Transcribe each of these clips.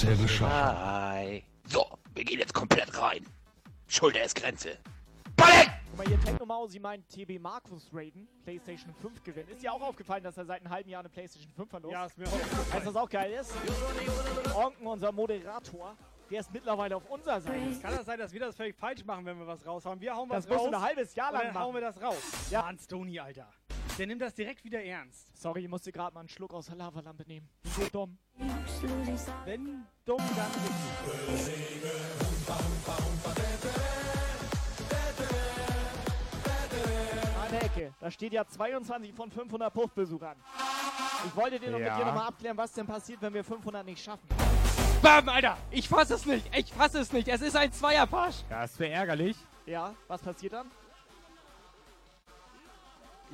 Was bisher geschah. Hi. So, wir gehen jetzt komplett rein. Schulter ist Grenze. Guck mal hier, Technomaus, sie meint TB Markus raiden, PlayStation 5 gewinnen. Ist dir auch aufgefallen, dass er seit einem halben Jahr eine PlayStation 5 verlost? Ja, ist mir auch Weißt du, was auch geil ist? Onken, unser Moderator, der ist mittlerweile auf unserer Seite. Kann das sein, dass wir das völlig falsch machen, wenn wir was raushauen? Wir hauen was Das musst raus. du ein halbes Jahr lang dann hauen wir machen. das raus. Ja. Mann, Stony, Alter. Der nimmt das direkt wieder ernst. Sorry, ich musste gerade mal einen Schluck aus der Lavalampe nehmen. So dumm. Wenn dumm, dann. An der Ecke. Da steht ja 22 von 500 Puffbesuchern. Ich wollte dir noch mit Ja. dir nochmal abklären, was denn passiert, wenn wir 500 nicht schaffen. Bam, Alter! Ich fass es nicht! Ich fass es nicht! Es ist ein Zweierpasch! Ja, das wäre ärgerlich. Ja, was passiert dann?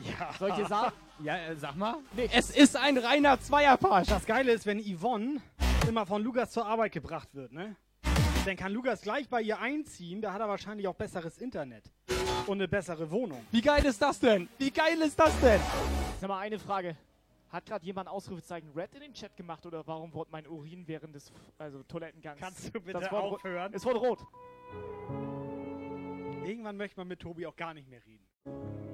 Ja. Soll ich dir sagen? Ja, äh, sag mal. Es ist ein reiner Zweierpasch! Das Geile ist, wenn Yvonne immer von Lukas zur Arbeit gebracht wird, ne? Dann kann Lukas gleich bei ihr einziehen, da hat er wahrscheinlich auch besseres Internet. Und eine bessere Wohnung. Wie geil ist das denn? Wie geil ist das denn? Sag mal eine Frage. Hat gerade jemand Ausrufezeichen Red in den Chat gemacht oder warum wurde mein Urin während des also Toilettengangs? Kannst du bitte Das ro- aufhören? Es wurde rot. Irgendwann möchte man mit Tobi auch gar nicht mehr reden.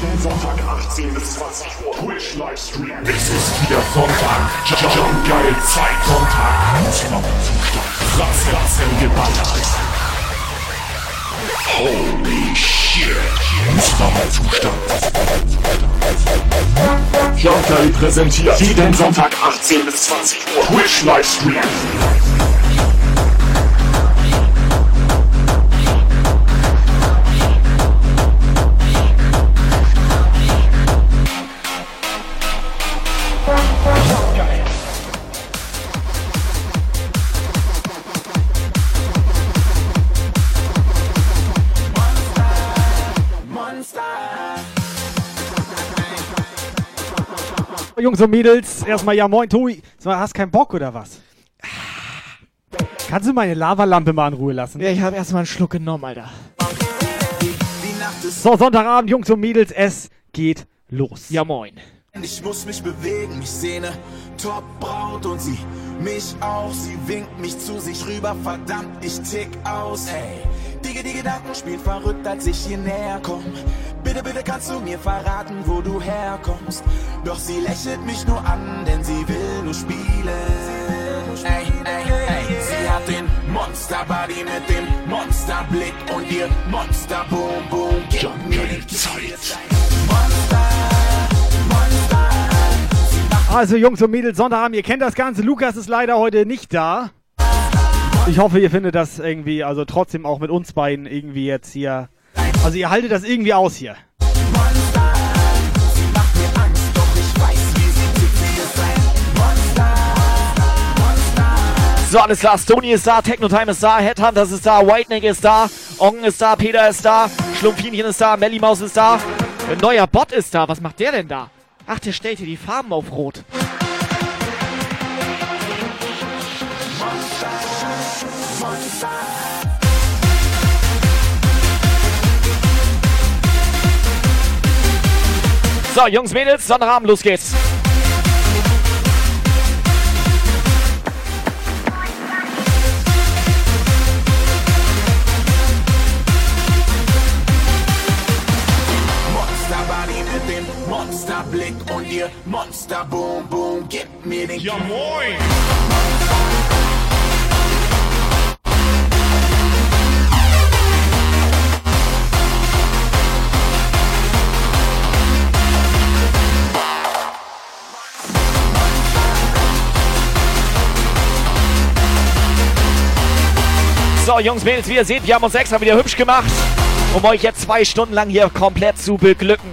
Jeden Sonntag 18 bis 20 Uhr Twitch Livestream. Es ist wieder Sonntag. Jump, Guile Zeit. Sonntag. Ausnahmezustand. Ratze, Ratze, geballert. Holy shit. Jump Guile präsentiert jeden Sonntag 18 bis 20 Uhr Twitch Livestream. Jungs und Mädels, erstmal ja moin, Tobi. Mal, hast keinen Bock oder was? Kannst du meine Lavalampe mal in Ruhe lassen? Ja, ich habe erstmal einen Schluck genommen, Alter. So, Sonntagabend, Jungs und Mädels, es geht los. Ja, moin. Ich muss mich bewegen, ich sehne Top-Braut und sie mich auch. Sie winkt mich zu sich rüber, verdammt, ich tick aus, ey. Digga, die Gedanken spielen verrückt, als ich hier näher komm. Bitte, bitte kannst du mir verraten, wo du herkommst. Doch sie lächelt mich nur an, denn sie will nur spielen. Ey, ey, ey, sie hat den Monster-Body mit dem Monsterblick und ihr Monster-Boom-Boom. Gib mir die Zeit. Monster, Monster. Also, Jungs und Mädels, Sonntagabend, ihr kennt das Ganze. Lukas ist leider heute nicht da. Ich hoffe, ihr findet das irgendwie, also trotzdem auch mit uns beiden irgendwie jetzt hier. Also, ihr haltet das irgendwie aus hier. So, alles klar. Stony ist da, Technotime ist da, Headhunters ist da, Whiteneck ist da, Ongen ist da, Peter ist da, Schlumpfinchen ist da, Mellimaus ist da. Ein neuer Bot ist da. Was macht der denn da? Ach, der stellt hier die Farben auf Rot. So, Jungs, Mädels, Sonntagabend, los geht's. Monsterbody mit dem Monsterblick und ihr Monster Boom Boom. Gib mir den Ja, moin. So, Jungs, Mädels, wie ihr seht, wir haben uns extra wieder hübsch gemacht. um euch jetzt zwei Stunden lang hier komplett zu beglücken.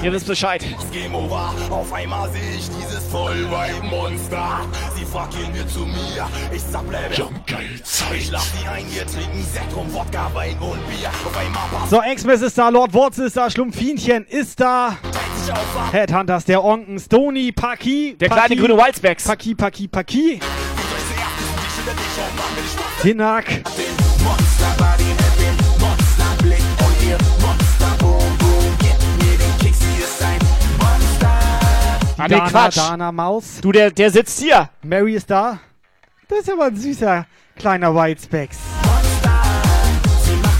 Ihr wisst Bescheid. Game over. Auf einmal sehe ich dieses Vollweib-Monster. Sie fragt mir zu mir. Ich geil Ich lach sie ein, wir trinken Sekt Wodka, Wein und Bier. Auf einmal So, Exmess ist da, Lord Wurzel ist da, Schlumpfinchen ist da. Headhunters, der Onken, Stony, Paki. Der Paki, kleine grüne Wildspecs. Paki, Paki, Paki. Dinak. Monster. Ah, nee, Dana, Quatsch. Dana, Maus. Du, der, der sitzt hier. Mary ist da. Das ist aber ein süßer kleiner Whitespecks. Monster. Sie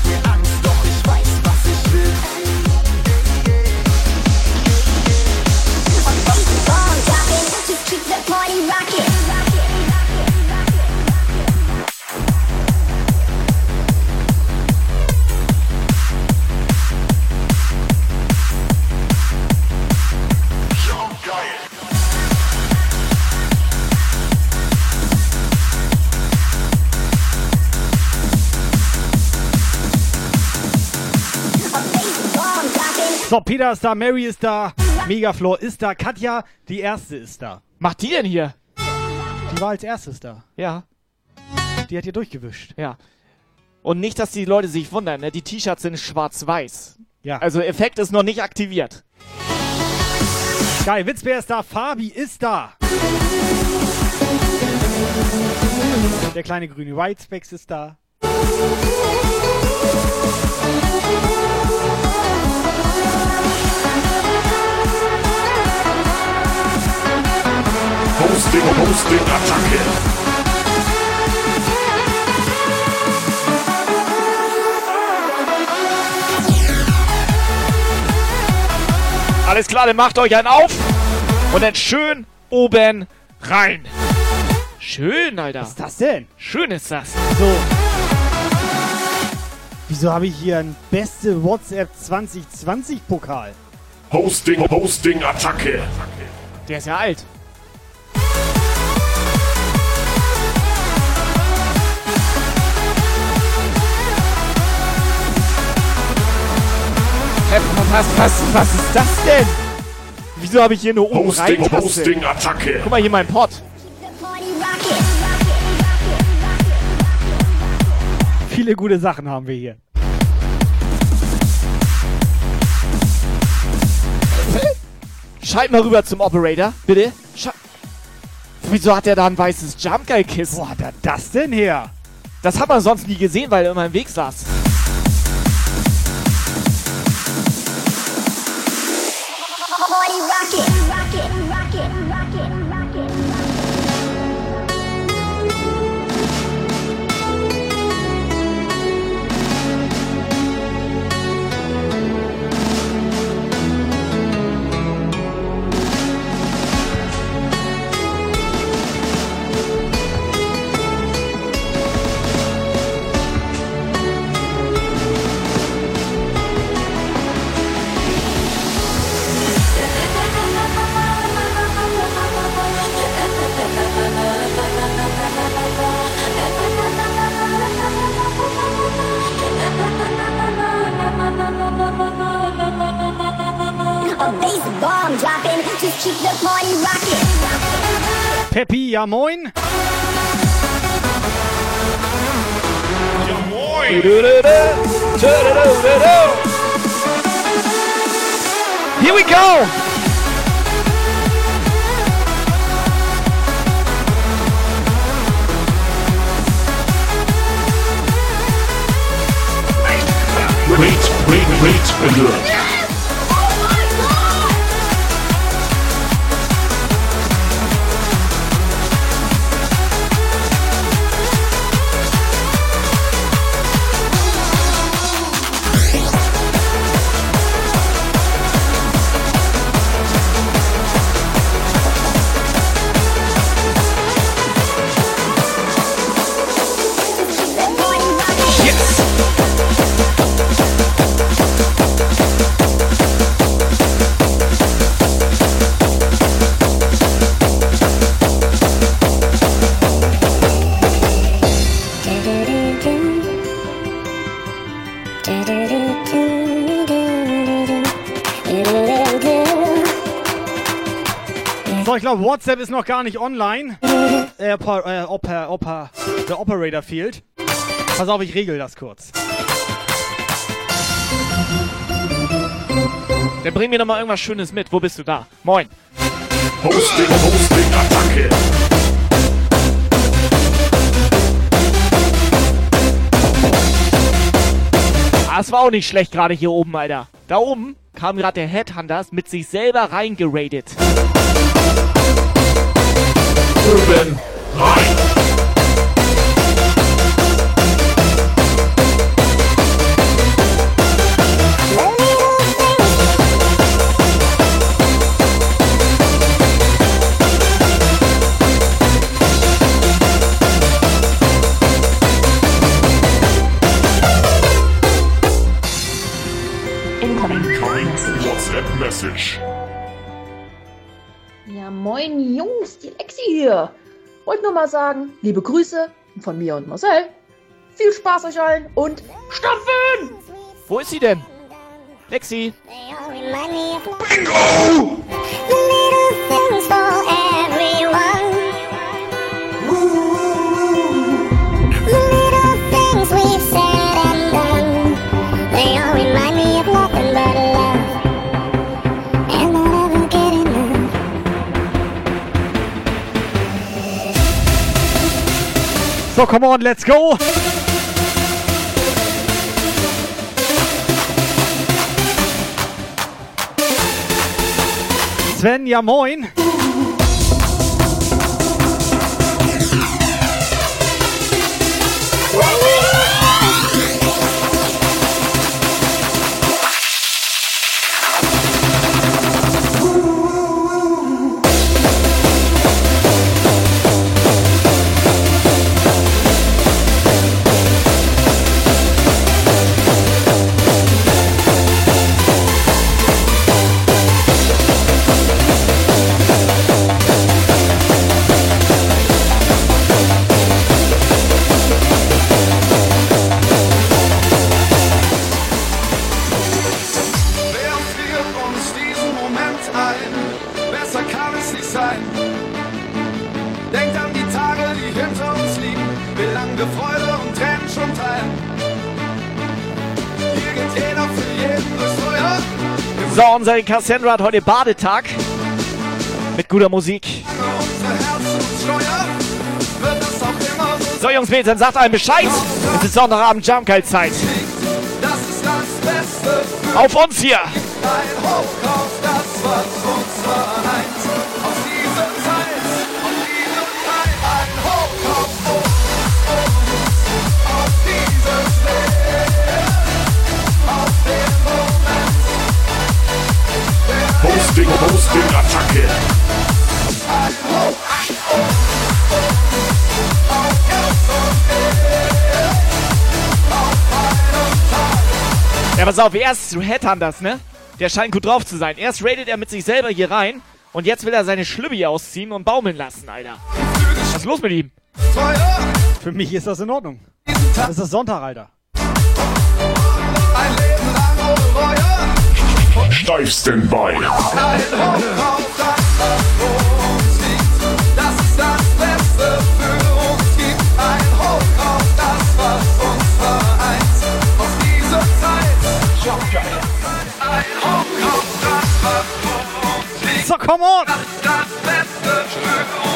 So, Peter ist da, Mary ist da, Megaflor ist da, Katja, die erste ist da. Macht die denn hier? Die war als erstes da. Ja, Die hat hier durchgewischt. ja. Und nicht, dass die Leute sich wundern, ne? Die T-Shirts sind schwarz-weiß. Ja. Also Effekt ist noch nicht aktiviert. Geil, Witzbär ist da, Fabi ist da. Der kleine grüne Whitespecks ist da. Hosting, Hosting, Attacke. Alles klar, dann macht euch einen auf und dann schön oben rein. Schön, Alter. Was ist das denn? Schön ist das. So. Wieso habe ich hier ein beste WhatsApp 2020 Pokal? Hosting, Hosting, Attacke. Der ist ja alt. Hä, was, was, was ist das denn? Wieso habe ich hier nur oben rein Hosting, Hosting, Attacke. Guck mal hier mein rocking. Viele gute Sachen haben wir hier. Schalt mal rüber zum Operator, bitte. Scha Wieso hat der da ein weißes Jump Guy Kissen? Wo hat er das denn her? Das hat man sonst nie gesehen, weil er immer im Weg saß. party rocket. Keep the party rocking. Peppi, ja moin. Here we go! Wait, wait, wait, alert. So, WhatsApp ist noch gar nicht online. Äh, Oper, äh, Oper, Oper, der Operator fehlt. Pass auf, ich regel das kurz. Dann bring mir doch mal irgendwas Schönes mit. Wo bist du da? Moin. Hosting, Hosting, Attacke. Ah, es war auch nicht schlecht gerade hier oben, Alter. Da oben kam gerade der Headhunters mit sich selber reingeradet. Oben, rein. Moin Jungs, die Lexi hier. Wollte nur mal sagen, liebe Grüße von mir und Marcel. Viel Spaß euch allen und stampfen! Wo ist sie denn? Lexi. Bingo! So, come on, let's go. Sven, ja moin. So, unser Cassandra hat heute Badetag. Mit guter Musik. So So, Jungs, Mädchen, sagt einem Bescheid. Es ist Sonntagabend für Auf uns hier. ein Hoch auf das, was uns auf einen Tag. Ja, pass auf, erst zu Headhunters, ne? Der scheint gut drauf zu sein. Erst raidet er mit sich selber hier rein und jetzt will er seine Schlübbi ausziehen und baumeln lassen, Alter. Was ist los mit ihm? Feuer, Für mich ist das in Ordnung. Das ist Sonntag, Alter. ein Leben lang ohne Reue. Steif Standby. Ein Hoch auf das, was vor uns liegt. Das ist das Beste für uns gibt. Ein Hoch auf das, was uns vereint. Aus dieser Zeit. Ein Hoch auf das, was vor uns liegt. So, come on. Das ist das Beste für uns.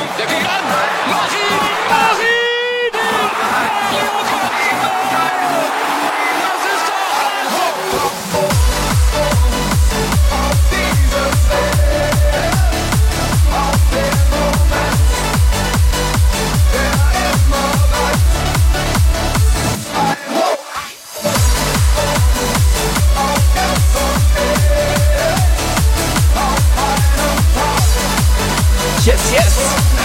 Yes.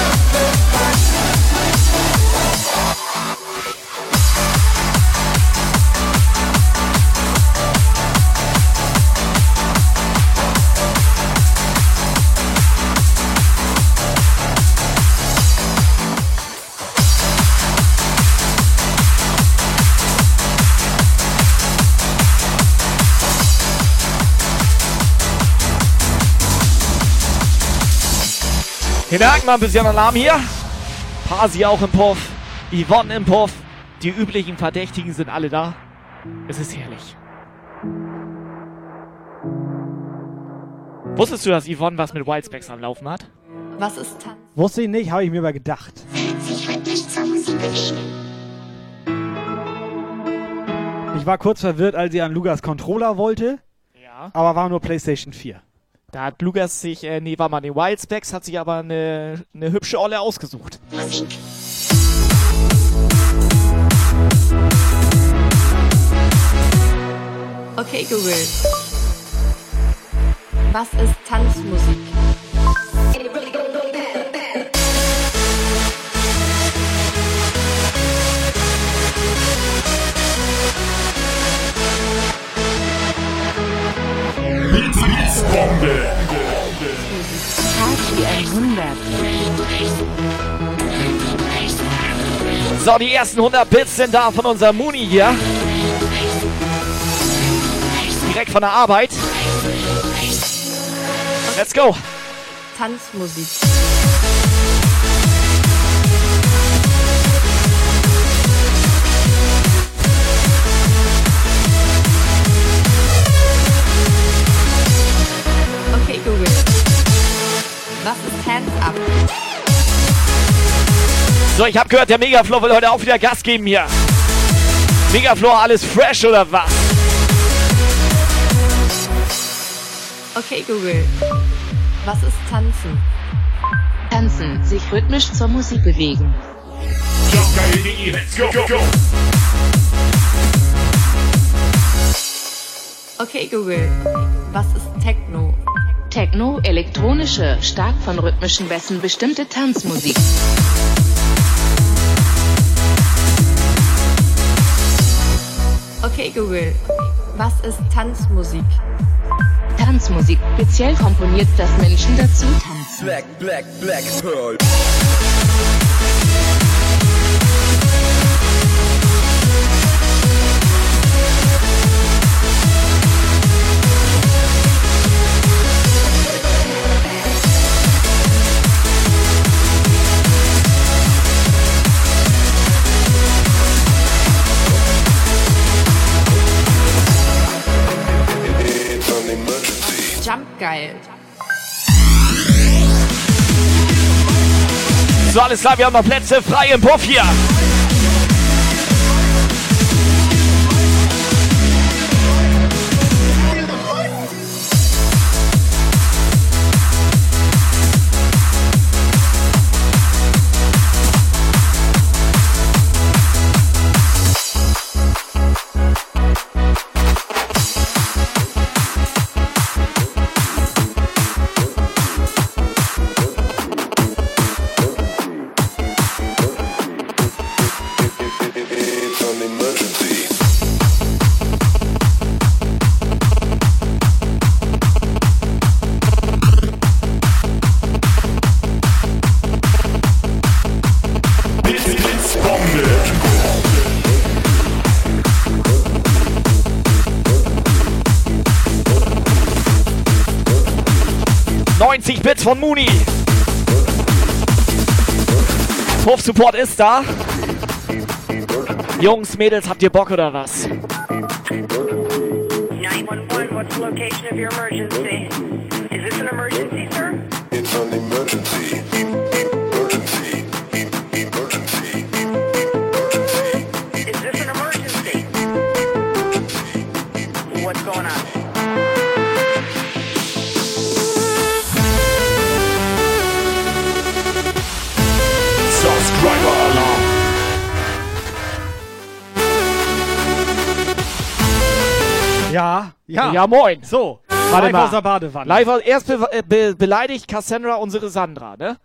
Hinein mal ein bisschen Alarm hier. Pasi auch im Puff. Yvonne im Puff. Die üblichen Verdächtigen sind alle da. Es ist herrlich. Wusstest du, dass Yvonne was mit Wildspecs am Laufen hat? Was ist Tanz? Wusste ich nicht, habe ich mir aber gedacht. Ich war kurz verwirrt, als sie an Lugas Controller wollte, Ja. aber war nur PlayStation 4. Da hat Lugas sich, äh, nee, war mal den Wildspecs, hat sich aber eine, eine hübsche Olle ausgesucht. Okay, Google. Was ist Tanzmusik? 100. So, die ersten 100 Bits sind da von unserem Muni hier. Direkt von der Arbeit. Let's go. Tanzmusik. Was ist Hands Up? So, ich habe gehört, der Megafloor will heute auch wieder Gas geben hier. Megafloor, alles fresh oder was? Okay, Google. Was ist Tanzen? Tanzen, sich rhythmisch zur Musik bewegen. Okay, Google. Was ist Techno? Techno, elektronische, stark von rhythmischen Bässen bestimmte Tanzmusik. Okay, Google. Was ist Tanzmusik? Tanzmusik, speziell komponiert, dass Menschen dazu tanzen. Black, black, black Pearl. Geil. So, alles klar, wir haben noch Plätze frei im Puff hier. 90 Bits von Mooney. Puff Support ist da. Jungs, Mädels, habt ihr Bock oder was? 911, what's the location of your emergency? Ja, moin. So, Warte live mal. aus der Badewanne. Live aus, erst be äh, be beleidigt Cassandra unsere Sandra, ne?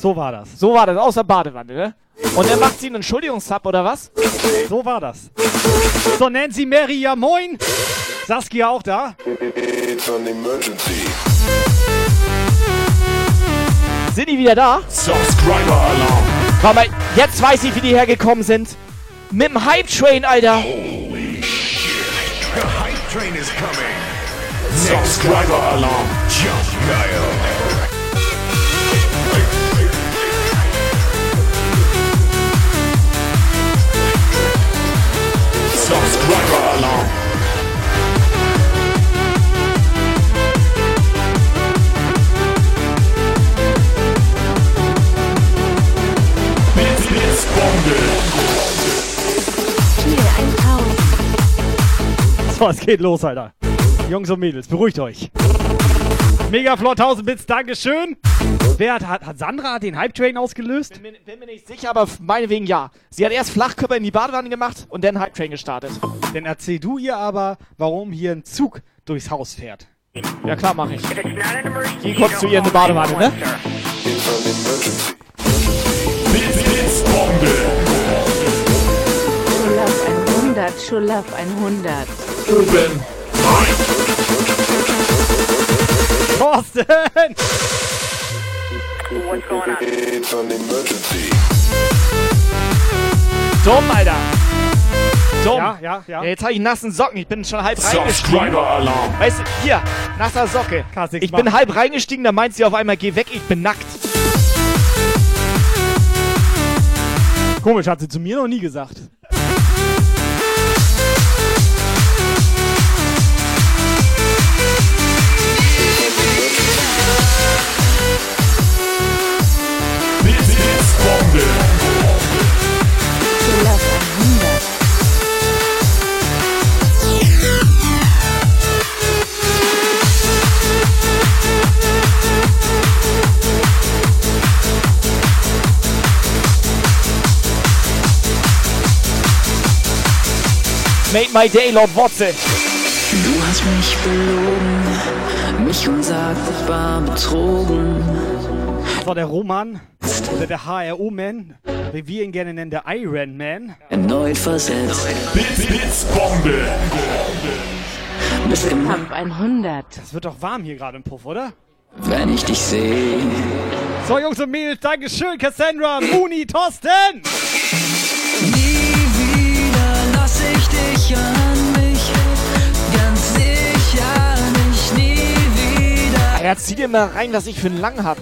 So war das. So war das, aus der Badewanne, ne? Und dann macht sie einen Entschuldigungssub oder was? So war das. So, Nancy Mary, ja moin. Saskia auch da. It's an emergency. Sind die wieder da? Subscriber Alarm. Warte mal, jetzt weiß ich, wie die hergekommen sind. Mit dem Hype Train, Alter. Train is coming. Subscriber alarm. Jump dial. Subscriber alarm. It's responded. So, es geht los, Alter. Jungs und Mädels, beruhigt euch. Mega flott, 1000 Bits, Dankeschön. Wer hat, hat, hat Sandra den Hype Train ausgelöst? Bin, bin mir nicht sicher, aber meinetwegen ja. Sie hat erst Flachkörper in die Badewanne gemacht und dann Hype Train gestartet. Dann erzähl du ihr aber, warum hier ein Zug durchs Haus fährt. Ja klar, mach ich. Die kommt zu ihr in die Badewanne, ne? Blitz, Blitzbombe. Schulaf 100, Schulaf 100. Oben. Thorsten! It's an emergency. Dumm, Alter. Dumm. Ja, ja, ja. Jetzt habe ich nassen Socken. Ich bin schon halb reingestiegen. Subscriber Alarm. Weißt du, hier, nasser Socke. Kannst nix Ich bin halb reingestiegen, da meint sie auf einmal, geh weg, ich bin nackt. Komisch, hat sie zu mir noch nie gesagt. Made my day, Lord Wotze. Du hast mich belogen, mich unsagbar betrogen. Das war der Roman, oder der HRO-Man, wie wir ihn gerne nennen, der Iron Man. Erneut versetzt, Blitz, Blitzbombe. bist gemacht, Kampf 100. Es wird doch warm hier gerade im Puff, oder? wenn ich dich sehe. So, Jungs und Mädels, Dankeschön, Cassandra, Muni, Thorsten! Nie wieder lass ich dich an mich, ganz sicher nicht, nie wieder. Ja, zieh dir mal rein, was ich für einen Lang hab.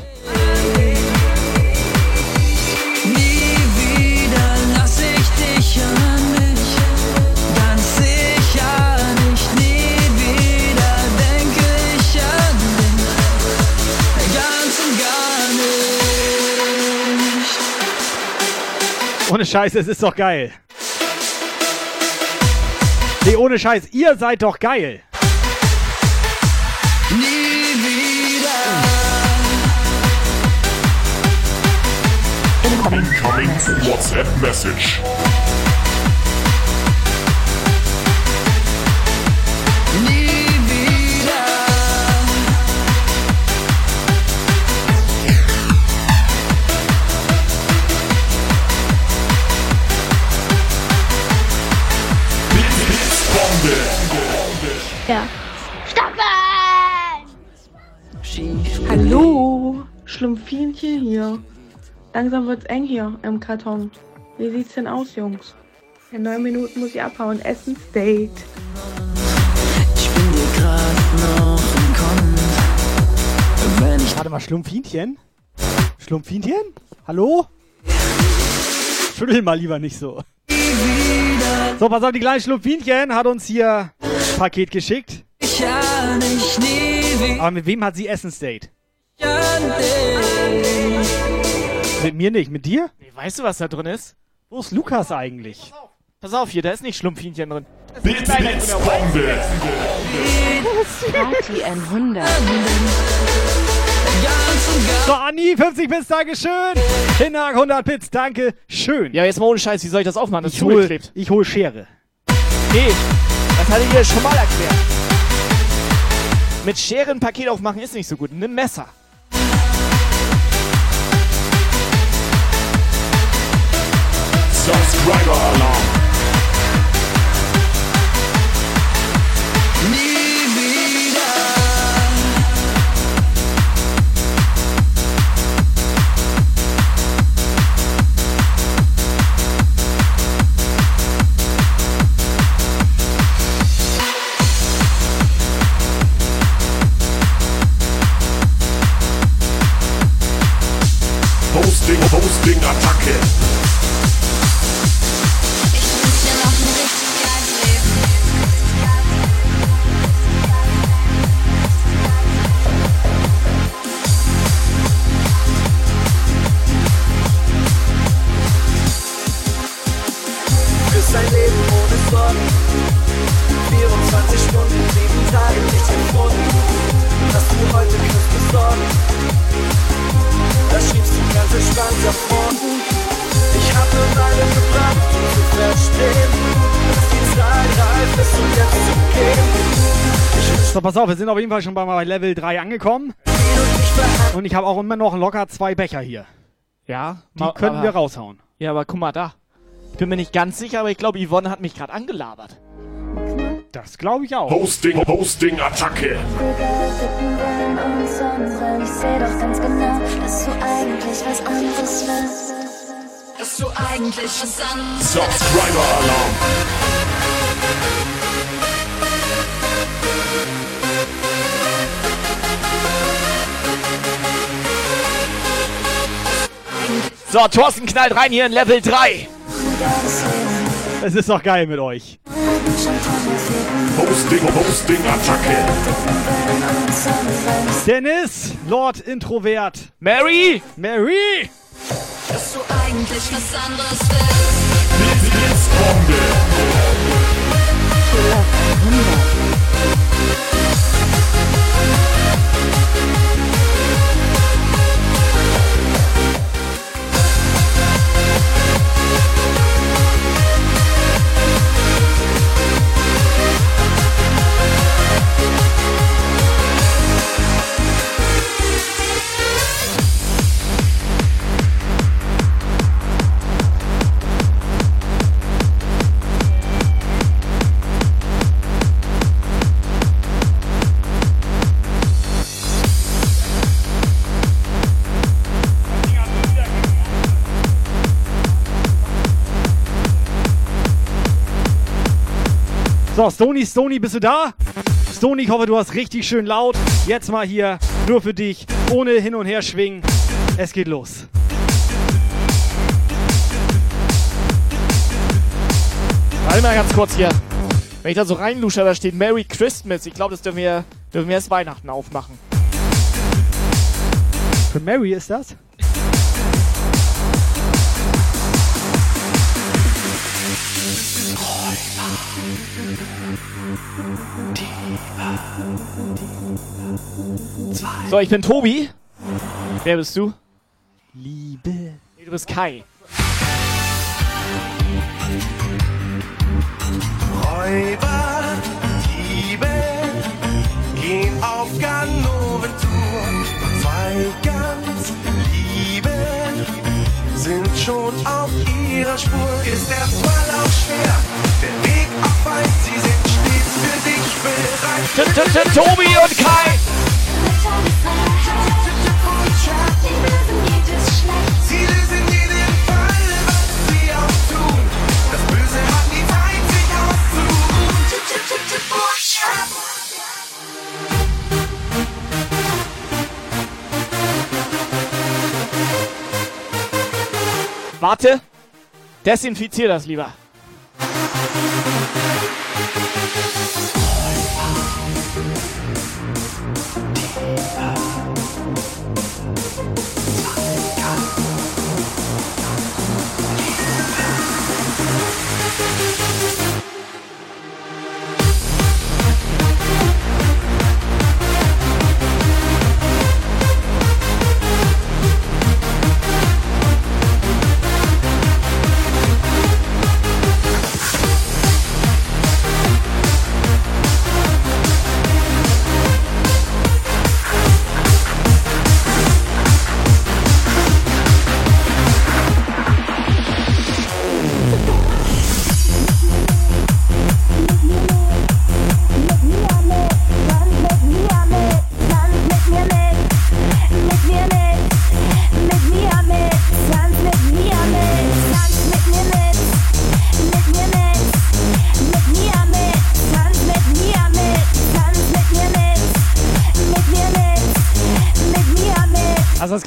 Ohne Scheiß, es ist doch geil. Nee, ohne Scheiß, ihr seid doch geil. Nie wieder. Incoming WhatsApp Message. Schlumpfinchen hier. Langsam wird's eng hier im Karton. Wie sieht's denn aus, Jungs? In neun Minuten muss ich abhauen. Essen Date. Ich bin dir grad noch entkommen. Wenn ich Warte mal, Schlumpfinchen? Schlumpfinchen? Hallo? Schüttel mal lieber nicht so. So, pass auf, die kleine Schlumpfinchen hat uns hier ein Paket geschickt. Aber mit wem hat sie Essensdate? Mit mir nicht, mit dir? Nee, weißt du, was da drin ist? Wo ist Lukas eigentlich? Pass auf hier, da ist nicht Schlumpfinchen drin. Blitz, Blitzbombe. Party 100. So, Anni, 50 Bits, Dankeschön. Hinag, 100 Bits, danke. Schön. Ja, jetzt mal ohne Scheiß, wie soll ich das aufmachen? Das ich ist hol, zugeklebt. ich hol Schere. Nee, das hatte ich dir schon mal erklärt. Mit Schere ein Paket aufmachen ist nicht so gut. Nimm Messer. Subscriber Alarm. Pass auf, wir sind auf jeden Fall schon bei Level 3 angekommen. Und ich habe auch immer noch locker zwei Becher hier. Ja, Die ma- können aber- wir raushauen. Ja, aber guck mal da. Ich bin mir nicht ganz sicher, aber ich glaube, Yvonne hat mich gerade angelabert. Das glaube ich auch. Hosting, Hosting, Attacke. Ich seh doch ganz genau, dass du eigentlich was anderes willst. Dass du eigentlich was anderes Subscriber So, Thorsten knallt rein hier in Level 3. Es ist doch geil mit euch. Hosting, Hosting, Attacke. Dennis, Lord Introvert. Mary! Mary! Dass du eigentlich was anderes willst. So, Stony, Stony, bist du da? Stony, ich hoffe, du hast richtig schön laut. Jetzt mal hier, nur für dich, ohne hin und her schwingen. Es geht los. Warte mal ganz kurz hier. Wenn ich da so reinlusche, da steht Merry Christmas. Ich glaube, das dürfen wir, dürfen wir erst Weihnachten aufmachen. Für Mary ist das? So, ich bin Tobi. Wer bist du? Liebe. Nee, du bist Kai. Räuber, Diebe gehen auf Ganoventour. Zwei ganz Liebe sind schon auf ihrer Spur. Ist der Fall auch schwer, der Weg auch weit, sie sind stets für dich bereit. T- t- t- Tobi und Kai. Warte. Desinfizier das lieber.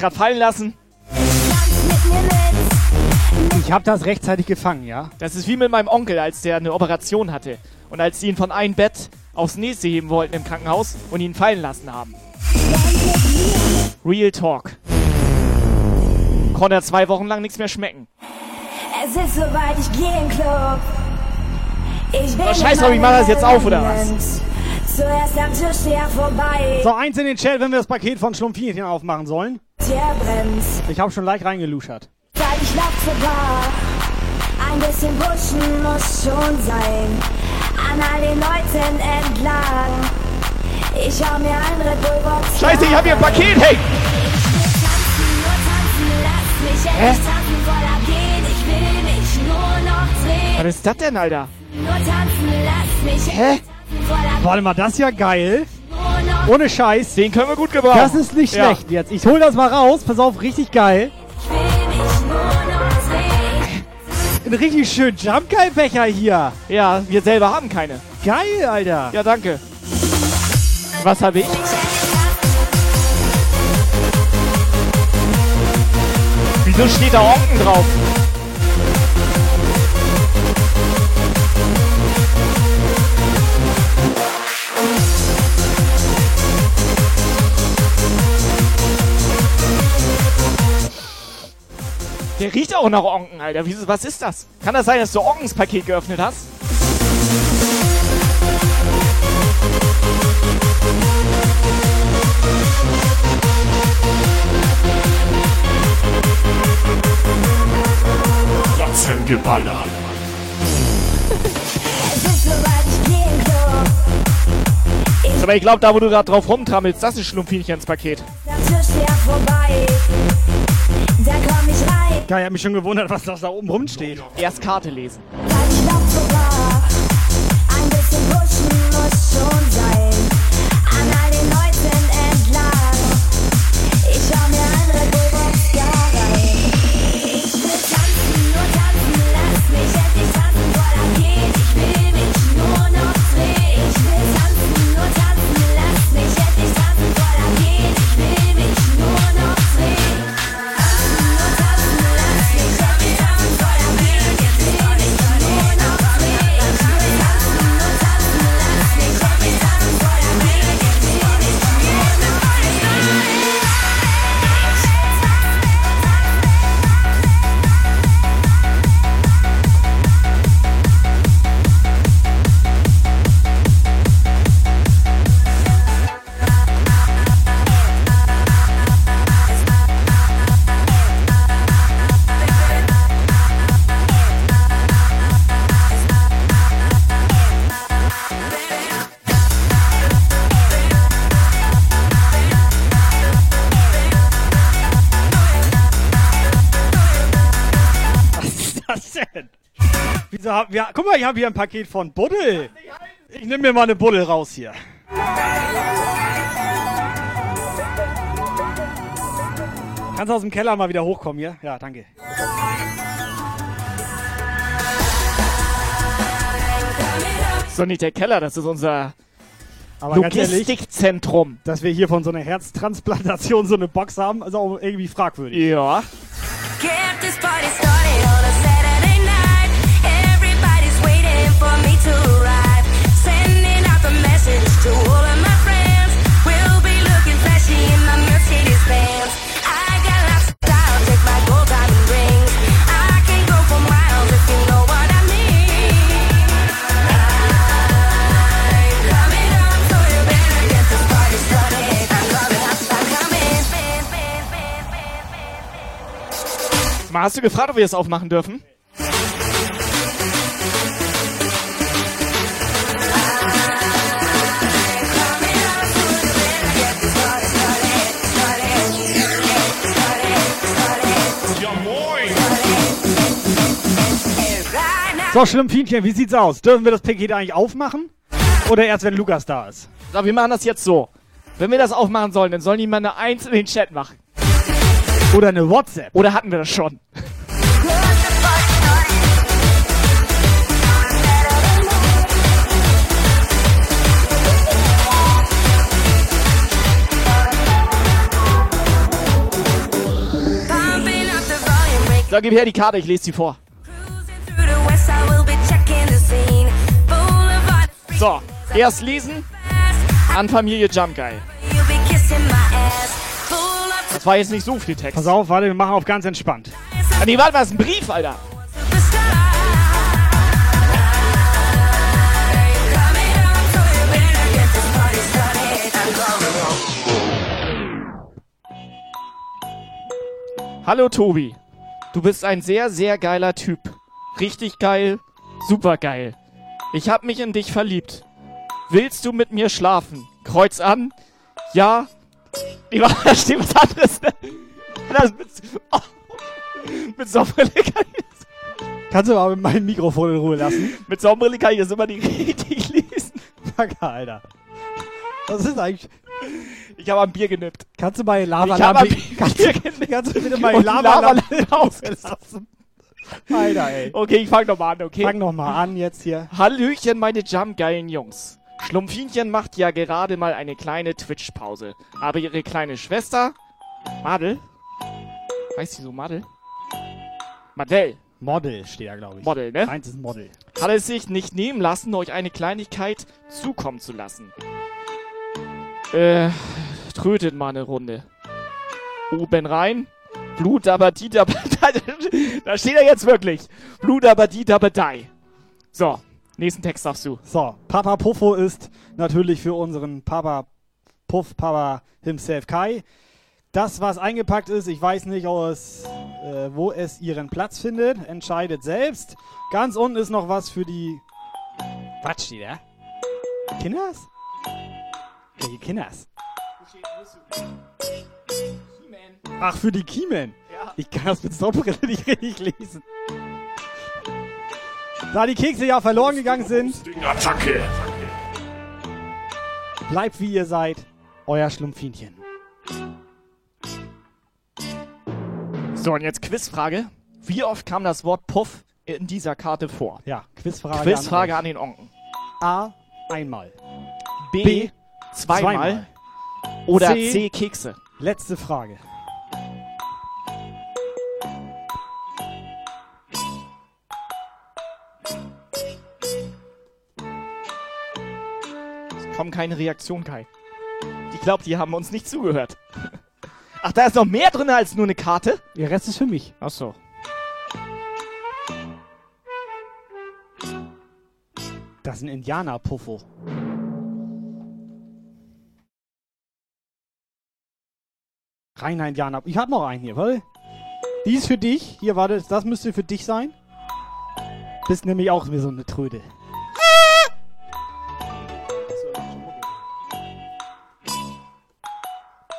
Gerade fallen lassen? Ich habe das rechtzeitig gefangen, ja? Das ist wie mit meinem Onkel, als der eine Operation hatte. Und als sie ihn von einem Bett aufs nächste heben wollten im Krankenhaus und ihn fallen lassen haben. Real Talk. Konnte er zwei Wochen lang nichts mehr schmecken. Es ist soweit, ich gehe in Club. Ich bin So, scheiß drauf, ich mach das jetzt auf, oder was? Zuerst am Türsteher vorbei. So, eins in den Chat, wenn wir das Paket von Schlumpfinchen aufmachen sollen. Der brennt. Ich habe schon leicht reingeluschert. Zeit, ich zur Bar. Ein bisschen pushen muss schon sein. An all den Leuten entlang. Ich hau mir ein Red Bull Box. Scheiße, ich hab hier ein Paket, hey! Hä? Was ist das denn, Alter? Nur tanzen, lass mich Hä? voller Warte mal, das ist ja geil. Ohne Scheiß. Den können wir gut gebrauchen. Das ist nicht Ja. schlecht jetzt. Ich hol das mal raus. Pass auf, richtig geil. Ein richtig schön Jump Guy Becher hier. Ja, wir selber haben keine. Geil, Alter. Ja, danke. Was habe ich? Wieso steht da Onken drauf? Der riecht auch nach Onken, Alter. Wieso, was ist das? Kann das sein, dass du Onkens Paket geöffnet hast? Ratzengeballer. Es ist soweit, ich geh in Klo. Aber ich glaube, da wo du gerade drauf rumtrammelst, das ist Schlumpfinchens Paket. Am Tisch vorbei. Komm ich rein. Geil, ich hab mich schon gewundert, was das da oben rumsteht. Erst Karte lesen. Ein bisschen pushen muss schon sein. Wieso hab, ja, guck mal, ich habe hier ein Paket von Buddel. Ich nehme mir mal eine Buddel raus hier. Kannst du aus dem Keller mal wieder hochkommen hier? Ja, danke. Das ist doch nicht der Keller, das ist unser Aber ganz ehrlich, Logistikzentrum. dass wir hier von so einer Herztransplantation so eine Box haben, ist auch irgendwie fragwürdig. Ja. Get this Mal, hast du gefragt, ob wir es aufmachen dürfen? So, Schlimmfienchen, wie sieht's aus? Dürfen wir das Paket eigentlich aufmachen? Oder erst, wenn Lukas da ist? So, wir machen das jetzt so. Wenn wir das aufmachen sollen, dann sollen die mal eine Eins in den Chat machen. Oder eine WhatsApp. Oder hatten wir das schon? So, gib her die Karte, ich lese sie vor. So, erst lesen an Familie Jump Guy. Das war jetzt nicht so viel Text. Pass auf, warte, wir machen auf ganz entspannt. Ah, nee, warte das ist ein Brief, Alter. Hallo Tobi. Du bist ein sehr, sehr geiler Typ. Richtig geil, super geil. Ich hab mich in dich verliebt. Willst du mit mir schlafen? Kreuz an. Ja. Nee, warte, da steht was anderes. ne? Das mit, oh, mit Sonnenbrille kann ich das, Kannst du mal mit meinem Mikrofon in Ruhe lassen? mit Sonnenbrille kann ich das immer nicht richtig lesen. Danke, Alter. Was ist eigentlich... Ich habe am Bier genippt. Kannst du mal Ich Lavalampe... habe am Bier genippt. kannst du bitte Und Lavalampe auslassen? Alter, ey. Okay, ich fang nochmal an, okay? Fang noch mal an jetzt hier. Hallöchen, meine Jumpgeilen Jungs. Schlumpfinchen macht ja gerade mal eine kleine Twitch-Pause. Aber ihre kleine Schwester, Madel, heißt sie so Madel? Madel, Model steht da, glaube ich. Model, ne? Eins ist Model. hat es sich nicht nehmen lassen, euch eine Kleinigkeit zukommen zu lassen. Äh, trötet mal eine Runde. Oben rein. Blut aber die Da steht er jetzt wirklich. Blut aber die die. So, nächsten Text darfst du. So, Papa Puffo ist natürlich für unseren Papa Puff Papa himself Kai. Das, was eingepackt ist, ich weiß nicht, es, äh, wo es ihren Platz findet. Entscheidet selbst. Ganz unten ist noch was für die. Was steht da? Kinders? Welche Kinders? Ach, für die Kiemen. Ich kann das mit Sonnenbrille nicht richtig lesen. Da die Kekse ja verloren gegangen sind, Attacke. bleibt wie ihr seid, euer Schlumpfinchen. So, und jetzt Quizfrage. Wie oft kam das Wort Puff in dieser Karte vor? Ja, Quizfrage. Quizfrage an, an den Onken. A. Einmal. B. B. zweimal. zweimal. Oder C. C. Kekse. Letzte Frage. Es kommen keine Reaktionen, Kai. Ich glaube, die haben uns nicht zugehört. Ach, da ist noch mehr drin als nur eine Karte? Der Rest ist für mich. Ach so. Das ist ein Indianer-Puffo. Reiner Indianer. Ich hab noch einen hier, warte. Die ist für dich. Hier, warte, das müsste für dich sein. Bist nämlich auch wie so eine Tröde.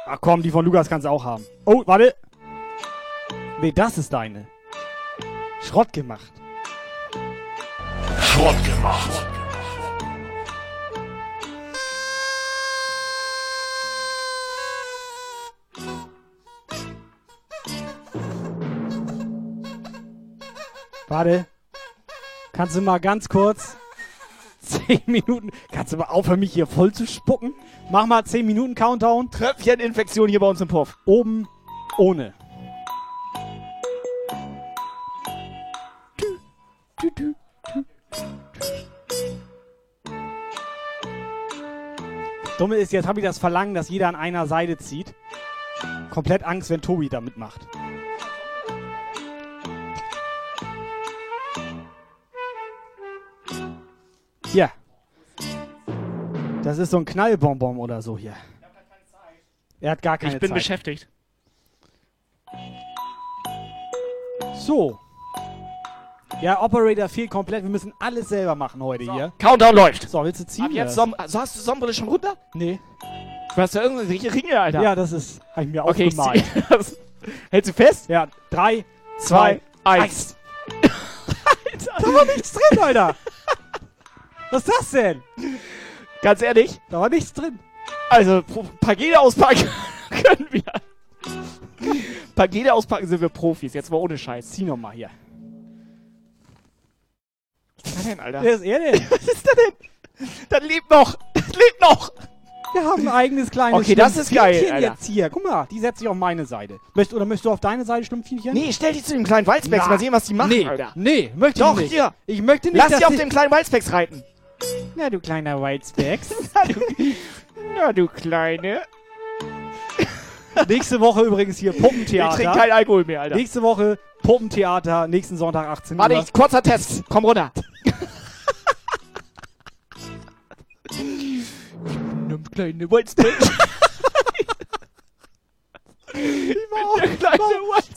Ach komm, die von Lukas kannst du auch haben. Oh, warte. Nee, das ist deine. Schrott gemacht. Schrott gemacht. Warte. Kannst du mal ganz kurz 10 Minuten. Kannst du mal aufhören, mich hier voll zu spucken? Mach mal 10 Minuten Countdown. Tröpfcheninfektion hier bei uns im Puff. Oben ohne. Dumme ist, jetzt habe ich das Verlangen, dass jeder an einer Seite zieht. Komplett Angst, wenn Tobi da mitmacht. Hier. Das ist so ein Knallbonbon oder so hier. Er hat gar keine Ich bin Zeit. beschäftigt. So. Ja, Operator fehlt komplett. Wir müssen alles selber machen heute hier. Countdown läuft. So, willst du ziehen? Ab jetzt? Som also hast du Sonnenbrille schon runter? Nee. Du hast ja irgendwelche Ringe, Alter. Ja, das ist, hab ich mir okay, ich aufgemalt. das. Hältst du fest? Ja, drei, Zwei, zwei, eins. Da war nichts drin, Alter. Was ist das denn? Ganz ehrlich, Da war nichts drin. also Pakete auspacken können wir. Pakete auspacken sind wir Profis, jetzt mal ohne Scheiß. Zieh noch mal hier. Was ist das denn, Alter? Wer ist er denn? Was ist das denn? Das lebt noch! Das lebt noch! Wir haben ein eigenes kleines Okay, das ist geil, Alter. jetzt hier. Guck mal, die setzt sich auf meine Seite. Möchtest, oder möchtest du auf deine Seite Schlumpfinchen? Nee, stell dich zu dem kleinen Walzbecks, mal sehen, was die machen, nee, Alter. Nee, möchte Doch, ich nicht. hier. Ich möchte nicht, Lass dich auf dem kleinen Walzbecks reiten. Na, du kleiner Whitespecks. Na, du, na, du Kleine. Nächste Woche übrigens hier Ich trinke Puppentheater. keinen Alkohol mehr, Alter. Nächste Woche Puppentheater, nächsten Sonntag 18 Warte, Uhr. ich, kurzer Test. Komm runter. Kleine Walzbecks. Kleine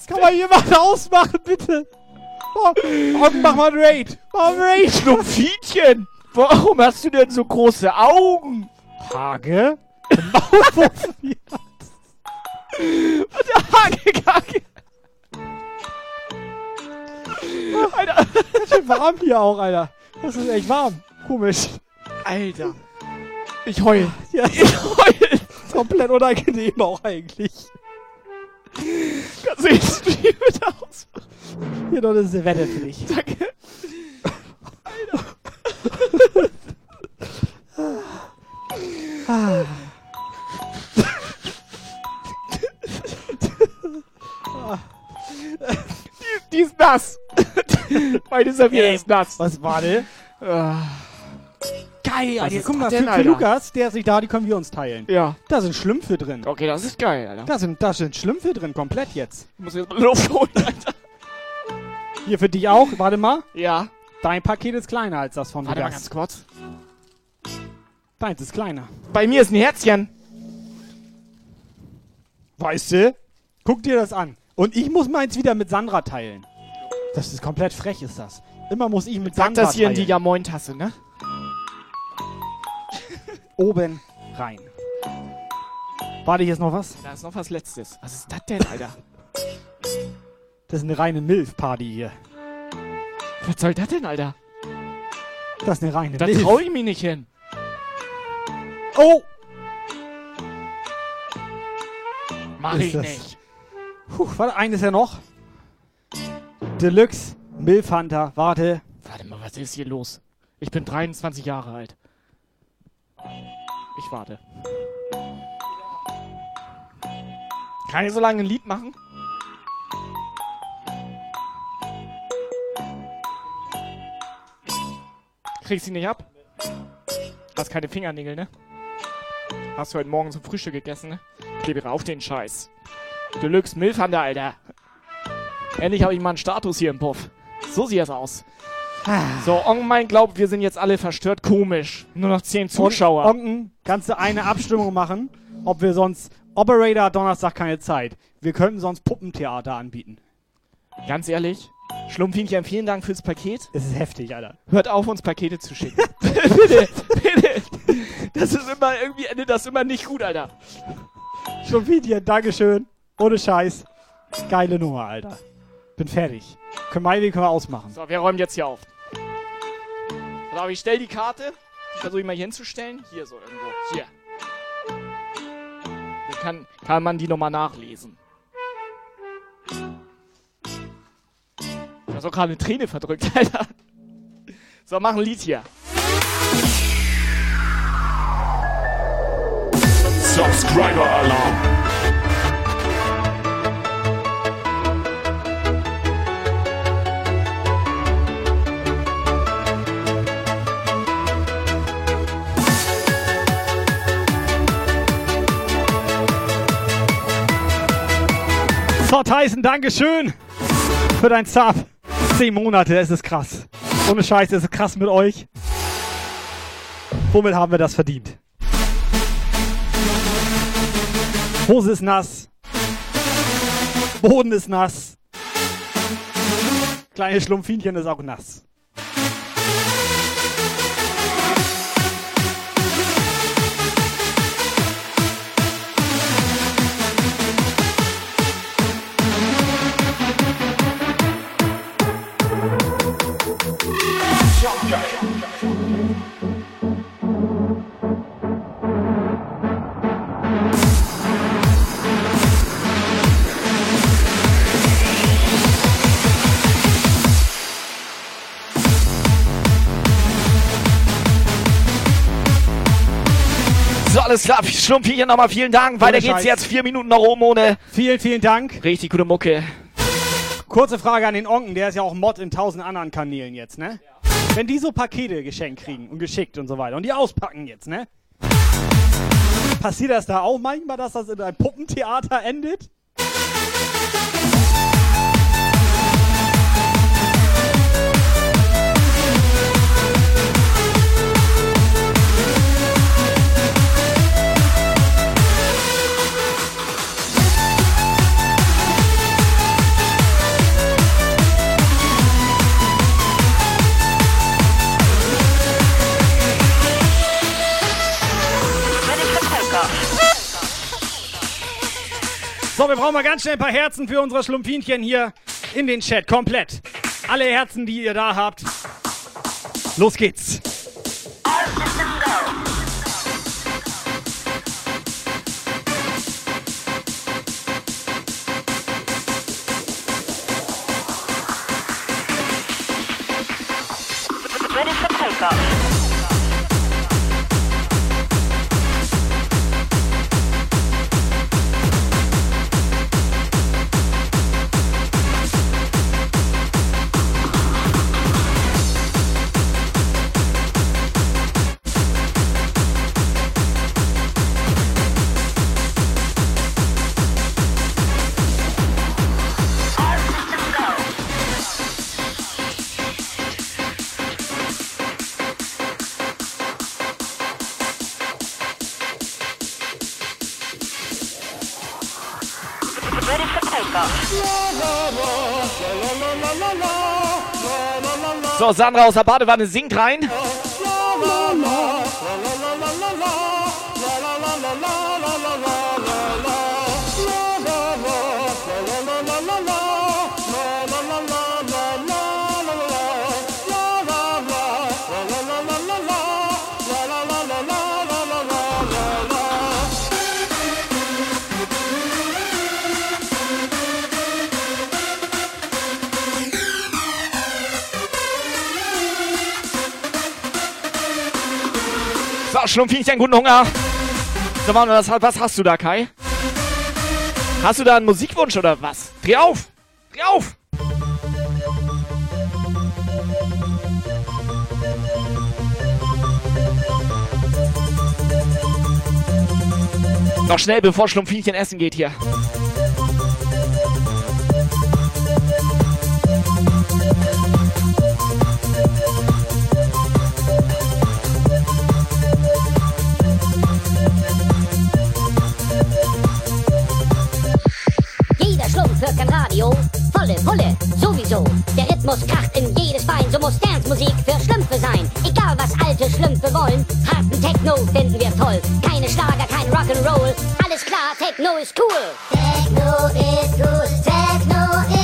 Kann man jemand ausmachen, bitte? Oh, mach mal ein Raid. Mach ein Raid. Schlumpfinchen. Warum hast du denn so große Augen? Hage? Maulwurf Und der Hagekacke. Alter. Ganz schön warm hier auch, Alter. Das ist echt warm. Komisch. Alter. Ich heul. Ja, ich heul. Komplett unangenehm auch eigentlich. Kannst du den Stream bitte aus? Hier noch eine Servette für dich. Danke. Ah. Die, die ist nass. Meine Serviette ist nass. Was war denn? Ah. Geil, Also, jetzt guck mal, hat für, für Alter. Lukas, der ist nicht da, die können wir uns teilen. Ja. Da sind Schlümpfe drin. Okay, das ist geil, Alter. Da sind, da sind Schlümpfe drin, komplett jetzt. Ich muss jetzt mal Luft holen, Alter. Hier für dich auch, warte mal. Ja. Dein Paket ist kleiner als das von Warte mal ganz kurz. Deins ist kleiner. Bei mir ist ein Herzchen. Weißt du? Guck dir das an. Und ich muss meins wieder mit Sandra teilen. Das ist komplett frech, ist das. Immer muss ich mit Sag Sandra das hier in teilen. die Jamoin-Tasse, ne? Oben rein. Warte, hier ist noch was. Da ist noch was Letztes. Was ist das denn, Alter? Das ist eine reine Milf-Party hier. Was soll das denn, Alter? Das ist eine reine Da Milf. trau ich mich nicht hin. Oh! Mach Ist ich das- nicht. Puh, warte, eines ja noch. Deluxe Milf Hunter. Warte. Warte mal, was ist hier los? Ich bin 23 Jahre alt. Ich warte. Kann ich so lange ein Lied machen? Kriegst du nicht ab? Hast keine Fingernägel, ne? Hast du heute Morgen zum Frühstück gegessen, ne? Klebe auf den Scheiß. Deluxe Milfhander, Alter. Endlich habe ich mal einen Status hier im Puff. So sieht das aus. So, Ongmein glaubt, wir sind jetzt alle verstört. Komisch. Nur noch 10 Zuschauer. Onken, kannst du eine Abstimmung machen, ob wir sonst. Operator hat Donnerstag keine Zeit. Wir könnten sonst Puppentheater anbieten. Ganz ehrlich, Schlumpfinchen, vielen Dank fürs Paket. Es ist heftig, Alter. Hört auf, uns Pakete zu schicken. bitte, bitte. Das ist immer, irgendwie endet das immer nicht gut, Alter. Video, Dankeschön. Ohne Scheiß. Geile Nummer, Alter. Bin fertig. Können wir, können wir ausmachen. So, wer räumt jetzt hier auf? Pass auf, ich stell die Karte. Die versuche ich mal hier hinzustellen. Hier so irgendwo. Hier. Dann kann, kann man die nochmal nachlesen. So gerade eine Träne verdrückt, Alter. So, mach ein Lied hier. Subscriber Alarm. So, Tyson, Dankeschön für dein Sub. Zehn Monate, es ist krass. Ohne Scheiß, es ist krass mit euch. Womit haben wir das verdient? Hose ist nass. Boden ist nass. Kleine Schlumpfinchen ist auch nass. Alles klar. Schlumpfinchen nochmal vielen Dank. Weiter geht's Scheiß. jetzt. Vier Minuten nach oben ohne. Vielen, vielen Dank. Richtig gute Mucke. Kurze Frage an den Onken, der ist ja auch Mod in tausend anderen Kanälen jetzt, ne? Wenn die so Pakete geschenkt kriegen und geschickt und so weiter und die auspacken jetzt, ne? Passiert das da auch manchmal, dass das in einem Puppentheater endet? So, wir brauchen mal ganz schnell ein paar Herzen für unsere Schlumpfinchen hier in den Chat. Komplett. Alle Herzen, die ihr da habt. Los geht's. Ready for takeoff. Sandra aus der Badewanne singt rein. So, Schlumpfinchen, guten Hunger. So, Mann, was, was hast du da, Kai? Hast du da einen Musikwunsch oder was? Dreh auf! Dreh auf! Noch schnell, bevor Schlumpfinchen essen geht hier. Rhythmus kracht in jedes Bein, so muss Dance-Musik für Schlümpfe sein. Egal was alte Schlümpfe wollen, harten Techno finden wir toll. Keine Schlager, kein Rock'n'Roll, alles klar, Techno ist cool. Techno ist cool, Techno ist fun,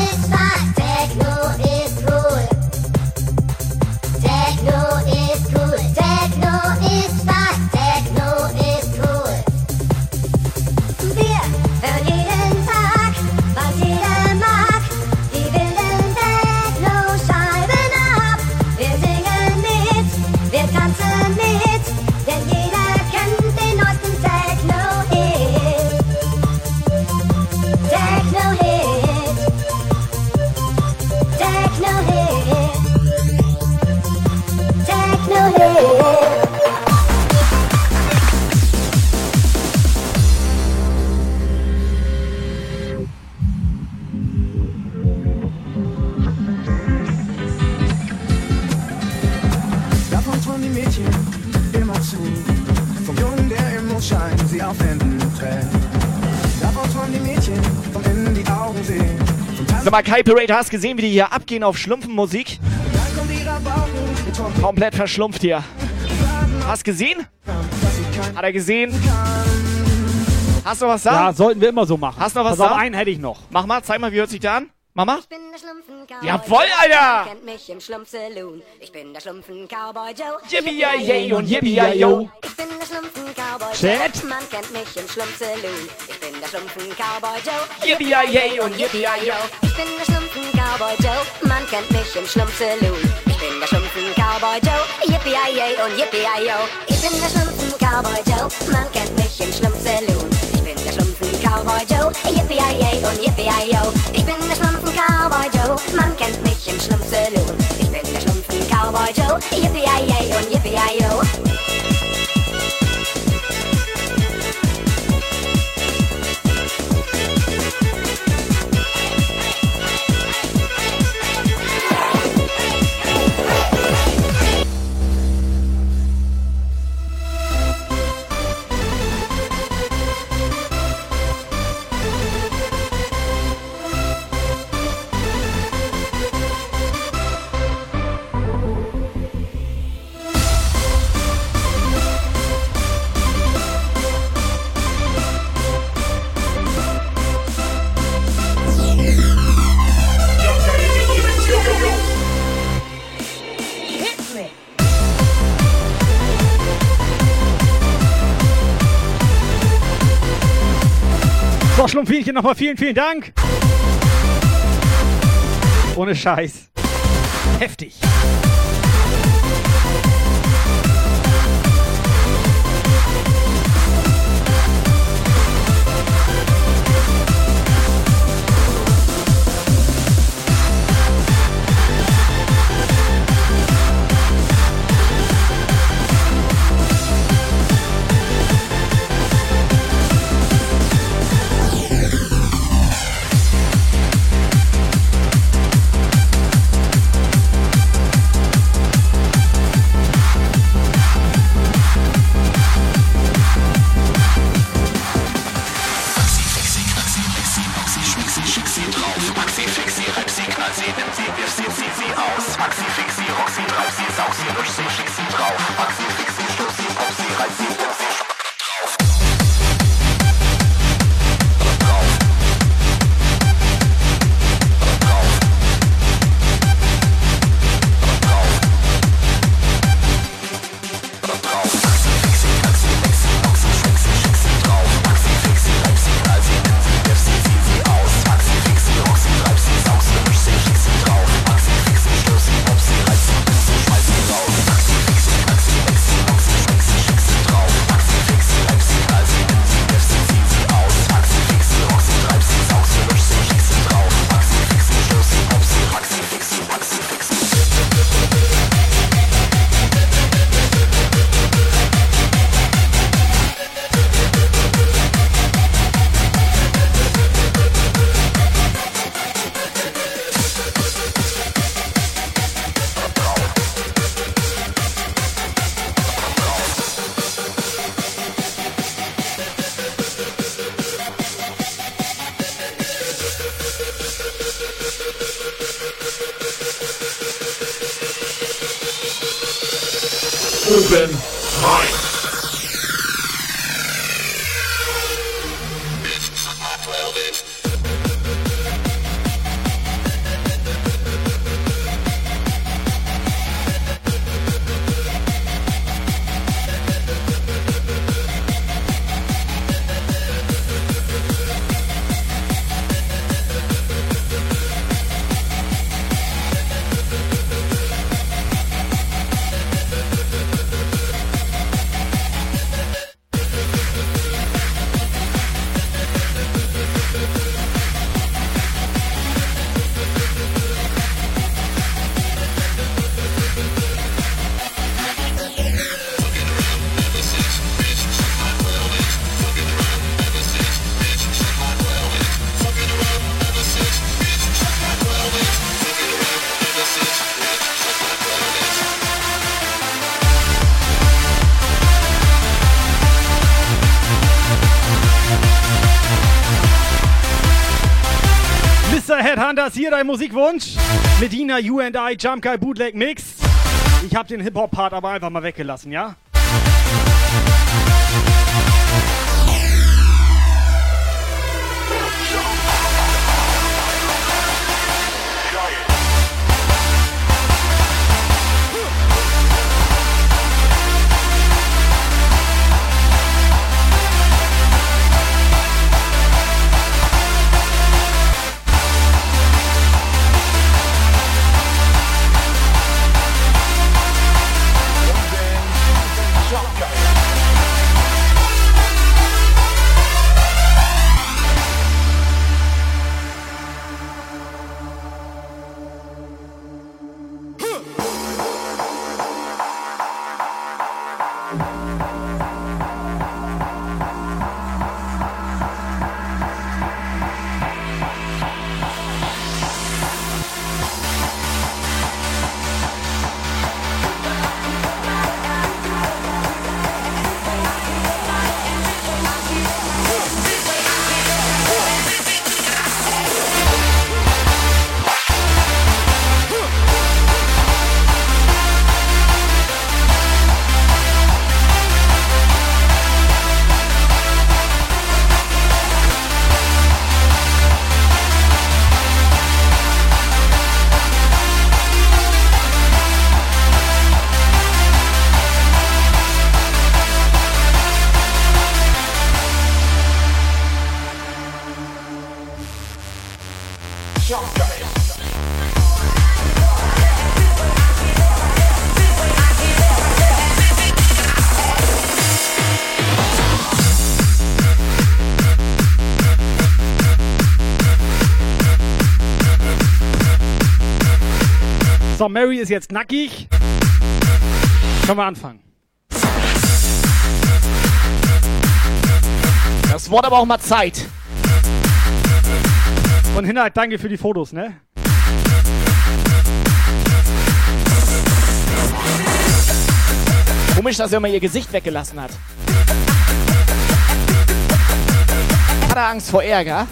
Mal, Kai Parade, hast gesehen, wie die hier abgehen auf Schlumpfenmusik? Komplett verschlumpft hier. Hast gesehen? Hat er gesehen? Hast du was da? Ja, sollten wir immer so machen. Hast du noch was Pass auf, da? einen hätte ich noch. Mach mal, zeig mal, wie hört sich der an? Mama? Ich bin der Schlumpfen-Cowboy Jawohl, Joe. Alter! Kennt mich im Schlumpf-Saloon. Ich bin der Schlumpfen-Cowboy Joe. Yippie-yay und yippie-yay-yo. Ich bin der Schlumpfen-Cowboy Chat. Joe. Man kennt mich im Schlumpf-Saloon. Ich bin der Schlumpfen-Cowboy Joe. Yippie-yay und yippie-yay-yo. Ich bin der Schlumpfen-Cowboy Joe. Man kennt mich im Schlumpf-Saloon. Ich bin der Schlumpfen-Cowboy Joe. Yippie-yay und yippie-yay-yo. Ich bin der Schlumpfen-Cowboy Joe. Man kennt mich im Schlumpf-Saloon. Ich bin der Schlumpfen-Cowboy Joe. Yippie-yay und yippie-yay-yo. Ich bin der Schlumpfen-Cowboy Joe. Man kennt mich im Schlumpf-Saloon. Ich bin der Schlumpfen-Cowboy Joe. Yippie-yay und yippie-yay-yo. Schlumpfinchen, nochmal vielen, vielen Dank. Ohne Scheiß. Heftig. Mr. Headhunters, hier dein Musikwunsch. Medina, You and I, Jump Guy Bootleg Mix. Ich habe den Hip-Hop-Part aber einfach mal weggelassen, ja? So, Mary ist jetzt nackig. Können wir anfangen. Das Wort aber auch mal Zeit. Und Hinhalt, danke für die Fotos, ne? Komisch, dass er immer ihr Gesicht weggelassen hat. Hat er Angst vor Ärger?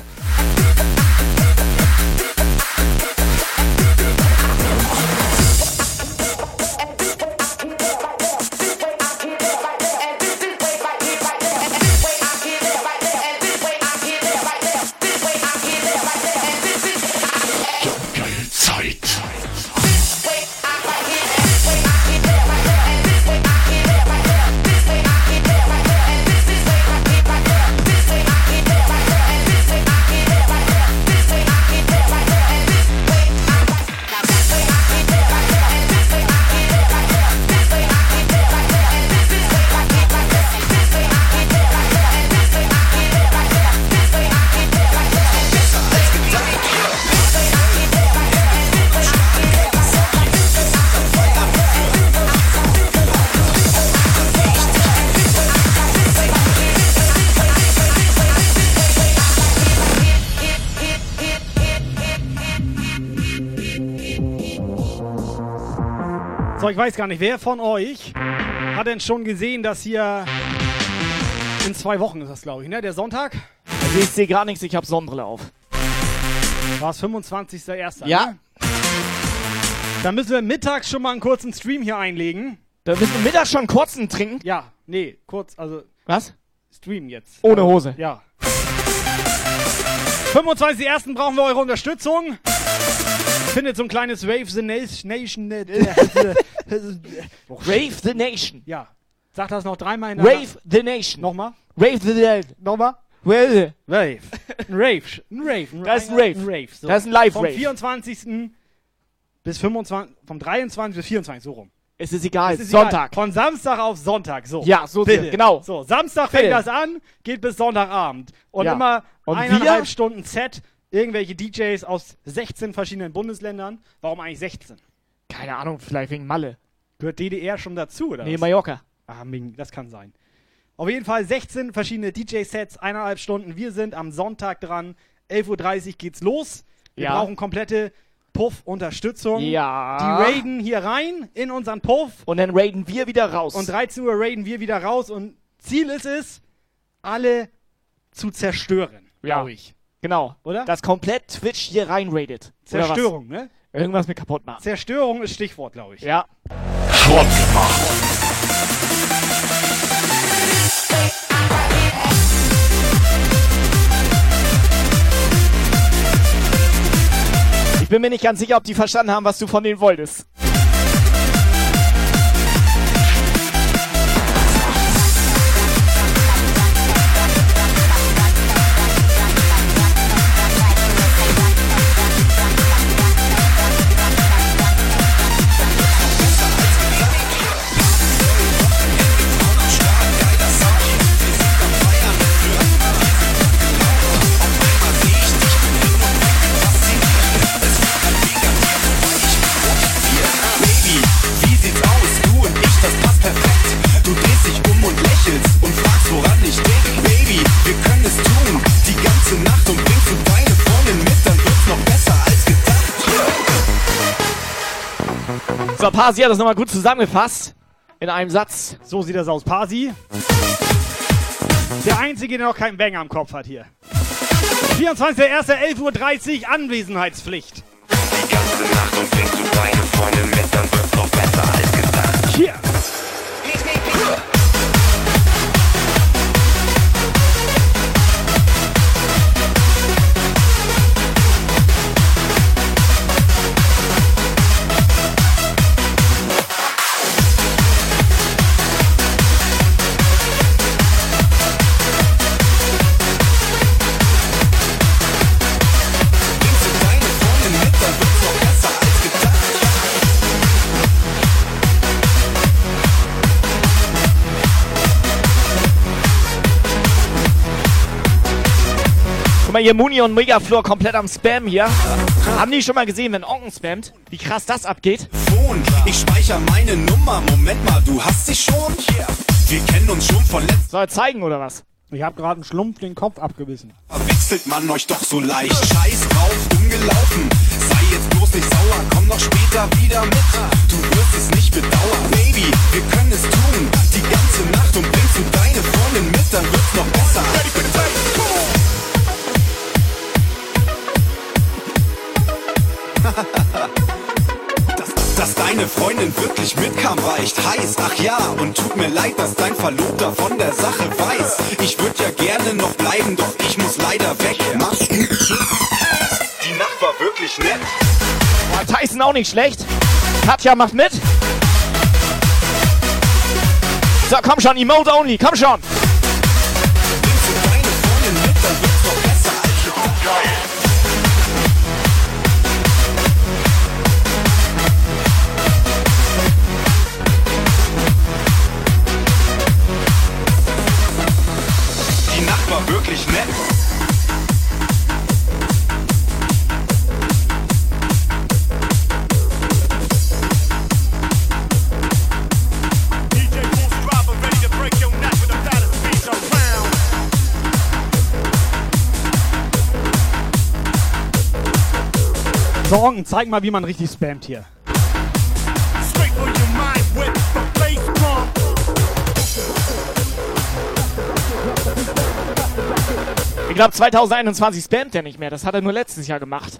Ich weiß gar nicht, wer von euch hat denn schon gesehen, dass hier in zwei Wochen ist das, glaube ich, ne? Der Sonntag? Also ich sehe gar nichts, ich habe Sonnenbrille auf. War es 25.01. Ja. Ne? Dann müssen wir mittags schon mal einen kurzen Stream hier einlegen. Da müssen wir mittags schon einen kurzen trinken? Ja, nee, kurz, also. Was? Stream jetzt. Ohne Hose. Ja. 25.01. brauchen wir eure Unterstützung. Findet so ein kleines Wave the Nation. Nation äh, Rave the Nation. Ja. Sag das noch dreimal in Rave the Nation. Nochmal. Rave the Nation. Nochmal. Rave. Wave. Ein Rave. Ein Rave. Das ist ein Rave. Ein Rave. So. Das ist ein Live-Rave. Vom 24. bis 25. Vom 23. bis 24. So rum. Es ist egal. Es ist Sonntag. Egal. Von Samstag auf Sonntag. So. Ja, so Bitte. genau. So, Samstag fängt Bitte. das an, geht bis Sonntagabend. Und Ja. immer Und eineinhalb wir? Stunden Set. Irgendwelche DJs aus 16 verschiedenen Bundesländern. Warum eigentlich 16? Keine Ahnung, vielleicht wegen Malle. Gehört DDR schon dazu, oder? Nee, was? Mallorca. Ah, das kann sein. Auf jeden Fall 16 verschiedene DJ-Sets, eineinhalb Stunden. Wir sind am Sonntag dran. 11.30 Uhr geht's los. Wir Ja. brauchen komplette Puff-Unterstützung. Ja. Die raiden hier rein in unseren Puff. Und dann raiden wir wieder raus. Und 13 Uhr raiden wir wieder raus. Und Ziel ist es, alle zu zerstören. Ja. Glaube ich. Genau. Oder? Das komplett Twitch hier rein raidet. Oder was? Zerstörung, ne? Irgendwas mit kaputt machen. Zerstörung ist Stichwort, glaube ich. Ja. Schrott gemacht. Ich bin mir nicht ganz sicher, ob die verstanden haben, was du von denen wolltest. So, Pasi hat das nochmal gut zusammengefasst. In einem Satz. So sieht das aus. Pasi. Der Einzige, der noch keinen Banger am Kopf hat hier. 24.01.11.30 Uhr Anwesenheitspflicht. Die ganze Nacht und bringst du deine Freundin mit, dann wird's noch besser als gedacht. Hier. Bringst mal hier, Muni und Megaflor komplett am Spam hier. Haben die schon mal gesehen, wenn Onken spammt? Wie krass das abgeht? Ich speichere meine Nummer. Moment mal, du hast sie schon? Wir kennen uns schon von letztem Soll er zeigen oder was? Ich habe gerade einen Schlumpf den Kopf abgebissen. Verwechselt man euch doch so leicht. Scheiß drauf, umgelaufen. Sei jetzt bloß nicht sauer, komm noch später wieder mit. Du wirst es nicht bedauern. Baby, wir können es tun. Die ganze Nacht und bringst du deine Freundin mit, dann wird's noch besser. Dass, dass deine Freundin wirklich mitkam, war echt heiß. Ach ja, und tut mir leid, dass dein Verlobter von der Sache weiß. Ich würde ja gerne noch bleiben, doch ich muss leider weg. Die Nacht war wirklich nett. Boah, Tyson auch nicht schlecht. Katja macht mit. So, komm schon, Emote only, komm schon. Onken, zeig mal, wie man richtig spammt hier. Ich glaube 2021 spammt er nicht mehr. Das hat er nur letztes Jahr gemacht.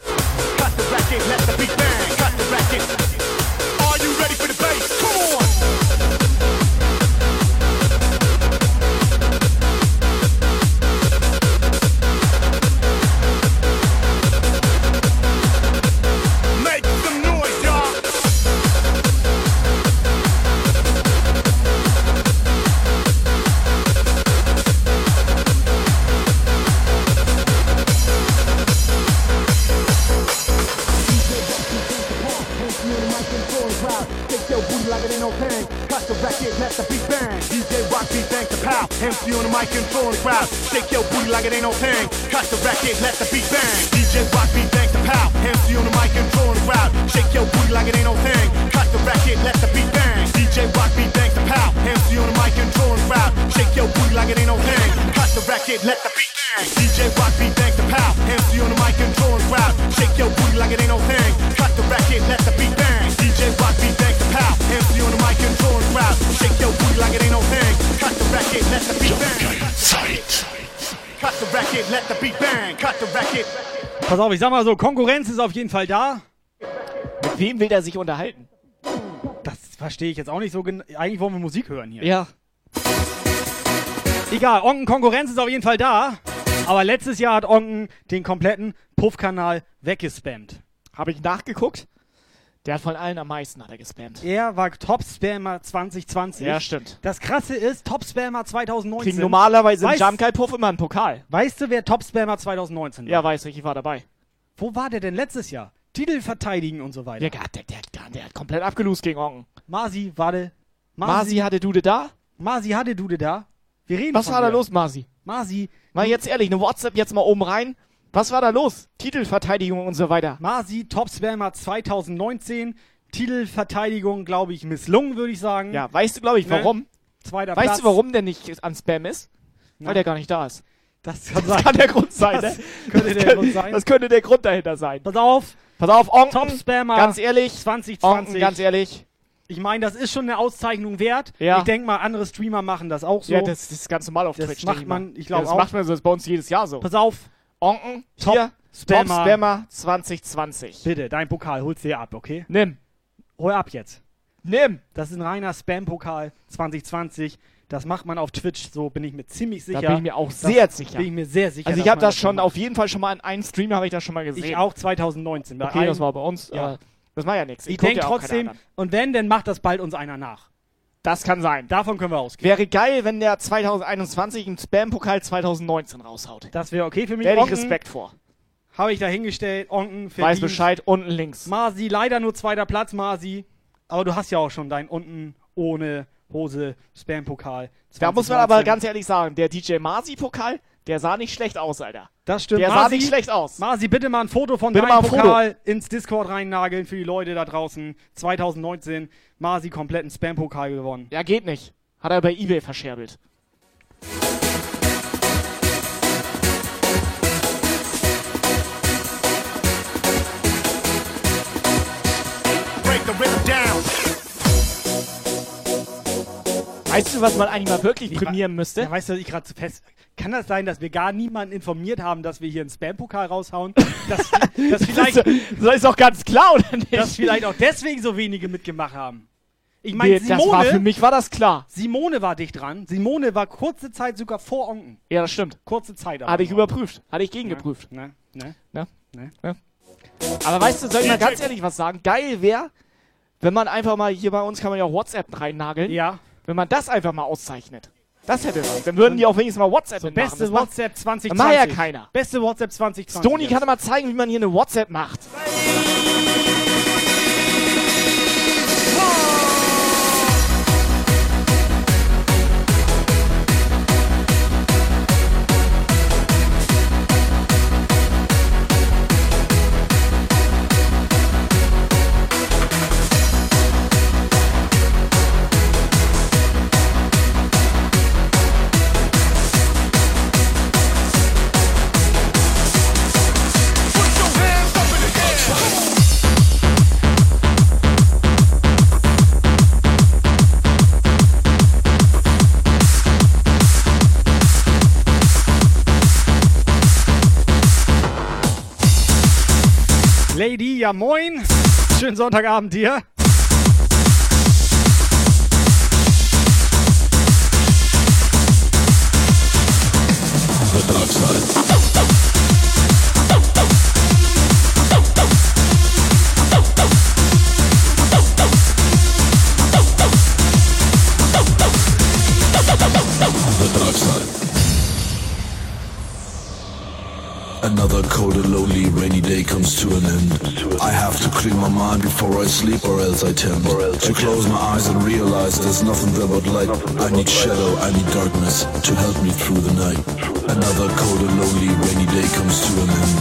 Make mic and the crowd. Shake your booty like it ain't no pain. Cut the record, let the beat bang. DJ Rock beat thanks to pal. MC on the mic and the crowd. Shake your booty like it ain't no thing. Cut the record, let the beat bang. DJ Rock beat thanks to pal. MC on the mic and the crowd. Shake your booty like it ain't no thing. Cut the record, let the beat bang. DJ Rock beat thanks to pal. MC on the mic and the crowd. Shake your booty like it ain't no thing. Cut the record, let the beat bang. DJ Rock beat thanks to pal. MC on the mic and the crowd. Shake your booty like it ain't no thing. Cut the record, let the beat bang. Cut the record, let the beat bang. Cut the record. Pass auf, ich sag mal so, Konkurrenz ist auf jeden Fall da. Mit wem will der sich unterhalten? Das verstehe ich jetzt auch nicht so genau. Eigentlich wollen wir Musik hören hier. Ja. Egal, Onken Konkurrenz ist auf jeden Fall da. Aber letztes Jahr hat Onken den kompletten Puffkanal weggespammt. Habe ich nachgeguckt? Der hat von allen am meisten hat er gespammt. Er war Top-Spammer 2020. Ja, stimmt. Das krasse ist, Top-Spammer 2019. Kriegen normalerweise im Weißt- Jump Guy Puff immer einen Pokal. Weißt du, wer Top-Spammer 2019 war? Ja, weiß ich, ich war dabei. Wo war der denn letztes Jahr? Titel verteidigen und so weiter. Der, der, der, der, der hat komplett abgelost gegen Onken. Masi, warte. Masi hatte Dude da? Masi hatte Dude da? Wir reden Was war da los, Masi? Masi. Mal jetzt ehrlich, eine WhatsApp jetzt mal oben rein. Was war da los? Titelverteidigung und so weiter. Masi, Top-Spammer 2019. Titelverteidigung, glaube ich, misslungen, würde ich sagen. Ja, weißt du, glaube ich, Ne? warum? Zweiter weißt Platz. du, warum der nicht an Spam ist? Weil der gar nicht da ist. Das kann, Das kann der Grund sein, Das ne? könnte das der Grund sein. Das könnte der Grund dahinter sein. Pass auf. Pass auf, Onken. Top-Spammer Ganz ehrlich. 2020. Onken, ganz ehrlich. Ich meine, das ist schon eine Auszeichnung wert. Ja. Ich denke mal, andere Streamer machen das auch so. Ja, das, das ist ganz normal auf Das Twitch. macht man, ich glaube ja, das auch. macht man so, das ist bei uns jedes Jahr so. Pass auf. Onken, Top hier, Spammer. Top Spammer 2020. Bitte, dein Pokal, holst dir ab, okay? Nimm. Hol ab jetzt. Nimm. Das ist ein reiner Spam-Pokal 2020. Das macht man auf Twitch, so bin ich mir ziemlich sicher. Da bin ich mir auch Das sehr sicher. Bin ich mir sehr sicher. Also ich habe man das schon macht. auf jeden Fall schon mal in einem Stream habe ich das schon mal gesehen. Ich auch 2019. Bei Okay, einem- das war bei uns. Ja. Äh, das war ja nichts. Ich guck denke ja trotzdem, und wenn, dann macht das bald uns einer nach. Das kann sein. Davon können wir ausgehen. Wäre geil, wenn der 2021 einen Spam-Pokal 2019 raushaut. Das wäre okay für mich. Hätte ich Respekt vor. Habe ich da hingestellt. Onken für Weiß Bescheid, unten links. Masi, leider nur zweiter Platz, Masi. Aber du hast ja auch schon deinen unten ohne Hose Spam-Pokal. Da muss man 2019. aber ganz ehrlich sagen, der DJ Masi-Pokal Der sah nicht schlecht aus, Alter. Das stimmt. Der sah Marci, nicht schlecht aus. Marci, bitte mal ein Foto von Bitte deinem Pokal ins Discord reinnageln für die Leute da draußen. 2019, Marci kompletten Spam-Pokal gewonnen. Ja, geht nicht. Hat er bei Ebay verscherbelt. Break the rhythm down. Weißt du, was man eigentlich mal wirklich prämieren müsste? Ja, weißt du, was ich gerade zu fest. Kann das sein, dass wir gar niemanden informiert haben, dass wir hier einen Spam-Pokal raushauen? Dass, dass vielleicht, Das ist doch ganz klar, oder nicht? dass vielleicht auch deswegen so wenige mitgemacht haben. Ich meine, Nee, Simone, das war für mich war das klar. Simone war dicht dran. Simone war kurze Zeit sogar vor Onken. Ja, das stimmt. Kurze Zeit. aber Hatte ich überprüft. Hatte ich gegengeprüft. Ne, ne, Ne? ne. Ja. Aber weißt du, soll ich mal ganz ehrlich was sagen? Geil wäre, wenn man einfach mal, hier bei uns kann man ja auch WhatsApp reinnageln. Ja. Wenn man das einfach mal auszeichnet. Das hätte was. Dann würden die auch wenigstens mal WhatsApp So, mitmachen. beste WhatsApp 2020. Das macht ja keiner. Beste WhatsApp 2020. Stony kann mal zeigen, wie man hier eine WhatsApp macht. Lady, ja moin. Schönen Sonntagabend dir. Lonely rainy day comes to an end. I have to clear my mind before I sleep or else I tend to close my eyes and realize there's nothing there but light. I need shadow, I need darkness to help me through the night. Another cold and lonely rainy day comes to an end.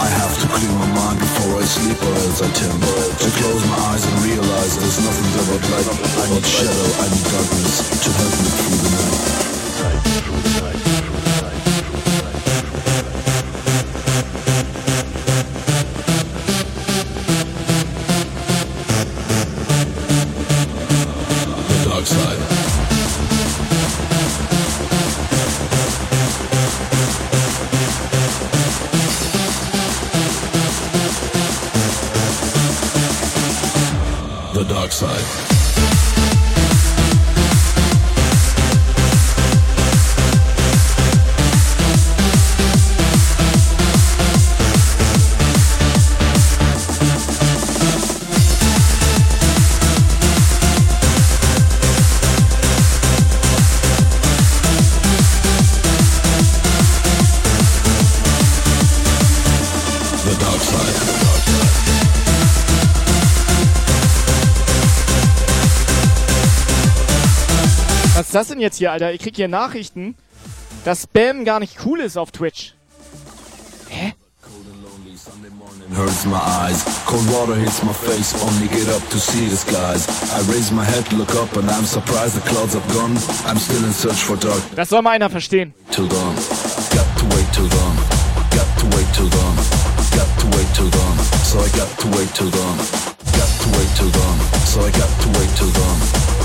I have to clear my mind before I sleep or else I tend to close my eyes and realize there's nothing there but light. I need shadow, I need darkness to help me through the night. Das denn jetzt hier, Alter? Ich krieg hier Nachrichten, dass Spam gar nicht cool ist auf Twitch. hurts my eyes. Cold water hits my face, only get up to see the skies. I raise my head, look up, and I'm surprised the clouds have gone. I'm still in search for dark Das soll mal einer verstehen. till dawn. Got to wait till dawn. Got to wait till dawn. Got to wait till dawn. So I got to wait till dawn. Got to wait till dawn. So I got to wait till dawn.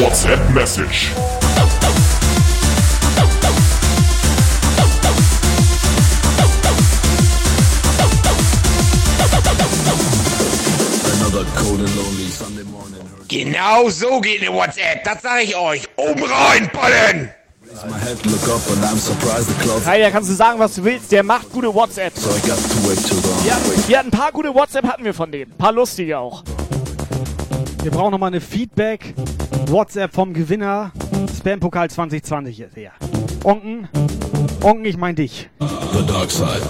WhatsApp message. Another cold and lonely. Genau so geht eine WhatsApp, das sag ich euch. Oben rein, Pollen! Clouds. Heider, kannst du sagen, was du willst. Der macht gute WhatsApp. So. Wir hatten, wir hatten ein paar gute WhatsApp hatten wir von dem. Ein paar lustige auch. Wir brauchen nochmal eine Feedback. WhatsApp vom Gewinner. Spam-Pokal 2020 ist her. Onken, Onken, ich mein dich. The Dark Side.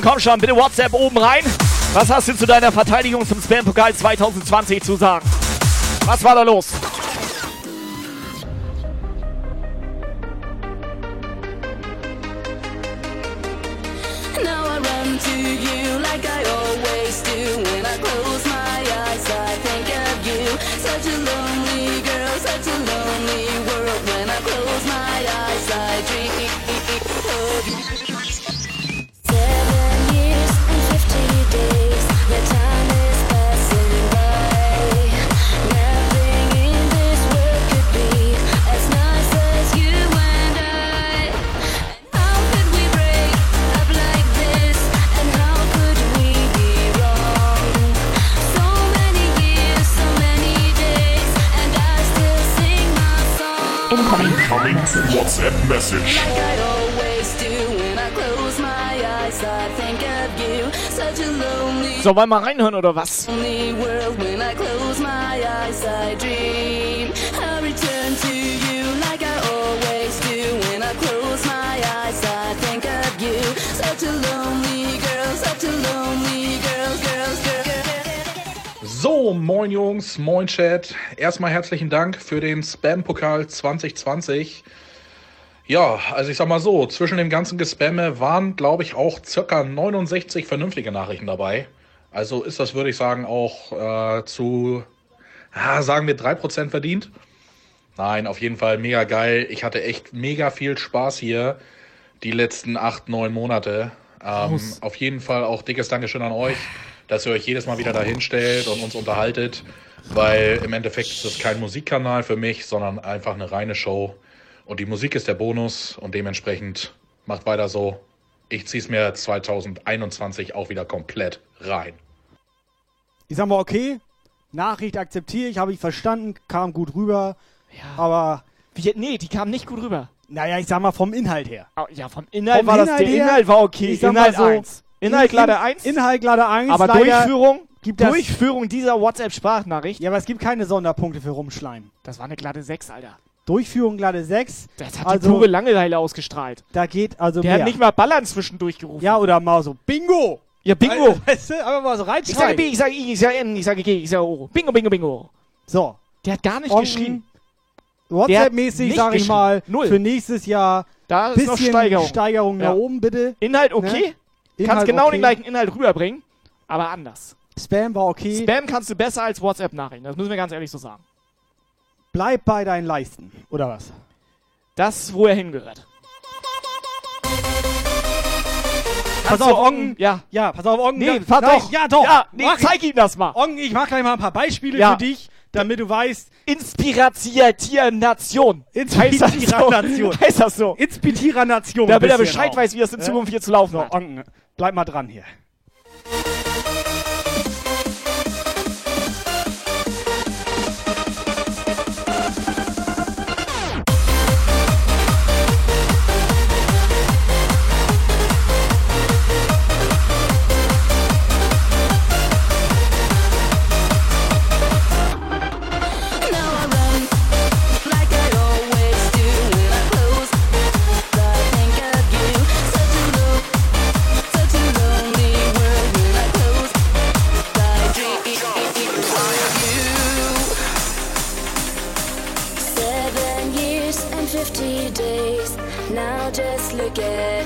Song, komm schon, bitte WhatsApp oben rein. Was hast du zu deiner Verteidigung zum Spam-Pokal 2020 zu sagen? Was war da los? Song. Incoming WhatsApp message. Like I always do when I close my eyes, I think of you. Such a lonely, So, wollen wir reinhören oder was? Lonely world when I close my eyes, I dream. I return to you like I always do. When I close my eyes, I think of you. Such a lonely girl, such a lonely So, moin Jungs, moin Chat. Erstmal herzlichen Dank für den Spam-Pokal 2020. Ja, also ich sag mal so, zwischen dem ganzen Gespamme waren, glaube ich, auch circa 69 vernünftige Nachrichten dabei. Also ist das, würde ich sagen, auch äh, zu, ah, sagen wir, 3% verdient. Nein, auf jeden Fall mega geil. Ich hatte echt mega viel Spaß hier die letzten acht, neun Monate. Ähm, auf jeden Fall auch dickes Dankeschön an euch, dass ihr euch jedes Mal wieder dahin stellt und uns unterhaltet, weil im Endeffekt ist das kein Musikkanal für mich, sondern einfach eine reine Show. Und die Musik ist der Bonus und dementsprechend macht weiter so. Ich zieh's mir 2021 auch wieder komplett rein. Ich sag mal, okay, Nachricht akzeptiere ich, habe ich verstanden, kam gut rüber. Aber. Wie, nee, die kam nicht gut rüber. Naja, ich sag mal vom Inhalt her. Oh, ja, vom Inhalt Vom war das, Inhalt der her, Inhalt war okay. ich sag Inhalt mal so, 1. Inhalt in- Lade 1. Inhalt Lade 1. Aber Durchführung, gibt das- Durchführung dieser WhatsApp-Sprachnachricht. Ja, aber es gibt keine Sonderpunkte für Rumschleim. Das war eine glatte 6, Alter. Durchführung Lade 6. Das hat also, die pure Langeweile ausgestrahlt. Da geht also Der mehr. hat nicht mal Ballern zwischendurch gerufen. Ja, oder mal so Bingo. Ja, Bingo. Weißt du, einfach mal so Ich sage B, reinschreien. ich sage I, ich sage N, ich sage G, ich sage O. Bingo, bingo, bingo. So. Der hat gar nicht Onken, geschrien. WhatsApp-mäßig, sag ich mal, Null. für nächstes Jahr Da ist bisschen Steigerung. Steigerung Ja. nach oben, bitte. Inhalt okay. Ne? Kannst Inhalt genau okay. den gleichen Inhalt rüberbringen, aber anders. Spam war okay. Spam kannst du besser als WhatsApp-Nachrichten. Das müssen wir ganz ehrlich so sagen. Bleib bei deinen Leisten, oder was? Das, wo er hingehört. Pass Kannst auf, Ongen. Ja. Ja, pass auf, Ongen. Nee, fahr Nein, doch. Ja, doch. Ja, nee, Mach zeig ihm das mal. Ongen, ich mach gleich mal ein paar Beispiele Ja. für dich, damit du weißt. So? Inspiratiernation. Heißt das so? Inspiratiernation. Damit er Bescheid auch. weiß, wie das in? Zukunft hier zu laufen So, hat. Ongen, bleib mal dran hier. Now just look at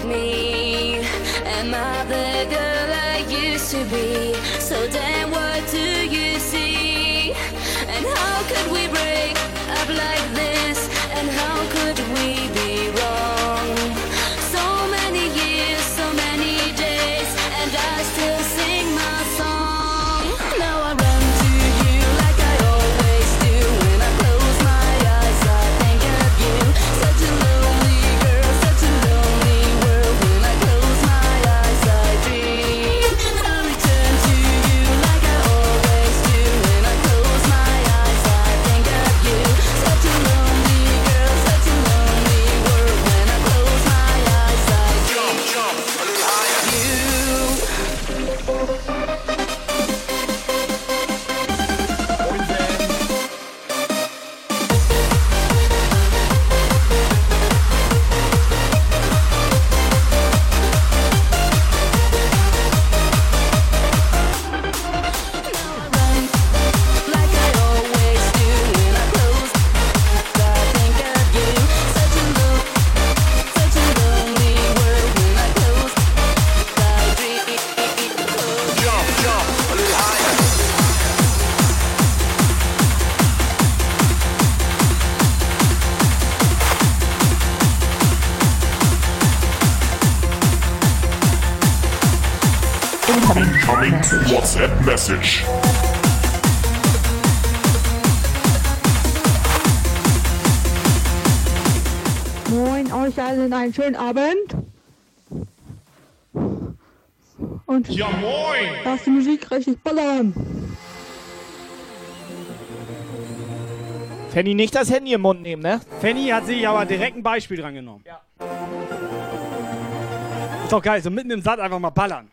Incoming WhatsApp message. Moin euch allen einen schönen Abend. Und ja, moin! lass die Musik richtig ballern. Fanny, nicht das Handy im Mund nehmen, ne? Fanny hat sich aber direkt ein Beispiel dran genommen. Ja. Ist doch geil, so mitten im Satz einfach mal ballern.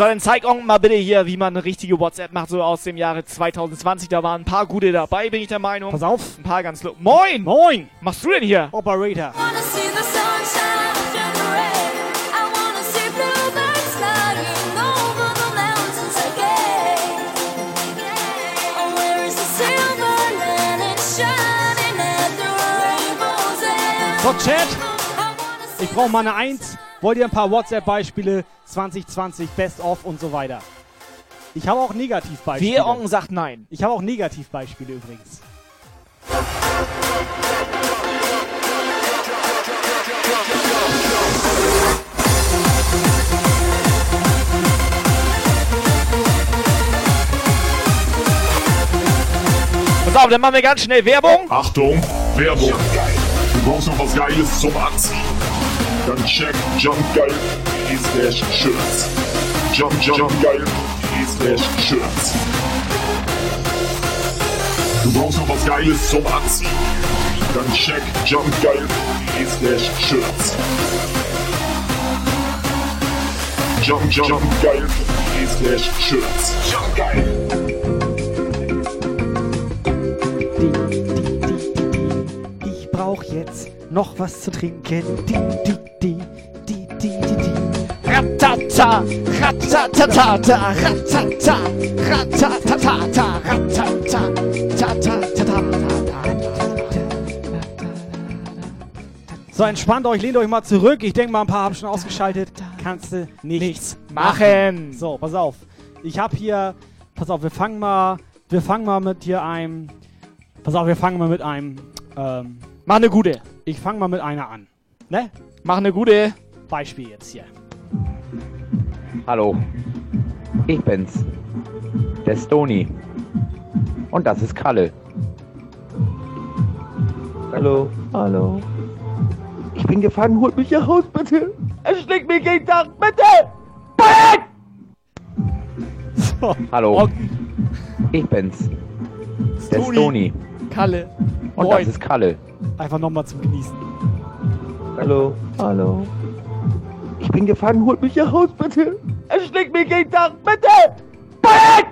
So, dann zeig Onken mal bitte hier, wie man eine richtige WhatsApp macht, so aus dem Jahre 2020. Da waren ein paar gute dabei, bin ich der Meinung. Pass auf. Ein paar ganz lo Moin! Moin! Was machst du denn hier? Operator. Oh? So, Chat. Ich brauche mal eine 1. Wollt ihr ein paar WhatsApp-Beispiele 2020 Best of und so weiter? Ich habe auch Negativbeispiele. Wehe Onken sagt nein. Ich habe auch Negativbeispiele übrigens. Pass auf, dann machen wir ganz schnell Werbung. Achtung, Werbung. Du brauchst noch was Geiles zum Anziehen. Dann check jumpgeil.de slash shirts. Jump, jump, jumpgeil.de slash shirts. Du brauchst noch was Geiles zum Anziehen. Dann check jumpgeil.de slash shirts. Jump, jump, jumpgeil.de slash shirts. Jump geil. Ich brauche jetzt noch was zu trinken. Die, die, die, die, die, die, die. Ratata, ratatatata, ratata, ratatatata, ratata. So, entspannt euch, lehnt euch mal zurück. Ich denke mal, ein paar haben schon ausgeschaltet. Kannst du nichts, Nichts machen. So, pass auf. Ich habe hier, pass auf, wir fangen mal, wir fangen mal mit hier einem, pass auf, wir fangen mal mit einem, ähm, Mach eine gute. ich fange mal mit einer an. Ne? Mach eine gute. Beispiel jetzt hier. Hallo, ich bin's, der Stony. Und das ist Kalle. Hallo, hallo. Ich bin gefangen, holt mich hier raus, bitte. Er schlägt mich jeden Tag, bitte! Bitte! So. Hallo, ich bin's, der Stony. Stony. Kalle. Und Moin. das ist Kalle. Einfach nochmal zum Genießen. Hallo, hallo. Ich bin gefangen, holt mich hier raus, bitte. Er schlägt mich jeden Tag, bitte! Bitte!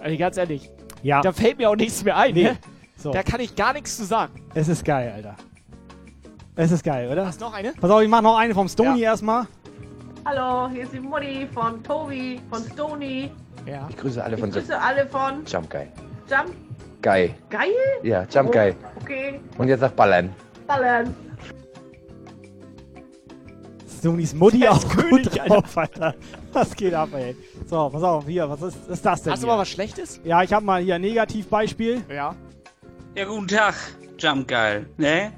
Also ganz ehrlich, Ja, da fällt mir auch nichts mehr ein, Nee. ne? so. Da kann ich gar nichts zu sagen. Es ist geil, Alter. Es ist geil, oder? Hast noch eine? Pass auf, ich mach noch eine vom Stony erstmal. Hallo, hier ist die Mutti von Tobi, von Stony. Ja. Ich grüße alle Ich von grüße alle von Jump Guy. Jump. Geil. Geil? Ja, Jump Guy. Okay, Und jetzt sag Ballern. ballern. Stonys Mutti auch ist gut König, Alter. drauf, Alter. Was geht ab, ey? So, pass auf, hier, was ist, ist das denn Hast du hier? mal was Schlechtes? Ja, ich habe mal hier ein Negativbeispiel. Ja. Ja, guten Tag, Jumpgeil, ne?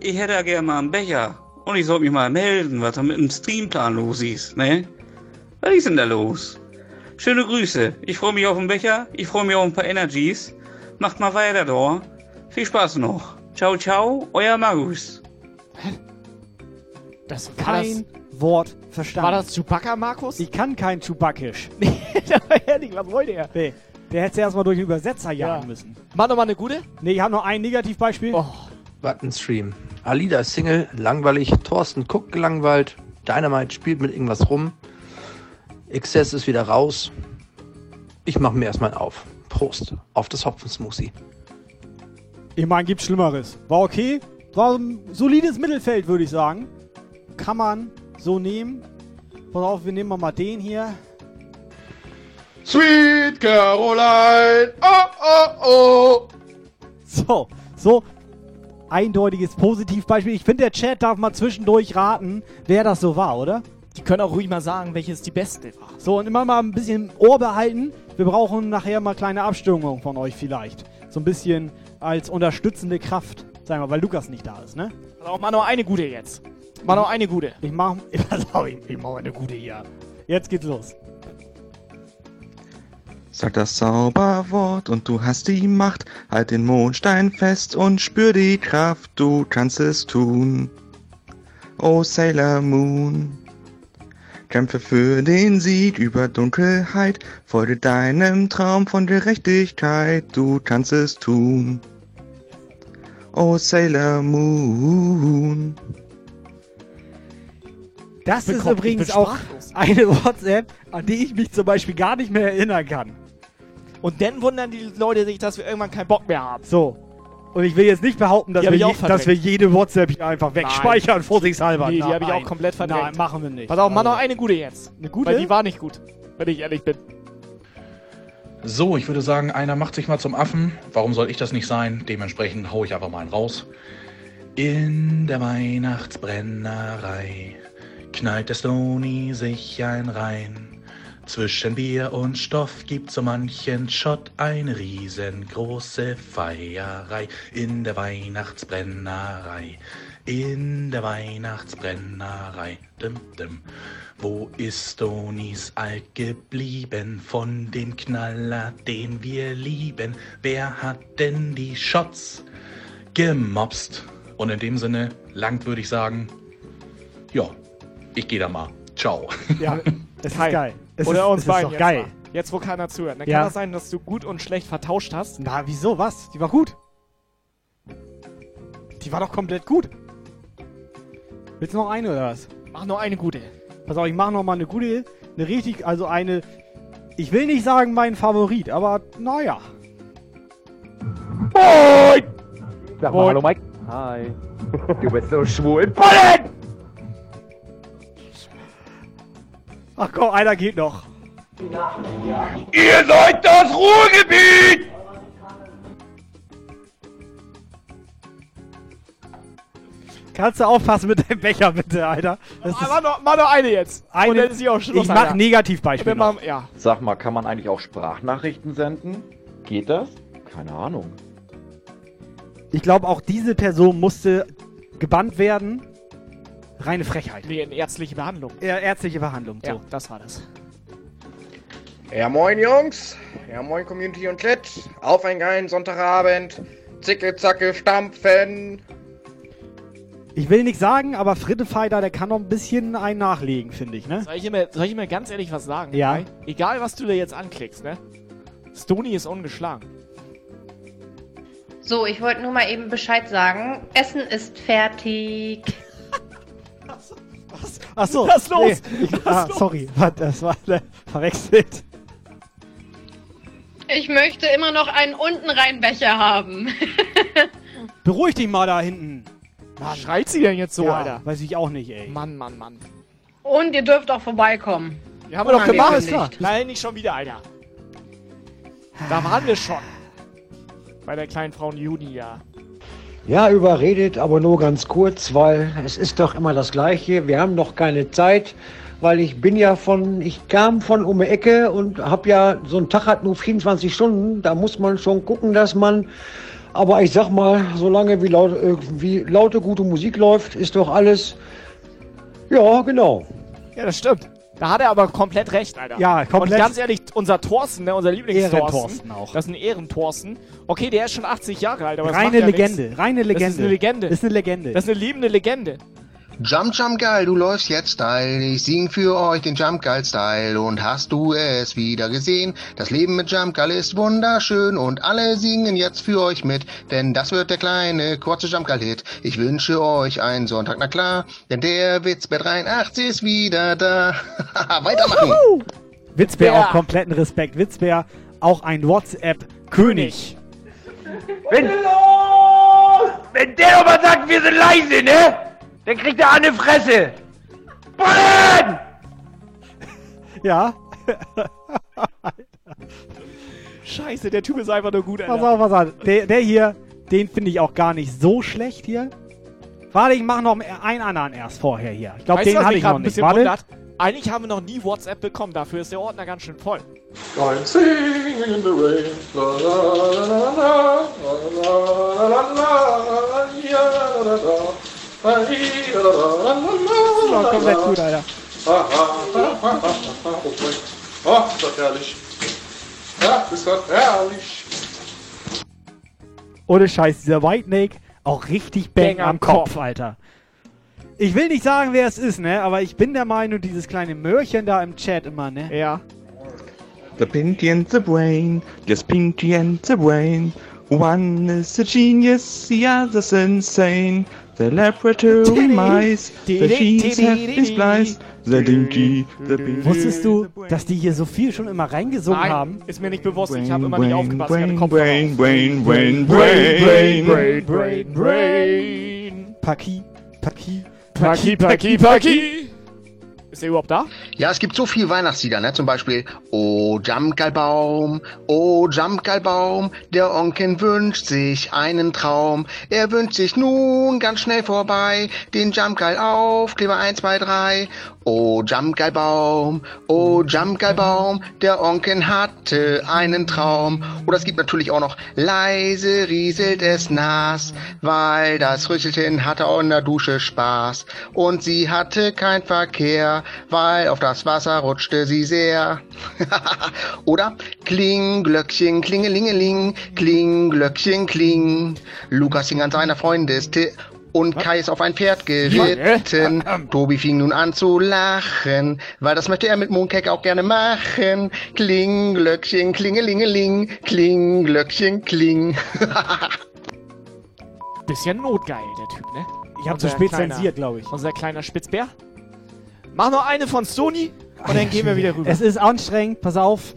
Ich hätte ja gerne mal einen Becher. Und ich sollte mich mal melden, was da mit dem Streamplan los ist, ne? Was ist denn da los? Schöne Grüße. Ich freue mich auf den Becher. Ich freue mich auf ein paar Energies. Macht mal weiter, da. Viel Spaß noch. Ciao, ciao, euer Magus. Das war Kein Wort verstanden. War das Chewbacca, Markus? Ich kann kein Chewbackisch. Ehrlich, was wollte er? Nee, der hätte erstmal durch den Übersetzer Ja. jagen müssen. Mach noch mal eine gute. Nee, ich habe noch ein Negativbeispiel. Oh. Button-Stream. Alida ist Single, langweilig. Thorsten guckt gelangweilt. Dynamite spielt mit irgendwas rum. Excess ist wieder raus. Ich mache mir erstmal auf. Prost auf das Hopfensmoothie. Ich meine, gibt's Schlimmeres. War okay. War ein solides Mittelfeld, würde ich sagen. Kann man so nehmen. Pass auf, wir nehmen mal den hier. Sweet Caroline, oh, oh, oh. So, so. Eindeutiges Positivbeispiel. Ich finde, der Chat darf mal zwischendurch raten, wer das so war, oder? Die können auch ruhig mal sagen, welches die beste war. So, und immer mal ein bisschen Ohr behalten. Wir brauchen nachher mal kleine Abstimmungen von euch vielleicht. So ein bisschen als unterstützende Kraft. Sagen wir, weil Lukas nicht da ist, ne? Also mach noch eine gute jetzt. Mach noch eine gute. Ich mach, pass auf, ich, ich mach mal eine gute hier. Jetzt geht's los. Sag das Zauberwort und du hast die Macht. Halt den Mondstein fest und spür die Kraft, du kannst es tun. Oh Sailor Moon. Kämpfe für den Sieg über Dunkelheit. Folge deinem Traum von Gerechtigkeit, du kannst es tun. Oh Sailor Moon. Das ist übrigens auch eine WhatsApp, an die ich mich zum Beispiel gar nicht mehr erinnern kann. Und dann wundern die Leute sich, dass wir irgendwann keinen Bock mehr haben. So. Und ich will jetzt nicht behaupten, dass, wir, je, dass wir jede WhatsApp hier einfach wegspeichern, vorsichtshalber. Nee, die Nein. habe ich auch komplett verdrängt. Nein, machen wir nicht. Pass auf, mach noch Also, eine gute jetzt. Eine gute? Weil die war nicht gut. Wenn ich ehrlich bin. So, ich würde sagen, einer macht sich mal zum Affen. Warum soll ich das nicht sein? Dementsprechend hau ich einfach mal einen raus. In der Weihnachtsbrennerei knallt der Stony sich ein rein. Zwischen Bier und Stoff gibt so manchen Shot eine riesengroße Feierei. In der Weihnachtsbrennerei, in der Weihnachtsbrennerei. Dim, dim. Wo ist Stonys alt geblieben von dem Knaller, den wir lieben? Wer hat denn die Shots gemobst? Und in dem Sinne, langt würde ich sagen, ja, ich gehe da mal. Ciao. Ja, es ist Kai. geil. Es Oder ist, uns es ist beiden doch jetzt geil. mal. Jetzt, wo keiner zuhört. Dann Ja. kann das sein, dass du gut und schlecht vertauscht hast. Na, wieso? Was? Die war gut. Die war doch komplett gut. Willst du noch eine oder was? Mach noch eine gute. Pass auf, ich mache noch mal eine gute, eine richtig, also eine, ich will nicht sagen mein Favorit, aber naja. Moin! Sag mal Moin. hallo Mike. Hi. Du bist so schwul. Bullen! Ach komm, einer geht noch. Ihr seid das Ruhrgebiet! Kannst du aufpassen mit deinem Becher bitte, Alter? Das mach, noch, mach noch eine jetzt. eine, Und dann ist auch Schluss, ich mach Alter. Negativbeispiel Und dann noch. machen- ja. Sag mal, kann man eigentlich auch Sprachnachrichten senden? Geht das? Keine Ahnung. Ich glaube, auch diese Person musste gebannt werden. Reine Frechheit. Nee, in ärztliche Behandlung. Ja, ärztliche Behandlung. So. Ja, das war das. Ja, moin Jungs. Ja, moin Community und Chat. Auf einen geilen Sonntagabend. Zicke, zacke, stampfen. Ich will nichts sagen, aber Frittefighter, der kann noch ein bisschen einen nachlegen, finde ich, ne? Soll ich, immer, soll ich immer ganz ehrlich was sagen? Ja. Kai? Egal, was du da jetzt anklickst, ne? Stony ist ungeschlagen. So, ich wollte nur mal eben Bescheid sagen. Essen ist fertig. Ach so. Was ist los? Nee, ich, Was ah, ist los? sorry, warte, das war äh, verwechselt. Ich möchte immer noch einen unten rein Becher haben. Beruhig dich mal da hinten. Was schreit sie denn jetzt so, ja, Alter? Weiß ich auch nicht, ey. Mann, Mann, Mann. Und ihr dürft auch vorbeikommen. Wir haben wir doch gemacht. Unangekündigt. Nein, nicht schon wieder, Alter. Da waren wir schon. Bei der kleinen Frau Juni, ja. Überredet, aber nur ganz kurz, weil es ist doch immer das Gleiche. Wir haben noch keine Zeit, weil ich bin ja von, ich kam von um die Ecke und hab ja, so ein Tag hat nur 24 Stunden. Da muss man schon gucken, dass man, aber ich sag mal, solange wie, laut, äh, wie laute, gute Musik läuft, ist doch alles, ja, genau. Ja, das stimmt. Da hat er aber komplett recht, Alter. Ja, komplett. Und ganz ehrlich, unser Thorsten, ne, unser Lieblingsthorsten. Auch. Das ist ein Ehrenthorsten. Okay, der ist schon 80 Jahre alt, aber das Reine macht ja Legende, nichts. reine Das ist Legende. eine Legende. Das ist eine Legende. Das ist eine liebende Legende. Jump, Jump, geil, du läufst jetzt steil. Ich sing für euch den Jump, geil Style. Und hast du es wieder gesehen? Das Leben mit Jump, geil ist wunderschön. Und alle singen jetzt für euch mit. Denn das wird der kleine, kurze Jump, geil Hit. Ich wünsche euch einen Sonntag, na klar. Denn der Witz bei 83 ist wieder da. Weitermachen. Witzbär Ja. auch kompletten Respekt. Witzbär auch ein WhatsApp-König. Wenn, wenn der mal sagt, wir sind leise, ne? Dann kriegt er eine Fresse. Bullen! Ja. Scheiße, der Typ ist einfach nur gut, Alter. Pass auf, pass auf. Der, der hier, den finde ich auch gar nicht so schlecht hier. Warte, ich mache noch einen anderen erst vorher hier. Ich glaube, den mich ich noch ein nicht. bisschen Warte. wundert? Eigentlich haben wir noch nie WhatsApp bekommen. Dafür ist der Ordner ganz schön voll. I'm singing in the rain. La, la, la, la, la, la, la, la, la, ja, la, la, la. La, hi, la, la, la, la, la, Ja, komplett la. gut, Alter. Oh. Oh, ist das herrlich. Ja, ist das herrlich. Ohne Scheiß, dieser White Snake auch richtig Bang, Bang am am Kopf, Kopf. Alter. Ich will nicht sagen, wer es ist, ne? Aber ich bin der Meinung, dieses kleine Möhrchen da im Chat immer, ne? Ja. The Pinky and the Brain, yes, Pinky and the Brain. One is a genius, the other's insane. The laboratory mice, the sheets have been spliced. The Dinky, the Pinky. Wusstest du, dass die hier so viel schon immer reingesungen Nein, haben? ist mir nicht bewusst. Ich habe immer nicht Brain, aufgepasst. Ich hatte brain, brain, auf. brain, brain, brain, brain. brain, brain, brain. Paki, Paki, Paki, Paki, Paki. Ist der überhaupt da? Ja, es gibt so viel Weihnachtslieder, ne? Zum Beispiel Oh Jamgalbaum, oh Jamgalbaum, der Onkel wünscht sich einen Traum. Er wünscht sich nun ganz schnell vorbei den Jamgal Aufkleber 1, 2, 3. Oh Jamgalbaum, oh Jamgalbaum, der Onkel hatte einen Traum. Oder es gibt natürlich auch noch leise rieselt es nass, weil das Rüsselchen hatte auch in der Dusche Spaß. Und sie hatte kein Verkehr, weil auf das Wasser rutschte sie sehr. Oder Kling, Glöckchen, Klingelingeling, Kling, Glöckchen, Kling. Lukas hing an seiner Freundeste und Kai ist auf ein Pferd geritten. Tobi fing nun an zu lachen, weil das möchte er mit Mooncake auch gerne machen. Kling, Glöckchen, Klingelingeling, Kling, Glöckchen, Kling. Bisschen notgeil, der Typ, ne? Ich hab zu spät zensiert, glaube ich. Unser kleiner Spitzbär. Mach noch eine von Sony und dann gehen wir wieder rüber. Es ist anstrengend, pass auf.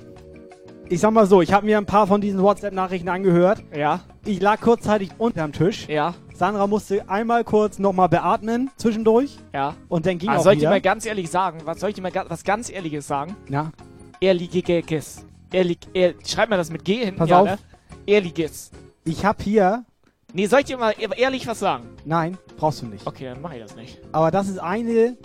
Ich sag mal so, ich habe mir ein paar von diesen WhatsApp-Nachrichten angehört. Ja. Ich lag kurzzeitig unterm Tisch. Ja. Sandra musste einmal kurz nochmal beatmen zwischendurch. Ja. Und dann ging Ah, auch soll ich dir mal ganz ehrlich sagen? Was soll ich dir mal ga- was ganz ehrliches sagen? Na? Ehrliches. Ehrlich, ehr, schreib mal das mit G hinten. Pass ja, auf. Ne? Ehrliches. Ich hab hier. Nee, soll ich dir mal ehrlich was sagen? Nein, brauchst du nicht. Okay, dann mach ich das nicht. Aber das ist eine,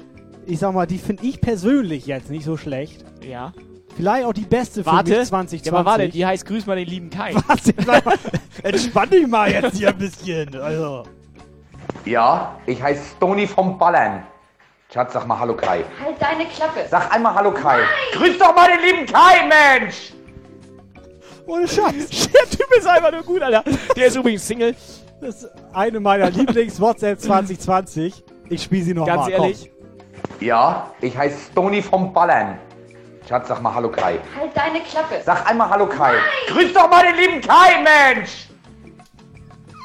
ich sag mal, die finde ich persönlich jetzt nicht so schlecht. Ja. Vielleicht auch die beste für Warte. mich 2020. Ja, aber warte, die heißt Grüß mal den lieben Kai. Warte. Entspann dich mal jetzt hier ein bisschen. Also. Ja, ich heiße Stoni vom Ballern. Schatz, sag mal Hallo Kai. Halt deine Klappe. Sag einmal Hallo Kai. Grüß doch mal den lieben Kai, Mensch! Ohne Scheiß. Der Typ ist einfach nur gut, Alter. Der ist übrigens Single. Das ist eine meiner Lieblings-WhatsApp 2020. Ich spiele sie noch Ganz mal. ehrlich. Ja, ich heiße Stoni vom Ballern. Schatz, sag mal Hallo Kai. Halt deine Klappe. Sag einmal Hallo Kai. Grüß doch mal den lieben Kai, Mensch!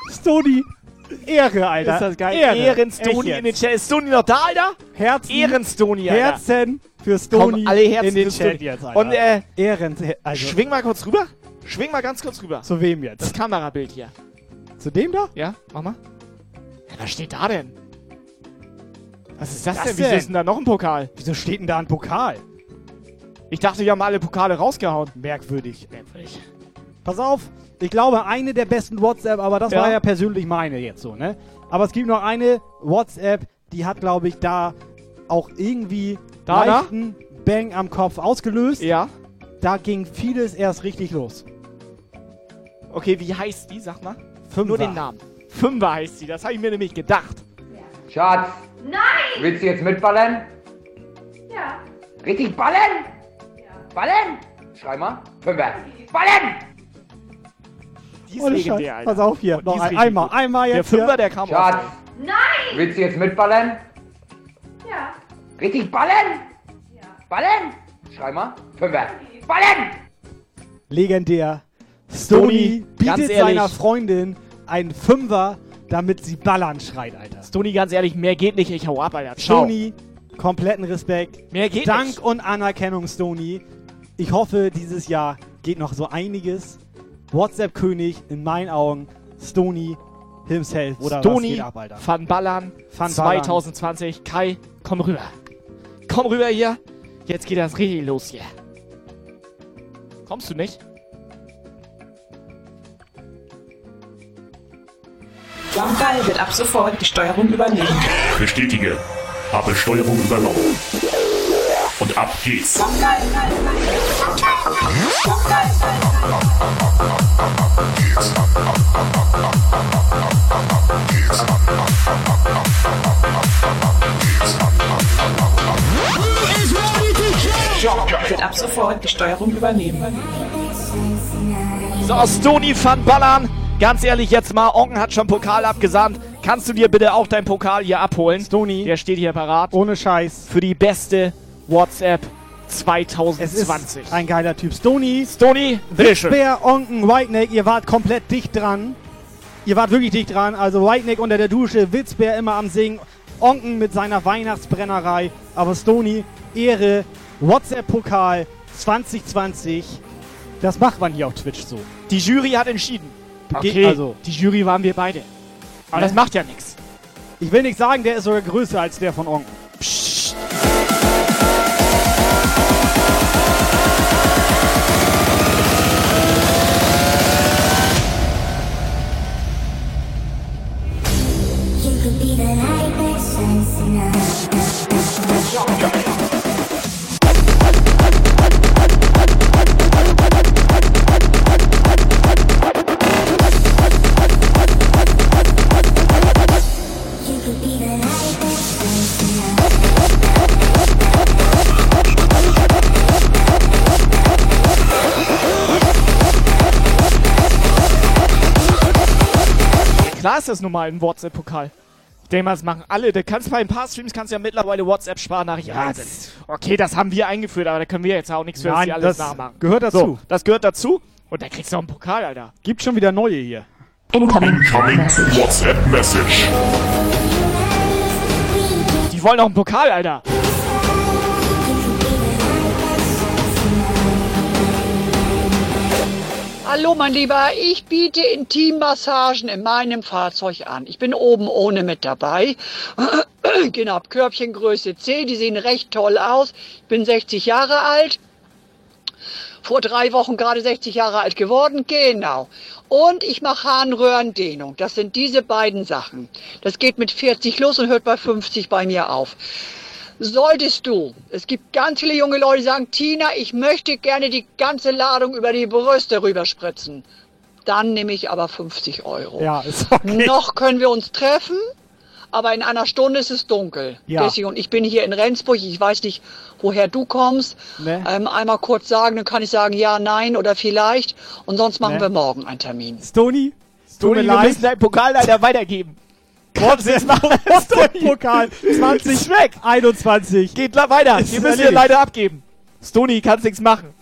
Stoni. Ehre, Alter. Ist das geil? Ehre. Ehrenstoni in den. Chat. Ist Stoni noch da, Alter? Herzen. Ehrenstoni, Alter. Herzen für Stoni Komm, alle Herzen in den für Chat jetzt, Alter. Und, äh, Ehren, also Schwing mal kurz rüber. Schwing mal ganz kurz rüber. zu wem jetzt? Das Kamerabild hier. Zu dem da? Ja, mach mal. Ja, was steht da denn? Was ist das, Das denn? Wieso denn? ist denn da noch ein Pokal? Wieso steht denn da ein Pokal? Ich dachte, wir haben alle Pokale rausgehauen. Merkwürdig. Merkwürdig. Pass auf, ich glaube, eine der besten WhatsApp, aber das Ja. war ja persönlich meine jetzt so, ne? Aber es gibt noch eine WhatsApp, die hat, glaube ich, da auch irgendwie Da, da? leichten Bang am Kopf ausgelöst. Ja. Da ging vieles erst richtig los. Okay, wie heißt die? Sag mal. Fünfer. Nur den Namen. Fünfer heißt sie. Das habe ich mir nämlich gedacht. Schatz, Nein! willst du jetzt mitballen? Ja. Richtig ballen? Ballen? Schrei mal. Fünfer. Ballen! Die ist Ohne legendär. Alter. Pass auf hier, Und noch ein, einmal, gut. einmal Der jetzt Fünfer, hier. der kam Schatz, aus. Nein! willst du jetzt mitballen? Ja. Richtig ballen? Ballen? Schrei mal. Fünfer. Ballen! Legendär. Ganz bietet ehrlich. seiner Freundin einen Fünfer, damit sie ballern schreit, Alter. Stoni, ganz ehrlich, mehr geht nicht. Ich hau ab, Alter. Ciao. Stoney, kompletten Respekt. Mehr geht Dank nicht. und Anerkennung, Stoney. Ich hoffe, dieses Jahr geht noch so einiges. WhatsApp-König in meinen Augen, Stoney himself. Oder was Stoni geht ab, Alter? van Ballern Van Ballern. 2020. Kai, komm rüber. Komm rüber hier. Jetzt geht das richtig los hier. Kommst du nicht? Jumpgeil wird ab sofort die Steuerung übernehmen. Bestätige. Habe Steuerung übernommen. Und ab geht's. Wird ab sofort die Steuerung übernehmen. So, Stoni van Ballern. Ganz ehrlich jetzt mal, Onken hat schon Pokal abgesandt. Kannst du dir bitte auch deinen Pokal hier abholen? Stoni. Der steht hier parat. Ohne Scheiß. Für die beste WhatsApp Es 2020. ist ein geiler Typ. Stoni, Stoni, bitteschön. Onken, Whiteneck, ihr wart komplett dicht dran. Ihr wart wirklich dicht dran. Also Whiteneck unter der Dusche, Witzbär immer am Singen, Onken mit seiner Weihnachtsbrennerei. Aber Stoni, Ehre, WhatsApp-Pokal 2020. Das macht man hier auf Twitch so. Die Jury hat entschieden. Okay, also. die Jury waren wir beide. Aber Ne? das macht ja nichts. Ich will nicht sagen, der ist sogar größer als der von Onken. Psst. Klar ist das nun mal ein WhatsApp-Pokal. Denke mal, das machen alle. Da kannst bei ein paar Streams kannst du ja mittlerweile WhatsApp-Sprachnachrichten Ja, einsenden. Okay, das haben wir eingeführt, aber da können wir jetzt auch nichts für, dass Nein, die alles das nachmachen. gehört dazu. So, das gehört dazu. Und da kriegst du noch einen Pokal, Alter. Gibt schon wieder neue hier. Incoming WhatsApp Message. Die wollen noch einen Pokal, Alter. Hallo mein Lieber, ich biete Intimmassagen in meinem Fahrzeug an. Ich bin oben ohne mit dabei. genau, Körbchengröße C, die sehen recht toll aus. Ich bin 60 Jahre alt. Vor drei Wochen gerade 60 Jahre alt geworden, genau. Und ich mache Harnröhrendehnung. Das sind diese beiden Sachen. Das geht mit 40 los und hört bei 50 bei mir auf. Solltest du, es gibt ganz viele junge Leute, die sagen, Tina, ich möchte gerne die ganze Ladung über die Brüste rüberspritzen. Dann nehme ich aber 50 Euro. Ja, ist okay. Noch können wir uns treffen, aber in einer Stunde ist es dunkel. Ja. Deswegen, und ich bin hier in Rendsburg, ich weiß nicht, woher du kommst. Ne? Ähm, einmal kurz sagen, dann kann ich sagen ja, nein oder vielleicht. Und sonst machen Ne? wir morgen einen Termin. Toni, mir wir müssen deinen Pokal leider weitergeben. WhatsApp-Pokal 2021. Geht la- weiter. Ist Wir müssen hier leider abgeben. Stoni, kannst nichts machen.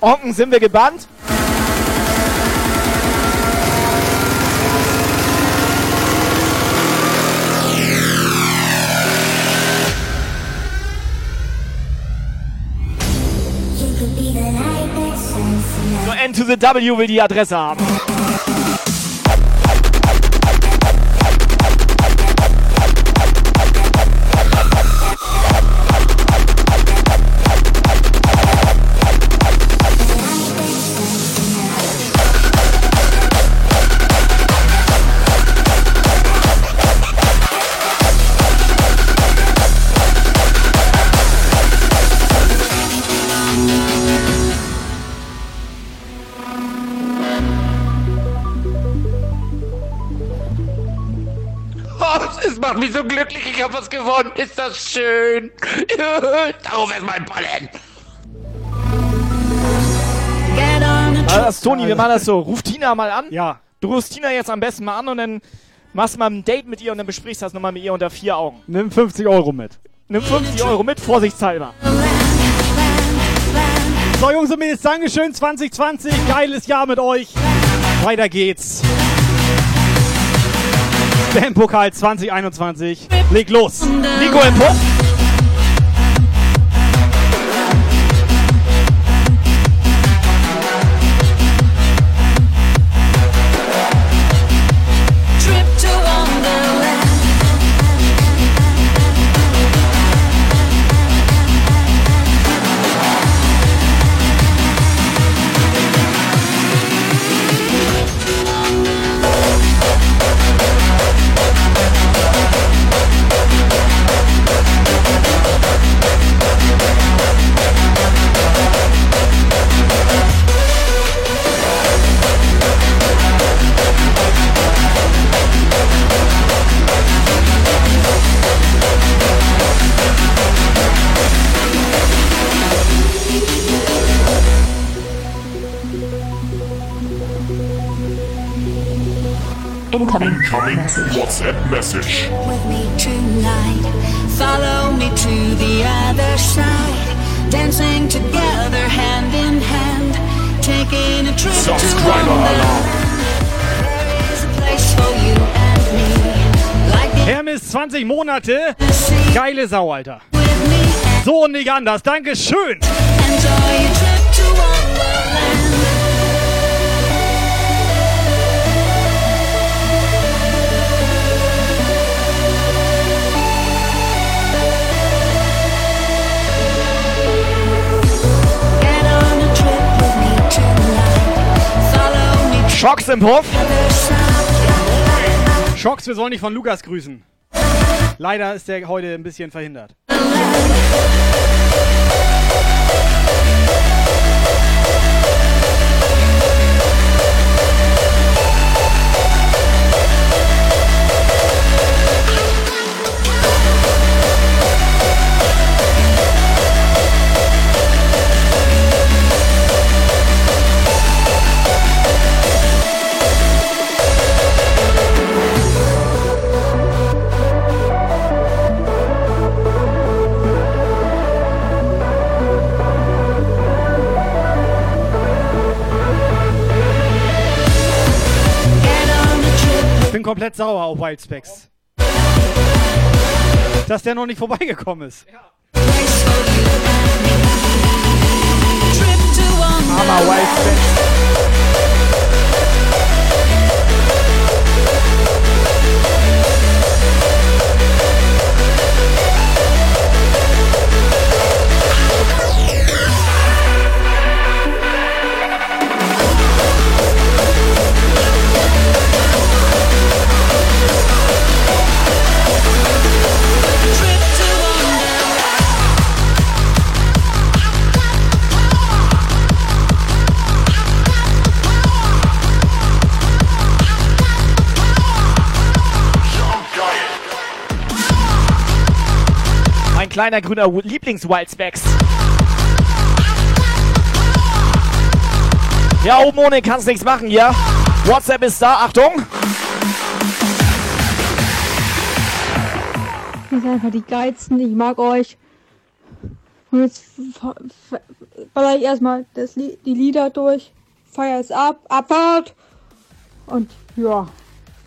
Onken, sind wir gebannt? The W will die Adresse haben. Mich so glücklich, ich habe was gewonnen. Ist das schön. Darauf ist mein Pollen. Also das, Toni, wir machen das so. Ruf Tina mal an. Ja. Du rufst Tina jetzt am besten mal an und dann machst du mal ein Date mit ihr und dann besprichst du das nochmal mit ihr unter vier Augen. Nimm 50 Euro mit. Nimm 50 Euro mit, vorsichtshalber. So, Jungs und Mädels, Dankeschön 2020. Geiles Jahr mit euch. Weiter geht's. Spam-Pokal 2021. Leg los. Nico im Puff. 20 Monate. Geile Sau, Alter. So und nicht anders. Dankeschön. Schocks im Puff. Schocks, wir sollen dich von Lukas grüßen. Leider ist der heute ein bisschen verhindert. komplett sauer auf Wildspecs. Dass der noch nicht vorbeigekommen ist. Armer Wildspecs. Kleiner grüner Lieblings-Wildspecs. Ja, oben ohne kannst nichts machen hier. WhatsApp ist da, Achtung. Ihr seid einfach die geilsten, ich mag euch. Und jetzt baller ich erstmal das die Lieder durch, feier es ab, Abfahrt. Und ja,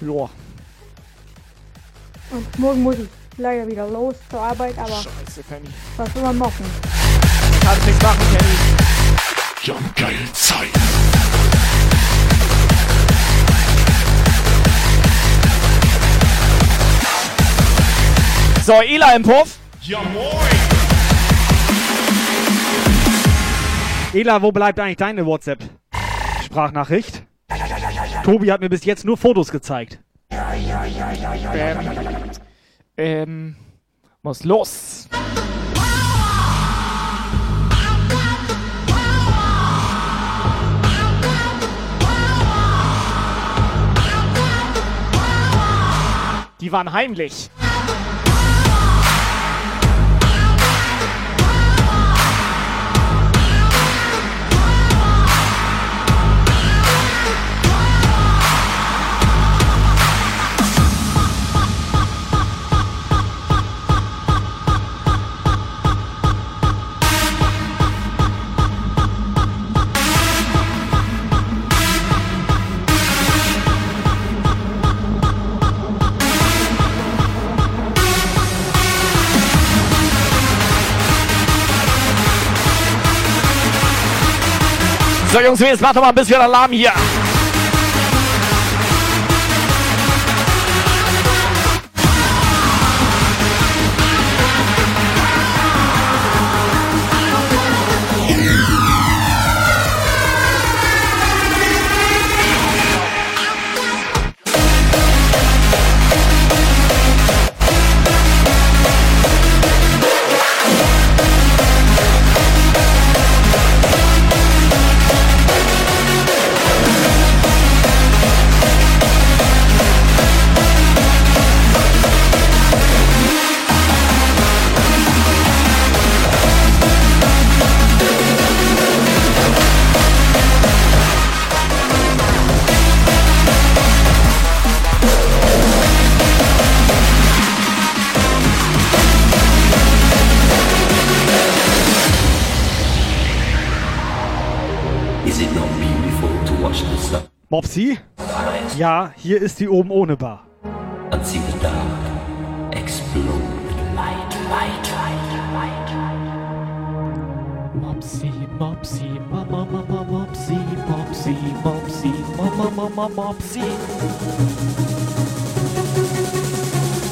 Ja. und morgen muss ich leider wieder los zur Arbeit, aber Scheiße, Penny. was soll man machen? Kannst nichts machen, Penny. Jumpgeil Zeit. So, Ela im Puff. Ja moin. Ela, wo bleibt eigentlich deine WhatsApp-Sprachnachricht? Tobi hat mir bis jetzt nur Fotos gezeigt. Ähm, ähm, muss los. Die waren heimlich. So, Jungs, jetzt macht doch mal ein bisschen Alarm hier. Hier ist die oben ohne Bar. see the dark explode with light, light, light, light? Mopsy, Mopsy, Mama, Mama, Mopsy, Mama, Mama.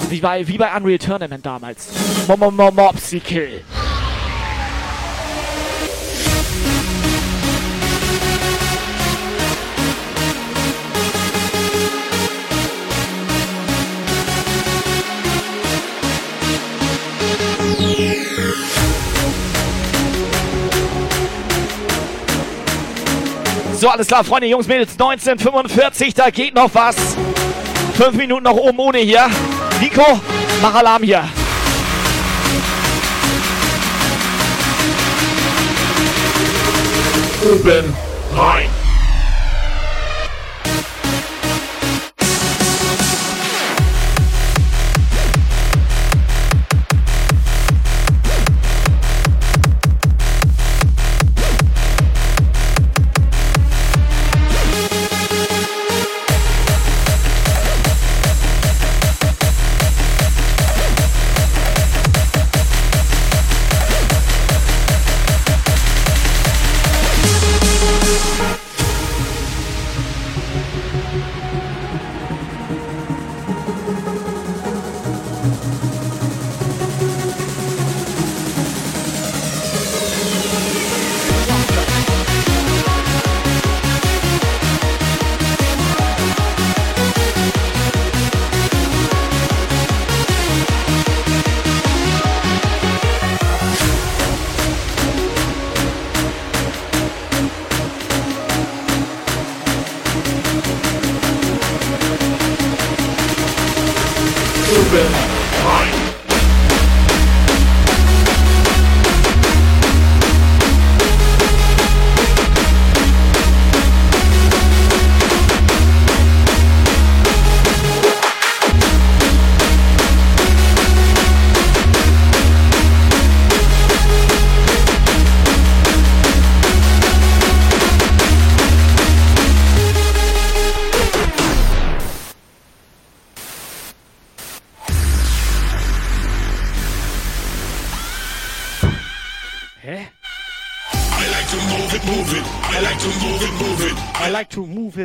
Wie bei, wie bei Unreal Tournament damals. -mo Mopsy Kill. So, alles klar, Freunde, Jungs, Mädels, 1945, da geht noch was. Fünf Minuten noch oben ohne hier. Nico, mach Alarm hier. Oben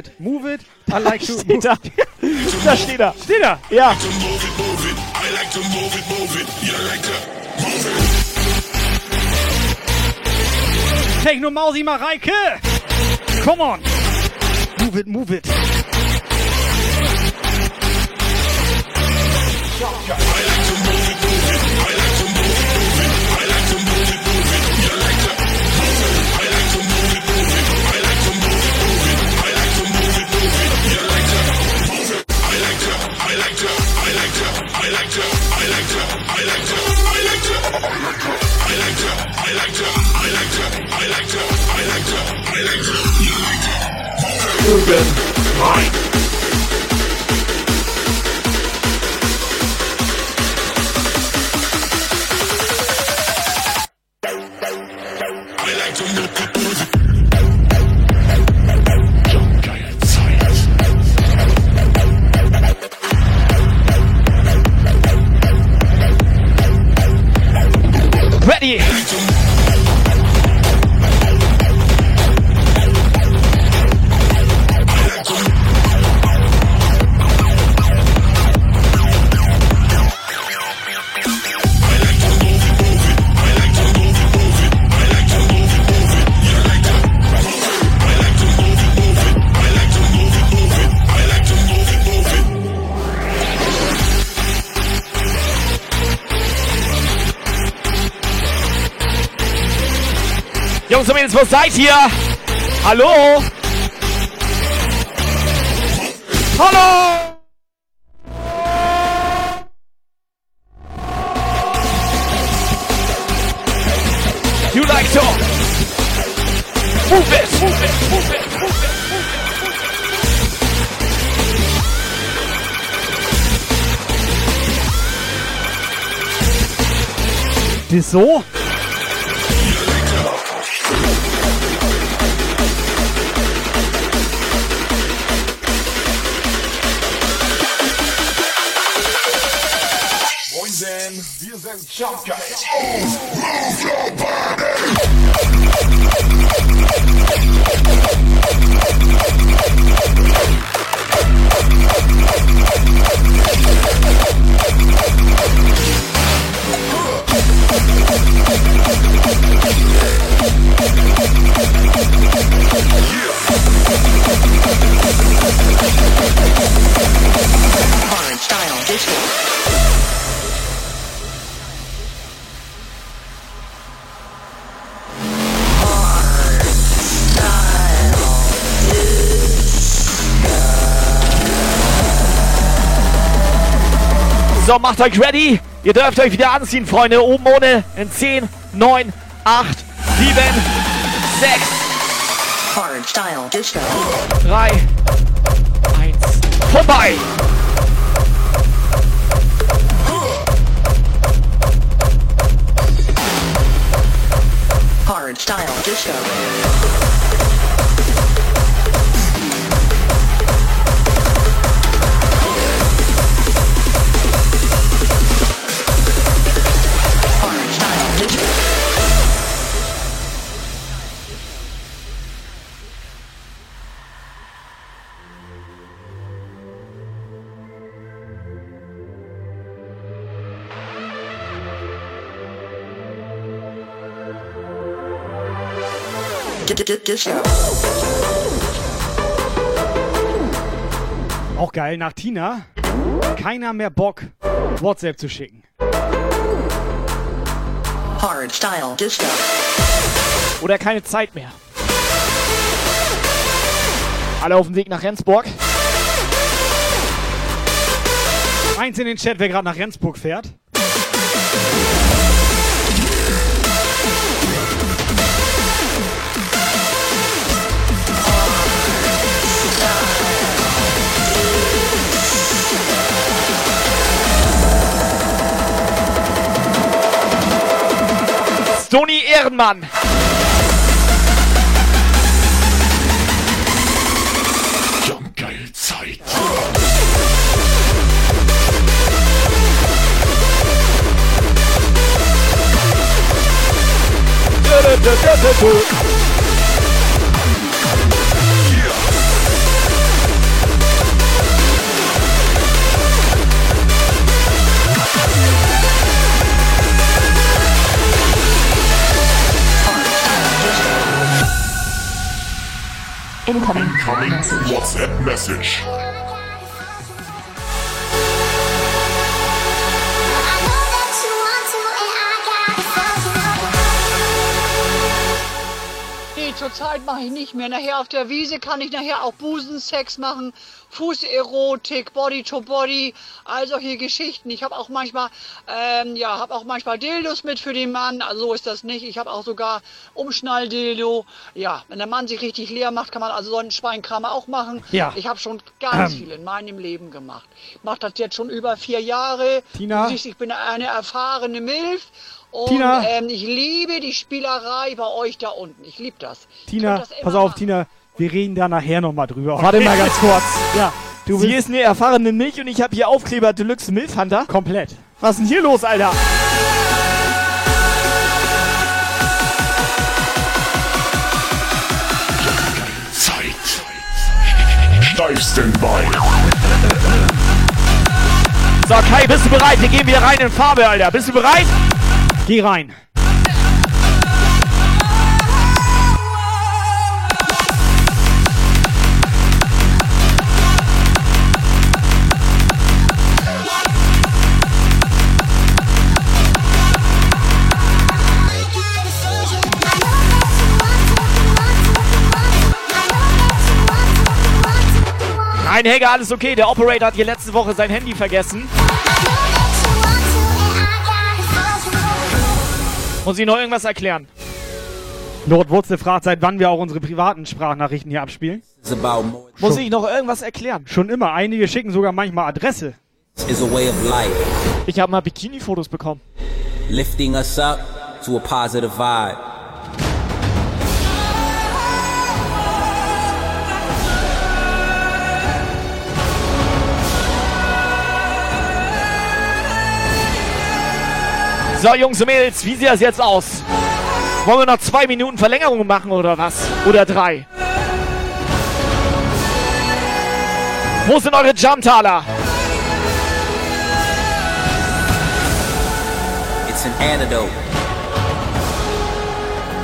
it, move it. I like to Steht da. da steht er. Steht er? Ja. To move it, move it. I like to move it, move it. You like to move it. Techno Mausi Mareike. Come on. Move it, move it. Urban Mind. Mädels, wo seid ihr? Hallo? Hallo? You like to move it, move it, move it, move it. Wieso? Macht euch ready. Ihr dürft euch wieder anziehen, Freunde. Oben ohne in 10, 9, 8, 7, 6, Hard style disco. 3, 1. Vorbei. Hard style disco. Auch geil, nach Tina. Keiner mehr Bock, WhatsApp zu schicken. Hard style disco. Oder keine Zeit mehr. Alle auf dem Weg nach Rendsburg. Eins in den Chat, wer gerade nach Rendsburg fährt. Stony Ehrenmann. Jumpgeil Zeit. Incoming. Incoming WhatsApp message. Zurzeit mache ich nicht mehr. Nachher auf der Wiese kann ich nachher auch Busensex machen, Fußerotik, Body to Body, all solche Geschichten. Ich habe auch manchmal, ähm, ja, habe auch manchmal Dildos mit für den Mann. Also so ist das nicht. Ich habe auch sogar Umschnalldildo. Ja, wenn der Mann sich richtig leer macht, kann man also so einen Schweinkram auch machen. Ja. Ich habe schon ganz Ähm. viel in meinem Leben gemacht. Ich mache das jetzt schon über vier Jahre. Tina? Ich bin eine erfahrene Milf. Und Tina? Ähm, ich liebe die Spielerei bei euch da unten. Ich liebe das. Tina, pass auf, Tina, wir reden da nachher nochmal drüber. Warte mal ganz kurz. Ja, du Sie bist ist eine erfahrene Milch und ich habe hier Aufkleber Deluxe Milf Hunter. komplett. Was ist denn hier los, Alter? Zeit. Steifsten Bein. So, Kai, bist du bereit? Wir gehen wieder rein in Farbe, Alter. Bist du bereit? Geh rein. Nein, Helga, alles okay. Der Operator hat hier letzte Woche sein Handy vergessen. Muss ich noch irgendwas erklären? Lord Wurzel fragt, seit wann wir auch unsere privaten Sprachnachrichten hier abspielen. Muss ich noch irgendwas erklären? Schon immer. Einige schicken sogar manchmal Adresse. is a way of life, Ich habe mal Bikini-Fotos bekommen. lifting us up to a positive vibe. So, Jungs und Mädels, wie sieht das jetzt aus? Wollen wir noch zwei Minuten Verlängerung machen oder was? Oder drei? Wo sind eure Jumptaler? It's an antidote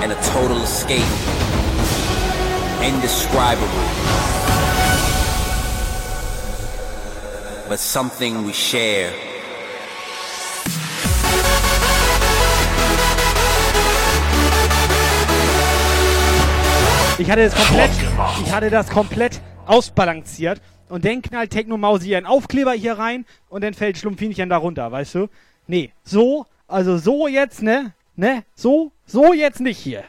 and a total escape. Indescribable. But something we share. Ich hatte das komplett, ich hatte das komplett ausbalanciert. Und dann knallt Techno Mausi einen Aufkleber hier rein und dann fällt Schlumpfinchen da runter, weißt du? Nee, so, also so jetzt, ne? Ne? So, so jetzt nicht hier.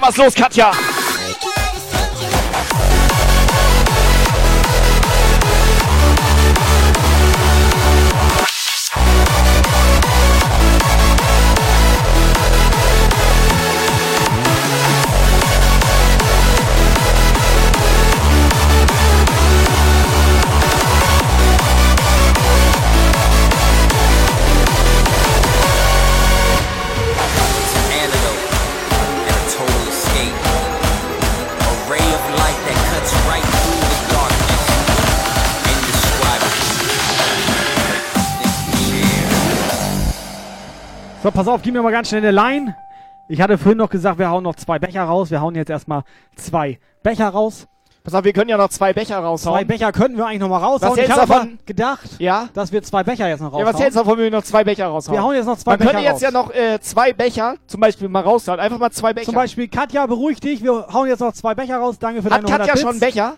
Was los, Katja? So, pass auf, gib mir mal ganz schnell eine Line. Ich hatte vorhin noch gesagt, wir hauen noch zwei Becher raus. Wir hauen jetzt erstmal zwei Becher raus. Pass auf, wir können ja noch zwei Becher raushauen. Zwei Becher könnten wir eigentlich noch mal raushauen. Was ich hältst habe du davon? gedacht, Ja? dass wir zwei Becher jetzt noch Ja, raushauen. was hältst du davon, wenn wir noch zwei Becher raushauen? Wir hauen jetzt noch zwei Man Becher könnte jetzt raus. ja noch äh, zwei Becher zum Beispiel mal raushauen. Einfach mal zwei Becher. Zum Beispiel, Katja, beruhig dich. Wir hauen jetzt noch zwei Becher raus. Danke für Hat deine 100 Katja Bits. schon einen Becher?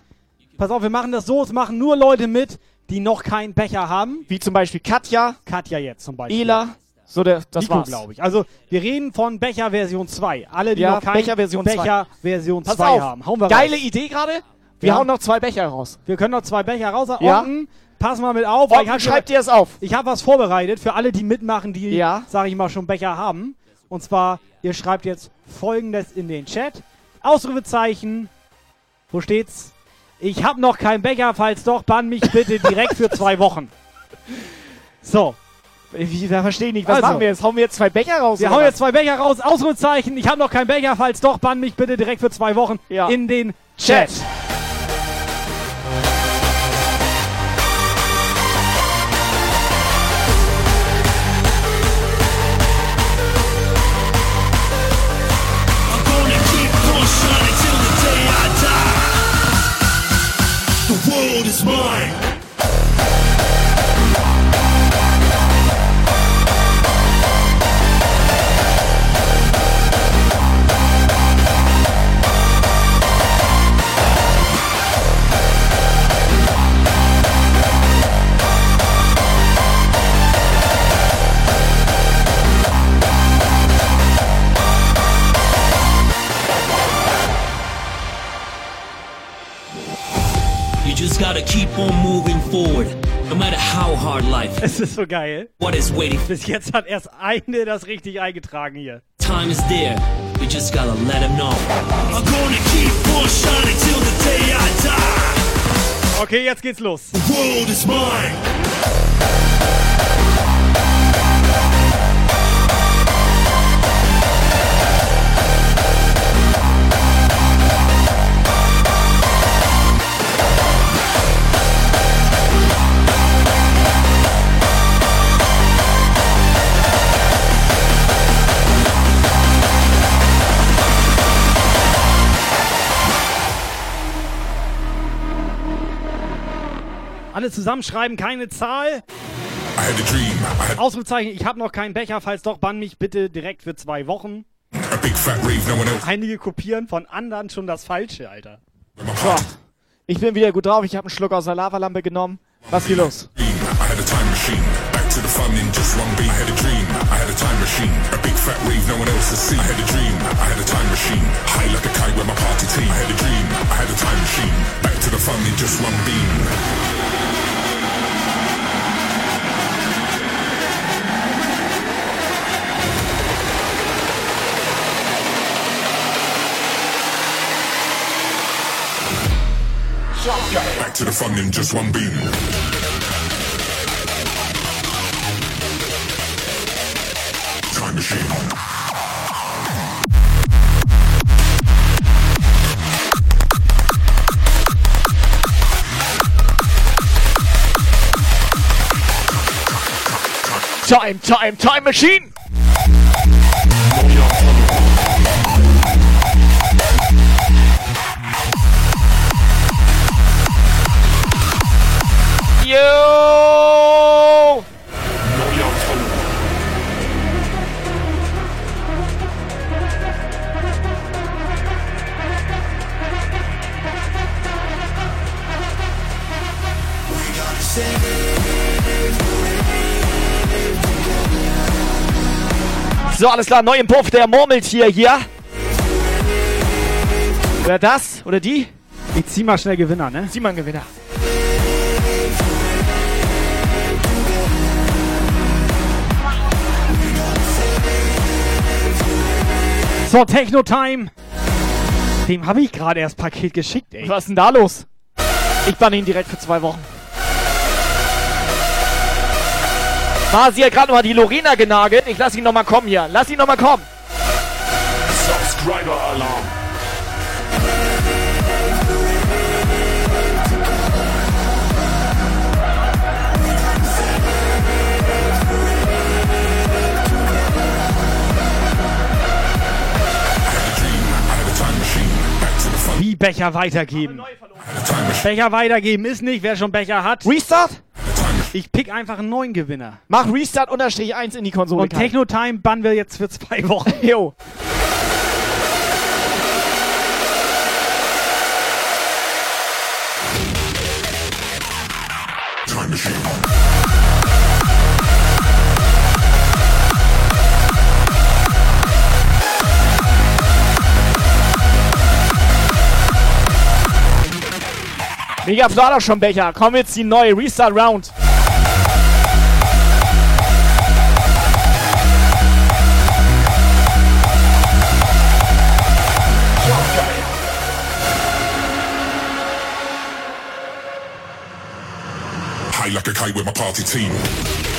Pass auf, wir machen das so. Es machen nur Leute mit, die noch keinen Becher haben. Wie zum Beispiel Katja. Katja jetzt zum Beispiel. Ela. So, der, das Nico, war's. glaube ich. Also, wir reden von Becher Version 2. Alle, die Ja, noch keinen Becher Version 2. Becher Version Pass 2 auf. haben. Hauen wir Geile raus. Idee gerade. Wir Ja. hauen noch zwei Becher raus. Wir können noch zwei Becher raus. Ja. Orten, pass mal mit auf. Orten, hier- schreibt ihr es auf. Ich habe was vorbereitet für alle, die mitmachen, die, Ja. sage ich mal, schon Becher haben. Und zwar, ihr schreibt jetzt folgendes in den Chat. Ausrufezeichen. Wo steht's? Ich habe noch keinen Becher, falls doch, bann mich bitte direkt für zwei Wochen. So. Da verstehe ich nicht. Was Also. machen wir jetzt? Hauen wir jetzt zwei Becher raus? Wir hauen jetzt zwei Becher raus. Ausrufezeichen. Ich habe noch keinen Becher. Falls doch, bann mich bitte direkt für zwei Wochen in den Chat. Chat. Gotta keep on moving forward, no matter how hard life. Es ist so geil. What is waiting? Bis jetzt hat erst eine das richtig eingetragen hier. Time is there. We just gotta let him know. I'm gonna keep on shining till the day I die. Okay, jetzt geht's los. The world is mine. Alle zusammenschreiben, keine Zahl. I had a dream. I had Ausrufezeichen, ich habe noch keinen Becher. Falls doch, bann mich bitte direkt für zwei Wochen. a big fat rave, no one else. Einige kopieren von anderen schon das Falsche, Alter. So. Ich bin wieder gut drauf. Ich habe einen Schluck aus der Lavalampe genommen. Was hier los? To the fun in just one beat. I had a dream. I had a time machine. A big fat rave, no one else has seen. I had a dream. I had a time machine. High like a kite with my party team. I had a dream. I had a time machine. Back to the fun in just one beam. Back to the fun in just one machine. Time, time, time machine! So, alles klar, neu im Puff, der Murmeltier hier. Wer das? Oder die? Ich zieh mal schnell Gewinner, ne? Zieh mal einen Gewinner. So, Techno Time. Dem habe ich gerade erst Paket geschickt, ey. Was ist denn da los? Ich bann ihn direkt für zwei Wochen. War sie hat gerade nochmal die Lorena genagelt. Ich lass ihn nochmal kommen hier. Lass ihn nochmal kommen. Subscriber Alarm. Becher weitergeben. Becher weitergeben ist nicht, wer schon Becher hat. Restart? Ich pick einfach einen neuen Gewinner. Mach Restart unterstrich 1 in die Konsole. Und Techno Time bannen wir jetzt für zwei Wochen. Jo. Mega doch schon Becher. Komm jetzt die neue Restart Round. High like a kite with my party team.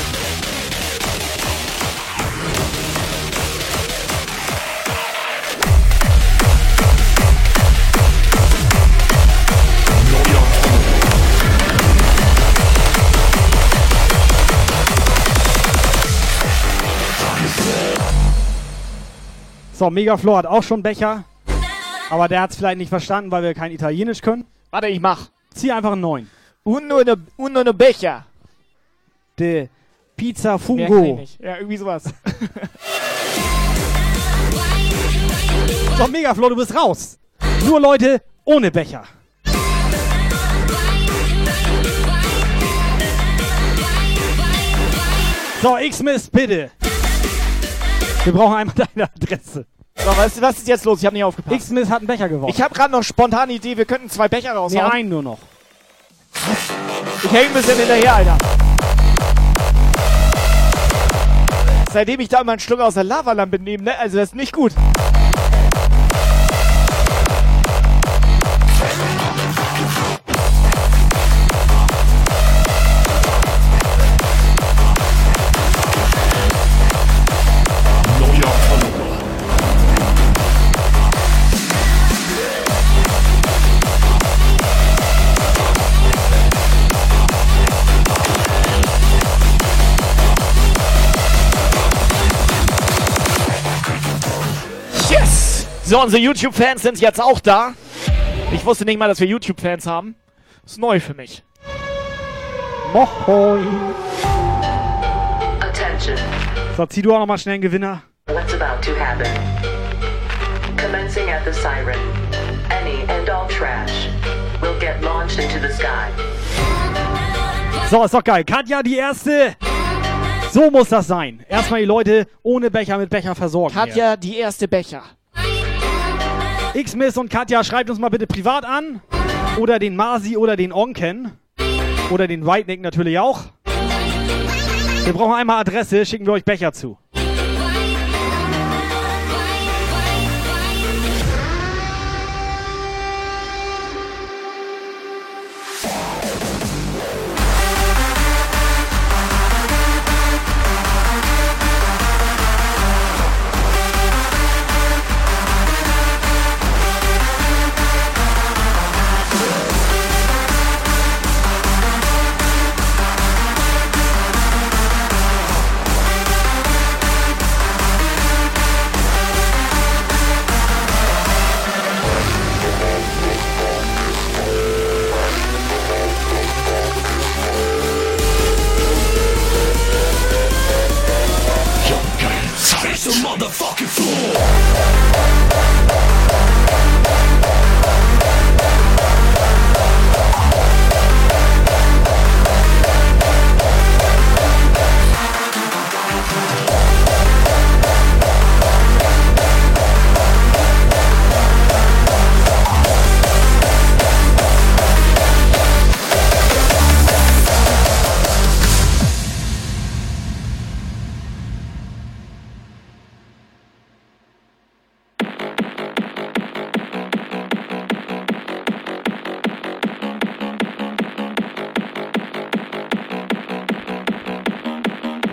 So, Megaflor hat auch schon Becher. Aber der hat es vielleicht nicht verstanden, weil wir kein Italienisch können. Warte, ich mach. Zieh einfach einen neuen. Uno ne, uno ne Becher. De Pizza Fungo. Ja, irgendwie sowas. So, Megaflor, du bist raus. Nur Leute ohne Becher. So, X-Miss, bitte. Wir brauchen einmal deine Adresse. So, was, was ist jetzt los? Ich habe nicht aufgepasst. X-Miss hat einen Becher gewonnen. Ich habe gerade noch spontan die Idee, wir könnten zwei Becher nee, raushauen. einen nur noch. Ich hänge ein bisschen hinterher, Alter. Seitdem ich da immer einen Schluck aus der Lavalampe nehme, ne? Also das ist nicht gut. So, unsere YouTube-Fans sind jetzt auch da. Ich wusste nicht mal, dass wir YouTube-Fans haben. ist neu für mich. Moin. Attention. So, zieh du auch nochmal schnell einen Gewinner. What's about to happen? Commencing at the siren, any and all trash will get launched into the sky. So, ist doch geil. Katja, die erste. So muss das sein. Erstmal die Leute ohne Becher mit Becher versorgen. hier. Katja, die erste Becher. X-Miss und Katja, schreibt uns mal bitte privat an. Oder den Masi oder den Onken. Oder den Whitenick natürlich auch. Wir brauchen einmal Adresse, schicken wir euch Becher zu.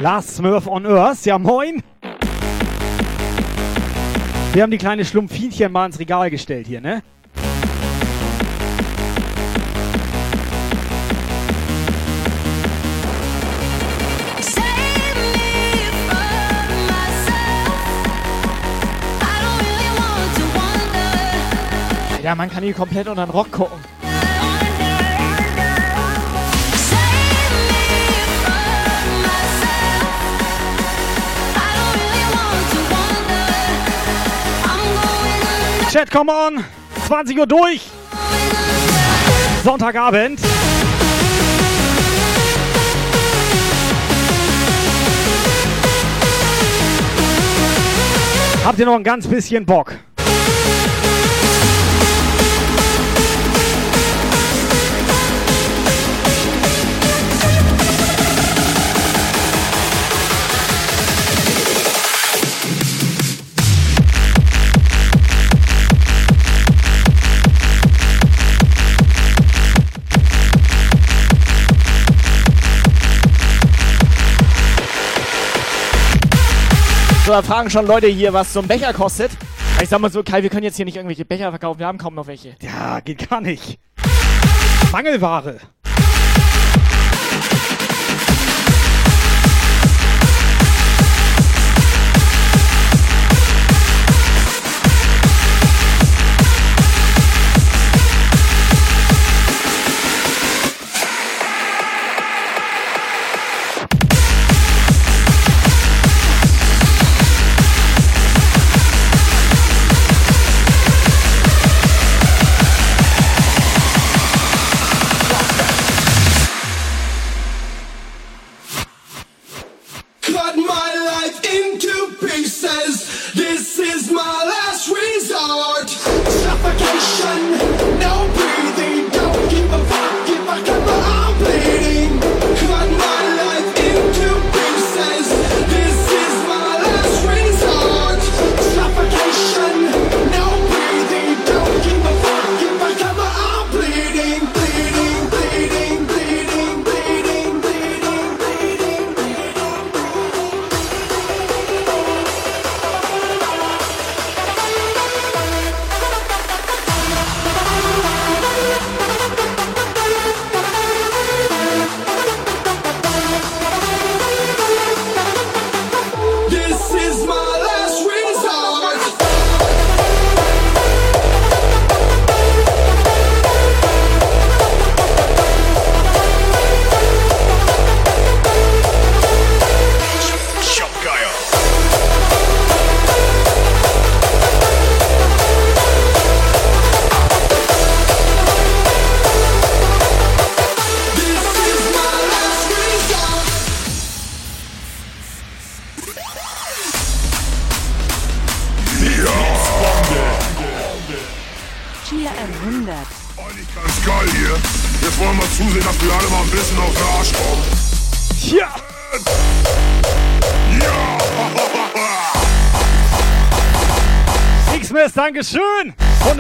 Last Smurf on Earth, ja moin. Wir haben die kleine Schlumpfinchen mal ins Regal gestellt hier, ne? Ja, man kann hier komplett unter den Rock gucken. Chat, come on! 20 Uhr durch! Sonntagabend. Habt ihr noch ein ganz bisschen Bock? Da fragen schon Leute hier, was so ein Becher kostet. Ich sag mal so, Kai, wir können jetzt hier nicht irgendwelche Becher verkaufen, wir haben kaum noch welche. Ja, geht gar nicht. Mangelware.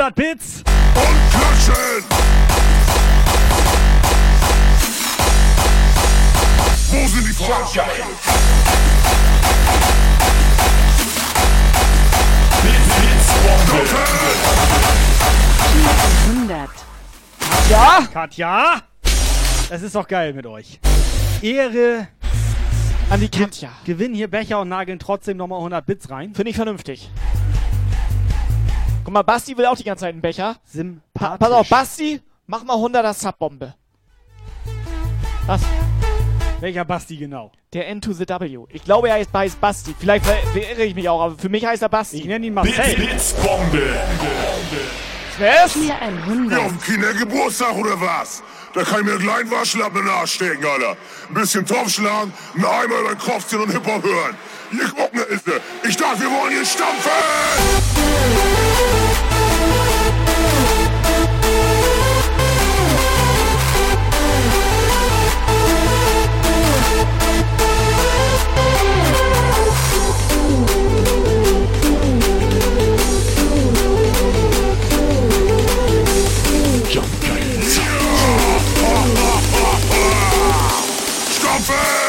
100 Bits! Und klatschen! Wo sind die Frauen? Blitz, 100. Ja? Katja? Das ist doch geil mit euch. Ehre an die Katja. Gewinnen hier Becher und nageln trotzdem nochmal 100 Bits rein. Finde ich vernünftig. Guck mal, Basti will auch die ganze Zeit einen Becher. Pa Sympathisch. pass auf, Basti, mach mal 100er Subbombe. Was? Welcher Basti genau? Der N to the W. Ich glaube, er heißt, heißt Basti. Vielleicht ver- verirre ich mich auch, aber für mich heißt er Basti. Ich nenne ihn Blitz, Blitzbombe. Was? Ja, auf dem Kindergeburtstag oder was? Da kann ich mir einen kleinen Waschlappen in den Arsch stecken, Alter. Ein bisschen Topf schlagen, einen Eimer über den Kopf ziehen und Hip-Hop hören. Ist Ich dachte, wir wollen hier stampfen! Oben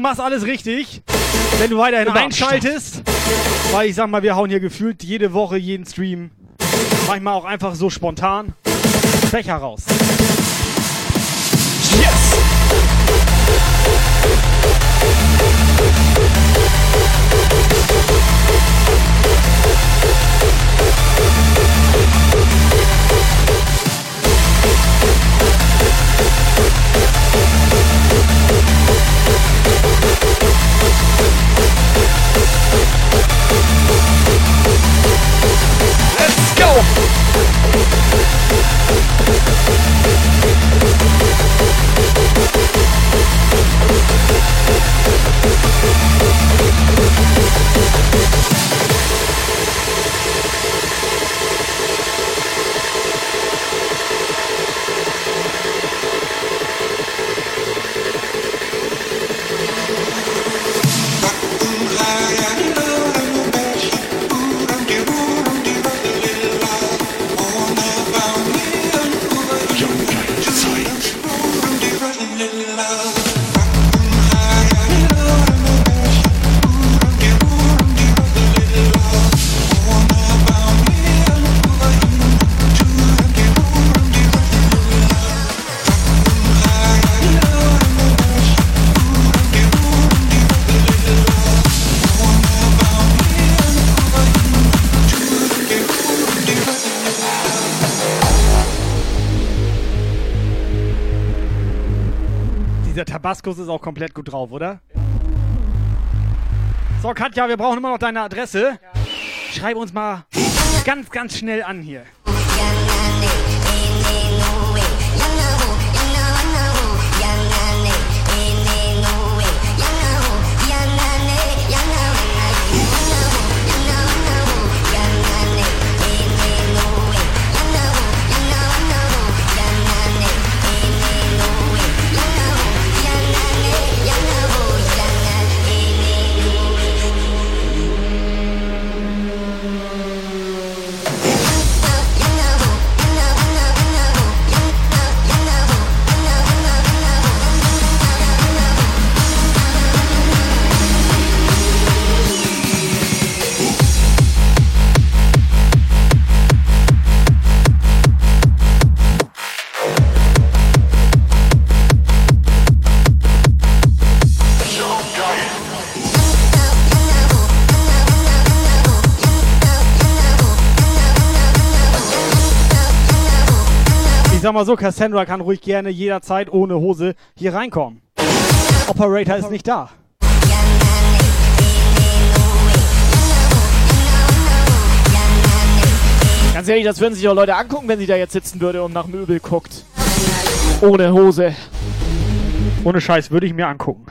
du machst alles richtig, wenn du weiterhin Genau. einschaltest. Weil ich sag mal, wir hauen hier gefühlt jede Woche, jeden Stream, manchmal auch einfach so spontan, Becher raus. Let's go! Tabaskus ist auch komplett gut drauf, oder? So, Katja, wir brauchen immer noch deine Adresse. Schreib uns mal ganz, ganz schnell an hier. Sag mal so, Cassandra kann ruhig gerne jederzeit ohne Hose hier reinkommen. Operator ist nicht da. Ganz ehrlich, das würden sich auch Leute angucken, wenn sie da jetzt sitzen würde und nach Möbel guckt. Ohne Hose. Ohne Scheiß würde ich mir angucken.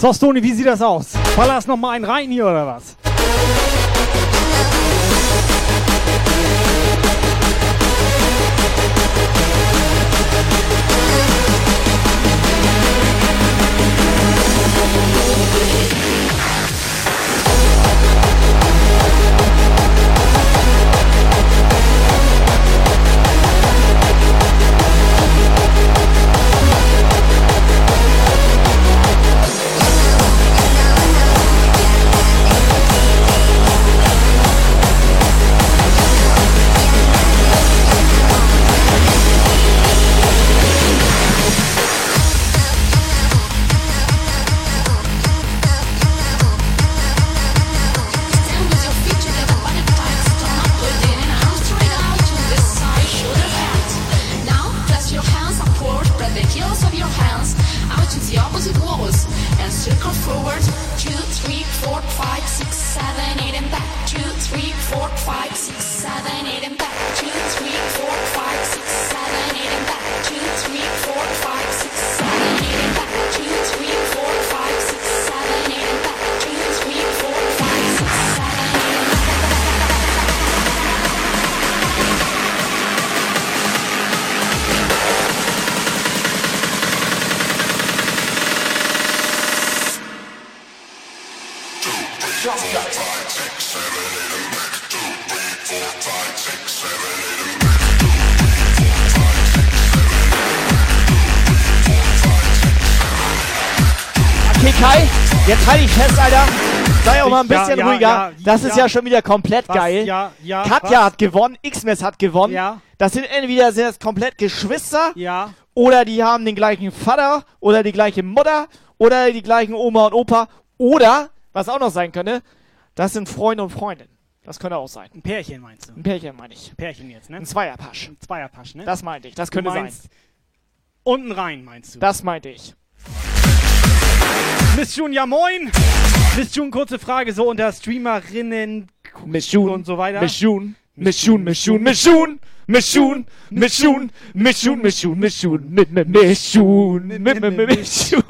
So, Stony, wie sieht das aus? Ballerst noch mal einen rein hier oder was? Jetzt halte ich fest, Alter. Sei auch mal ein Ja, bisschen ja, ruhiger. ja, das ist ja. ja schon wieder komplett Was? geil. Ja, ja, Katja was? hat gewonnen, Xmas hat gewonnen. Ja. Das sind entweder sind das komplett Geschwister. Ja. Oder die haben den gleichen Vater oder die gleiche Mutter oder die gleichen Oma und Opa. Oder, was auch noch sein könnte, das sind Freunde und Freundinnen. Das könnte auch sein. Ein Pärchen meinst du? Ein Pärchen meine ich. Pärchen jetzt, ne? Ein Zweierpasch. Ein Zweierpasch, ne? Das meinte ich. Das könnte sein. Unten rein, meinst du? Das meinte ich. Miss June, ja moin! Miss June, kurze Frage, so unter Streamerinnen Miss June und so weiter. Miss June. Miss June, Miss June, Miss June, Miss June, Miss June, Miss June, Miss June, Miss June, mit mit Miss June, mit mit Miss June.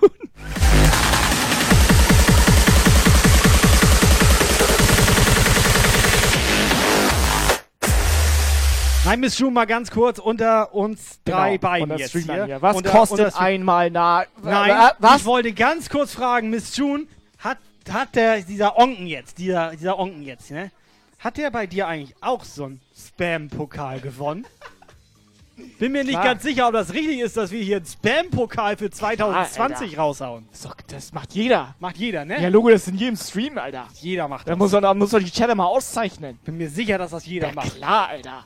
Nein, Miss June, mal ganz kurz unter uns drei Genau, unter jetzt hier. hier. Was Unter- kostet unter einmal na... Nein, Wa- was? ich wollte ganz kurz fragen, Miss June, hat, hat der, dieser Onken jetzt, dieser, dieser Onken jetzt, ne? Hat der bei dir eigentlich auch so einen Spam-Pokal gewonnen? Bin mir nicht Klar. ganz sicher, ob das richtig ist, dass wir hier einen Spam-Pokal für 2020 Ah, raushauen. So, das macht jeder. Macht jeder, ne? Ja, Logo, das ist in jedem Stream, Alter. Jeder macht Da das. muss man, da muss man die Chatter mal auszeichnen. Bin mir sicher, dass das jeder Ja, macht. klar, Alter.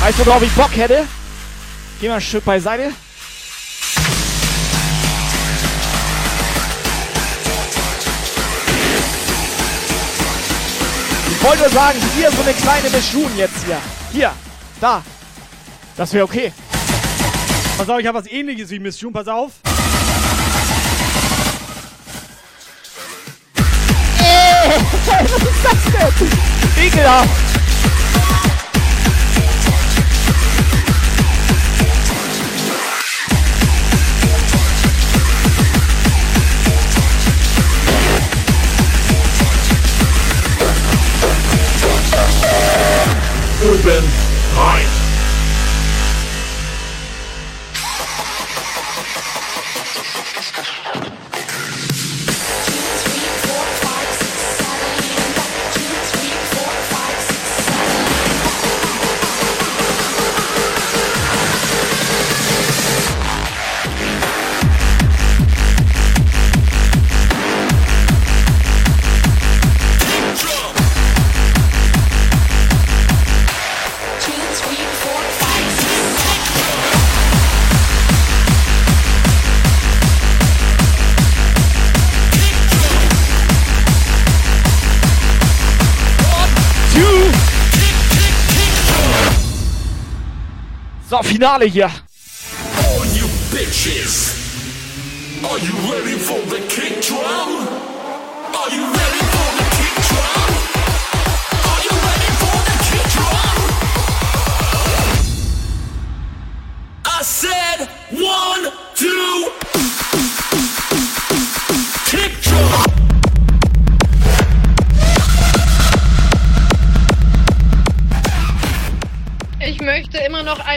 Weißt du, worauf ich Bock hätte? Geh mal ein Stück beiseite. Ich wollte nur sagen, hier so eine kleine Mischun jetzt hier. Hier, da. Das wäre okay. Pass auf, ich habe was ähnliches wie Miss June, pass auf. Ey, was ist das denn? Ekelhaft. been Finale hier. All you bitches. Are you ready for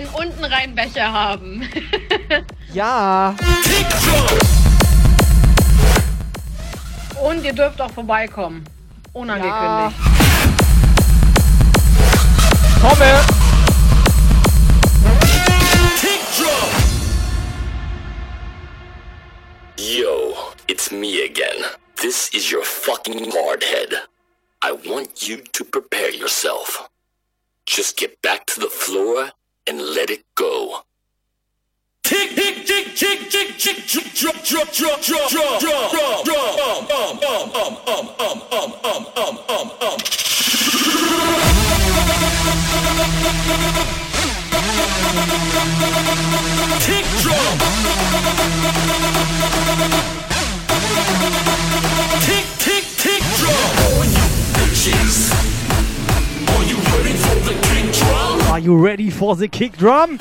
einen unten rein Becher haben. Ja. Und ihr dürft auch vorbeikommen. Unangekündigt. Ja. Komme. Yo, it's me again. This is your fucking hardhead. I want you to prepare yourself. Just get back to the floor and let it go. Tick, tick, tick, tick, tick, tick, tick, drop, drop, drop, drop, drop, drop, drop, drop, um, um, um, um, um, um, um, um, um, um, um. Tick drum. Tick, tick, tick drum. All you bitches. Are you ready for the kick drum?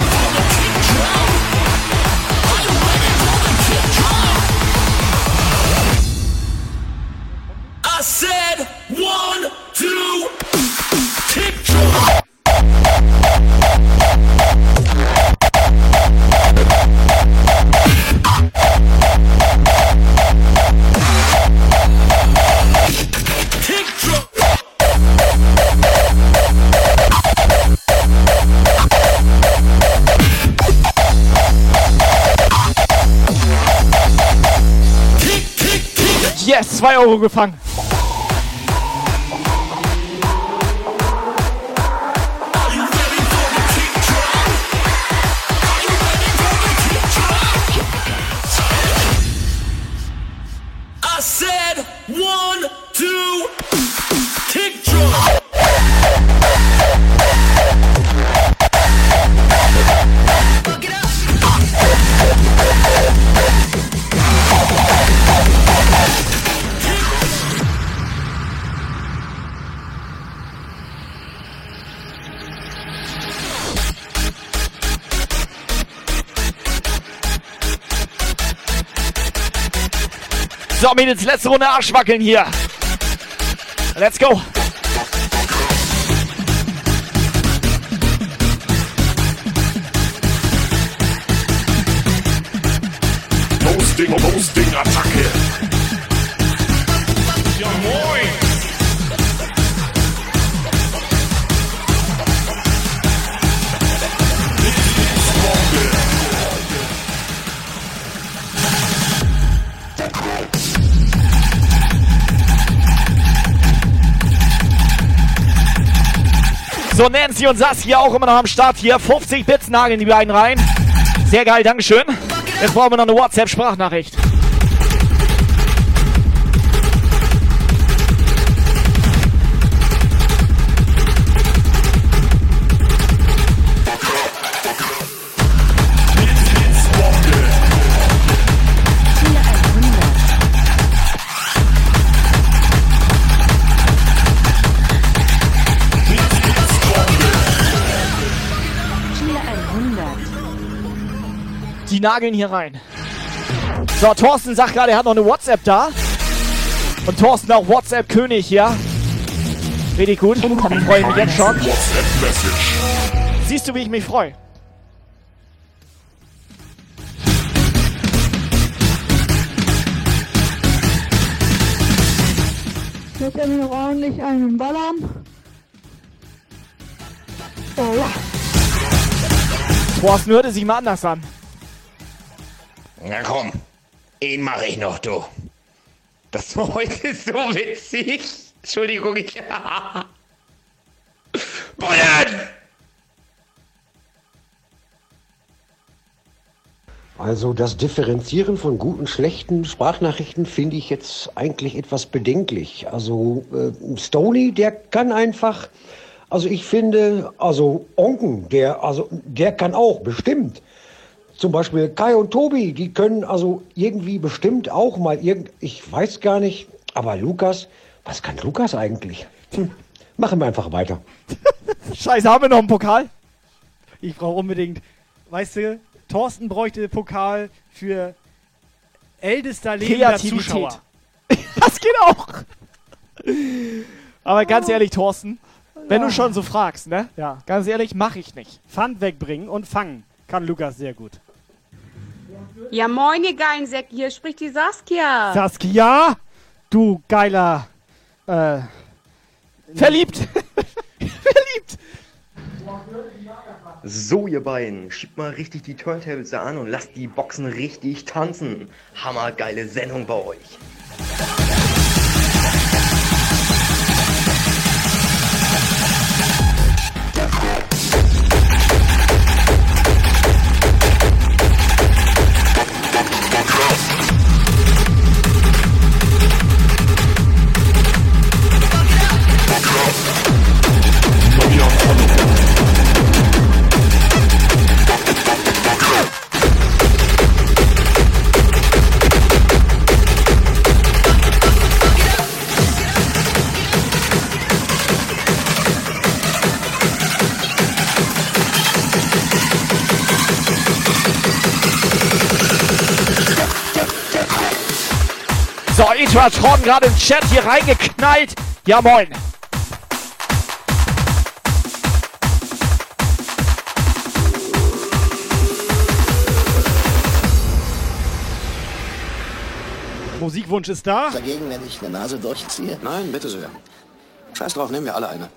2 Euro gefangen. Mädels, letzte Runde Arschwackeln hier. Let's go. Posting, Posting, Attacke. So, Nancy und Saskia auch immer noch am Start hier. 50 Bits nageln die beiden rein. Sehr geil, Dankeschön. Jetzt brauchen wir noch eine WhatsApp-Sprachnachricht. Die nageln hier rein. So, Thorsten sagt gerade, er hat noch eine WhatsApp da. Und Thorsten auch WhatsApp-König hier. Richtig gut. Freue ich mich jetzt schon. Siehst du, wie ich mich freue? Jetzt haben wir noch ordentlich einen Ballern. Oh ja. Thorsten hörte sich mal anders an. Na komm, ihn mache ich noch, du. Das war heute so witzig. Entschuldigung, ich. Bullen! Also das Differenzieren von guten, schlechten Sprachnachrichten finde ich jetzt eigentlich etwas bedenklich. Also äh, Stony, der kann einfach, also ich finde, also Onken, der, also der kann auch bestimmt. Zum Beispiel Kai und Tobi, die können also irgendwie bestimmt auch mal irgend, ich weiß gar nicht, aber Lukas, was kann Lukas eigentlich? Hm, machen wir einfach weiter. Scheiße, haben wir noch einen Pokal? Ich brauche unbedingt, weißt du, Thorsten bräuchte Pokal für ältester lebender. Zuschauer. Das geht auch. Aber ganz ehrlich, Thorsten, wenn Ja. du schon so fragst, ne? Ja. Ganz ehrlich, mache ich nicht. Pfand wegbringen und fangen kann Lukas sehr gut. Ja, moin, ihr geilen Säcke. Hier spricht die Saskia. Saskia, du geiler, äh, Verliebt. So, ihr beiden, schiebt mal richtig die Turntables da an und lasst die Boxen richtig tanzen. Hammergeile Sendung bei euch. So, Intratron gerade im Chat hier reingeknallt. Ja, moin. Musikwunsch ist da. Dagegen, wenn ich eine Nase durchziehe? Nein, bitte sehr. Scheiß drauf, nehmen wir alle eine.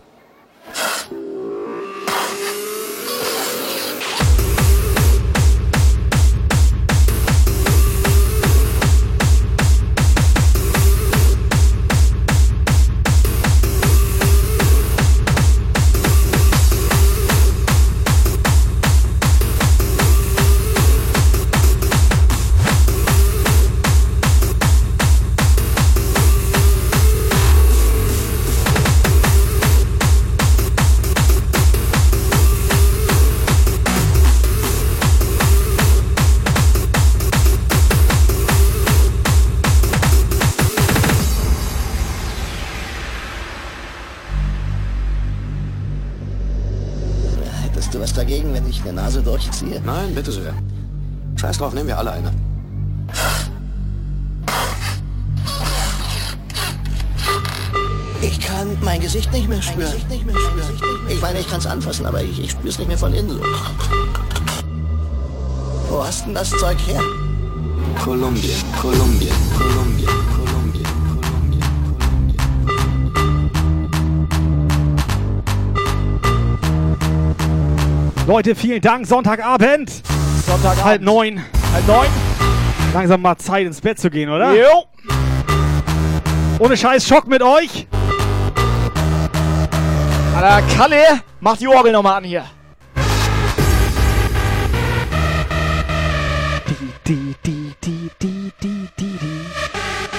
Nase durchziehe? Nein, bitte sehr. Scheiß drauf, nehmen wir alle eine. Ich kann mein Gesicht nicht mehr spüren. Nicht mehr spüren. Ich meine, ich kann es anfassen, aber ich, ich spüre es nicht mehr von innen. Wo hast denn das Zeug her? Kolumbien, Kolumbien, Kolumbien. Leute, vielen Dank. Sonntagabend. Sonntagabend. Halb neun. Halb neun. Langsam mal Zeit ins Bett zu gehen, oder? Jo. Ohne Scheiß Schock mit euch. Alter, Kalle, mach die Orgel nochmal an hier. Die, die, die, die, die, die, die.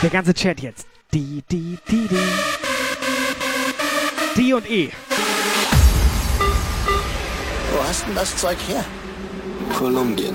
Der ganze Chat jetzt. Die, die, die, die. Die und E. Wo hast denn das Zeug her? Kolumbien.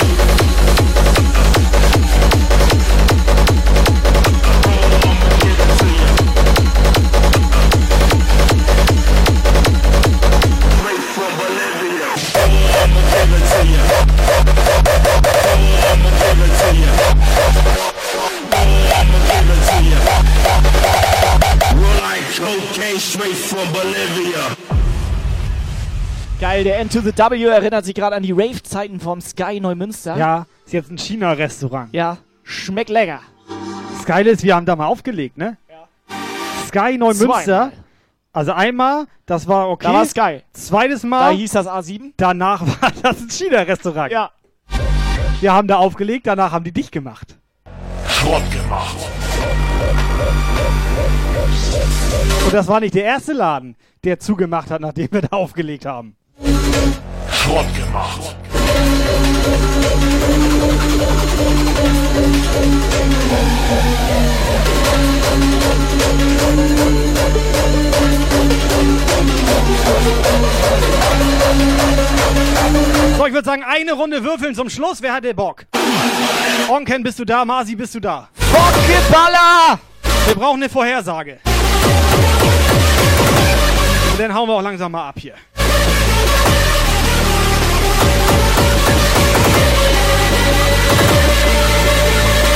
Geil, der N to the W erinnert sich gerade an die Rave-Zeiten vom Sky Neumünster. Ja, ist jetzt ein China-Restaurant. Ja, schmeckt lecker. Das Geile ist, wir haben da mal aufgelegt, ne? Sky Neumünster. Also einmal, das war okay. Da war Sky. Zweites Da Mal, hieß das A7. danach war das ein China-Restaurant. Ja. Wir haben da aufgelegt, danach haben die dicht gemacht. Schrott gemacht. Und das war nicht der erste Laden, der zugemacht hat, nachdem wir da aufgelegt haben. Schrott gemacht. So, ich würde sagen, eine Runde würfeln zum Schluss. Wer hat den Bock? Onken, bist du da? Masi, bist du da? Bockgeballer! Wir brauchen eine Vorhersage. Und dann hauen wir auch langsam mal ab hier.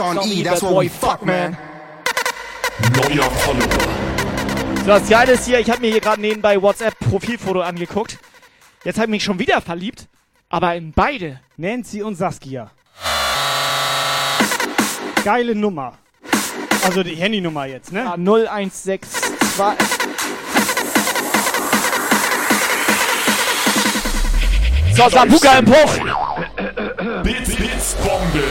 Freaks on E, that's what we fuck, man. Neuer Follower. So, das Geile ist hier, ich habe mir hier gerade nebenbei WhatsApp-Profilfoto angeguckt. Jetzt habe ich mich schon wieder verliebt, aber in beide. Nancy und Saskia. Geile Nummer. Also die Handynummer jetzt, ne? Ja, 0162. So, Sambuka im Puff. Bits, Bits, Bombe.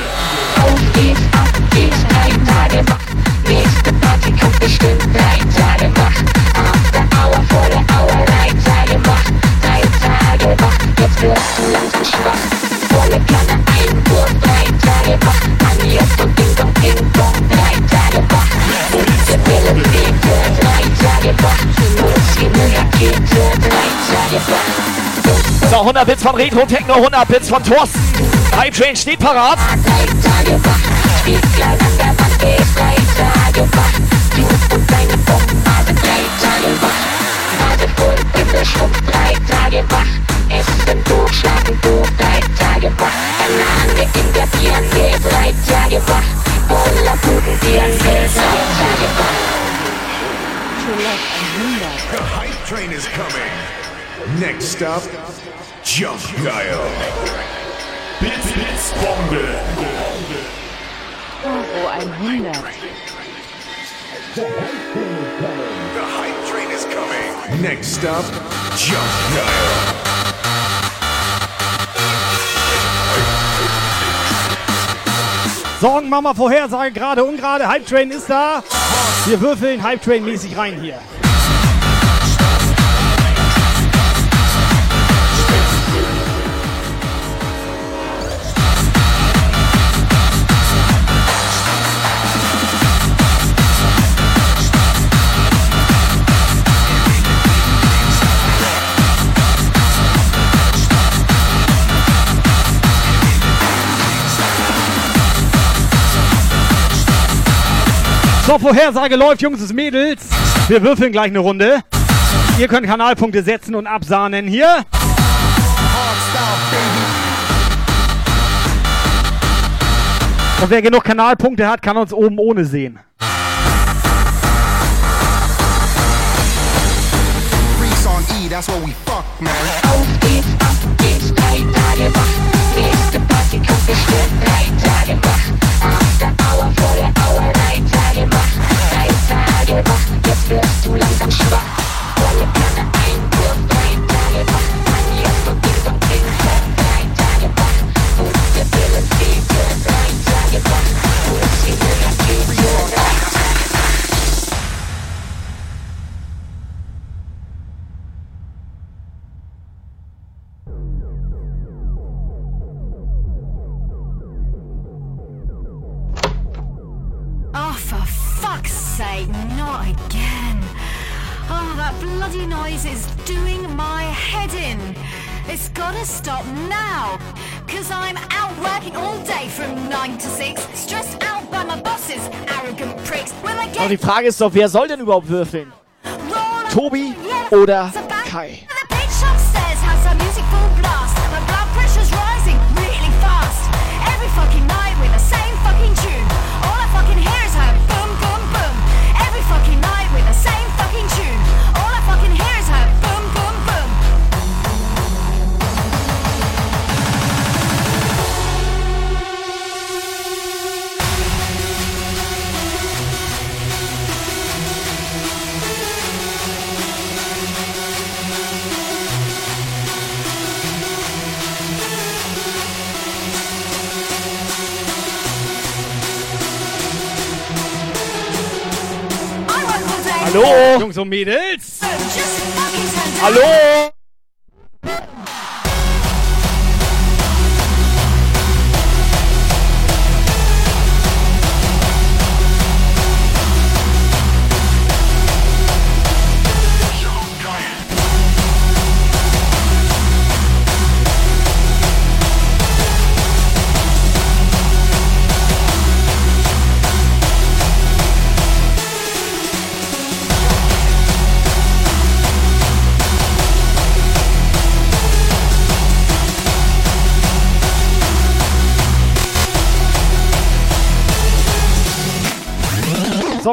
Auf geht's, ab geht's, drei Tage wach. Nächste Party kommt bestimmt drei Tage wach. After Hour, volle Hour, drei Tage wach. Drei Tage wach, jetzt wirst du langsam schwach. Volle Kanne Einwurf, drei Tage wach. Maniert und Ding Dong, Ding Dong, drei Tage wach. Gute Pille, Pete, drei Tage wach. Null, Rakete, drei Tage wach. So, 100 Bits von Retro Techno, 100 Bits von Thorsten. Hype Train steht parat. Next stop, Jump Guile. Bits, Bits, Bombe. Euro 100. The hype train is coming. Next stop, Jump Guile. Sorgen, Mama, Vorhersage, gerade, ungerade. Hype Train ist da. Wir würfeln Hype Train mäßig rein hier. So, Vorhersage läuft, Jungs und Mädels. Wir würfeln gleich eine Runde. Ihr könnt Kanalpunkte setzen und absahnen hier. Und wer genug Kanalpunkte hat, kann uns oben ohne sehen. E, that's what we fuck, man. Auf geht's, ab geht's, drei Tage wach. Nächste Party kommt bestimmt drei Tage wach. After Hour, volle Hour, Tage wach, jetzt wirst du langsam schwach. Volle Kanne Einwurf, drei Tage wach. Maniert sake, not again. Oh, that bloody noise is doing my head in. It's gotta stop now. Cause I'm out working all day from 9 to 6, stressed out by my bosses, arrogant pricks. Will I Aber die get Frage ist doch, wer soll denn überhaupt würfeln? Tobi oder Kai? Hallo? Jungs und Mädels. Hallo?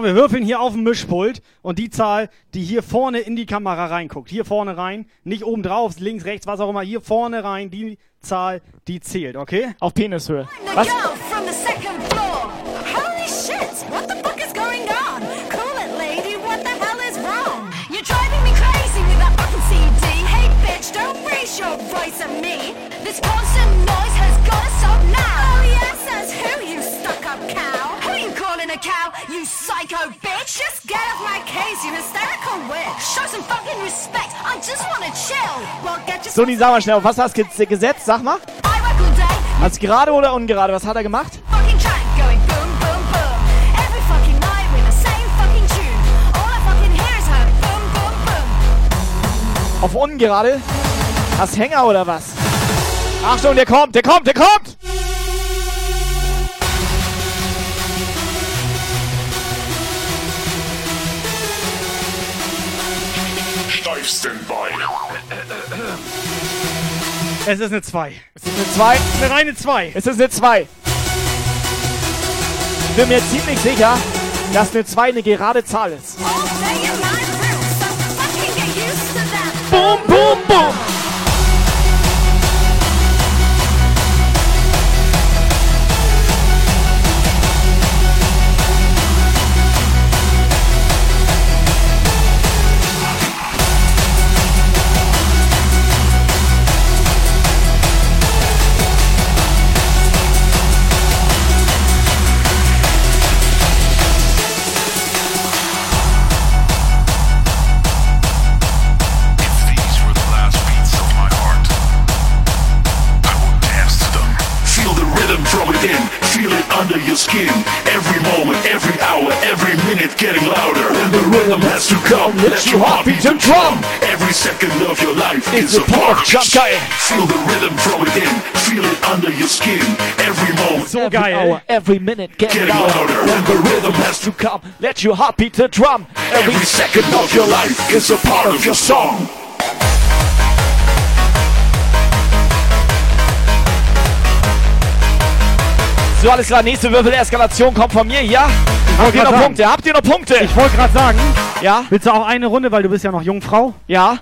Wir würfeln hier auf dem Mischpult und die Zahl, die hier vorne in die Kamera reinguckt, hier vorne rein, nicht oben drauf, links, rechts, was auch immer, hier vorne rein, die Zahl, die zählt, okay? Auf Penishöhe. The girl from the second floor. Holy shit! What the fuck is going on? Cool it, lady. What the hell is wrong? You're driving me crazy with that fucking CD. Hey, bitch, don't raise your voice at me. This constant noise has gotta stop now. Oh yes, that's who you stuck-up cow. A cow? You psycho bitch! Just get off my case, you hysterical witch. Show some fucking respect. I just wanna chill. Well, get yourself. Sony, sag mal schnell, auf was hast du ge- gesetzt? Sag mal. Als gerade oder ungerade? Was hat er gemacht? Auf ungerade? Hast Hänger oder was? Achtung, der kommt, der kommt, der kommt! Steif Standby. Es ist eine 2. Es ist eine 2. Eine reine 2. Es ist eine 2. Ich bin mir ziemlich sicher, dass eine 2 eine gerade Zahl ist. Boom, boom, boom! Under your skin. Every moment, every hour, every minute getting louder. And the rhythm has to come, let your heartbeat to drum. Every second of your life is a part of your song. Feel the rhythm from within, feel it under your skin. Every moment, So every hour, every minute getting Getting louder. And the rhythm has to come, let your heart beat the drum. every second of your life is a part of your song. So, alles klar, nächste Würfel-Eskalation kommt von mir, ja? Habt ihr noch sagen. Punkte? Habt ihr noch Punkte? Ich wollte gerade sagen, ja? willst du auch eine Runde, weil du bist ja noch Jungfrau? Ja.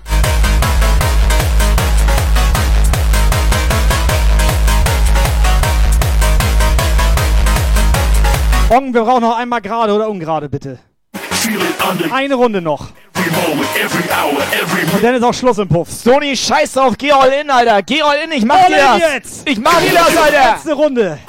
Ong, wir brauchen noch einmal gerade oder ungerade, bitte. Eine Runde noch. Und dann ist auch Schluss im Puff. Sony, scheiß drauf, geh all in, Alter. Geh all in, ich mach All dir das. jetzt. Ich mach dir das, Alter. Letzte Runde.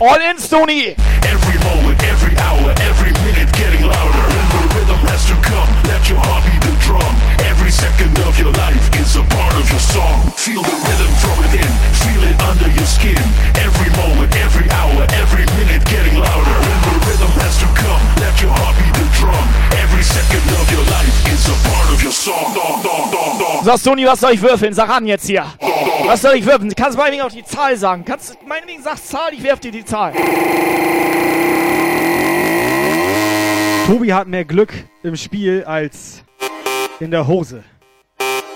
All in, Sony. every moment, every hour, every minute getting louder. The rhythm has to come, let your heart beat the drum. Every second of your life is a part of your song. Feel the rhythm from within, feel it under your skin. Every moment, every hour, every minute getting louder. The rhythm has to come, let your heart beat the drum. Every second of your life is a part of your song. Dong, dong, dong, dong. So, Sony, was soll ich würfeln? Sag an jetzt hier. Was soll ich würfeln? Kannst du meinetwegen auch die Zahl sagen? Kannst du meinetwegen sag Zahl, ich werf dir die Zahl. Tobi hat mehr Glück im Spiel als in der Hose.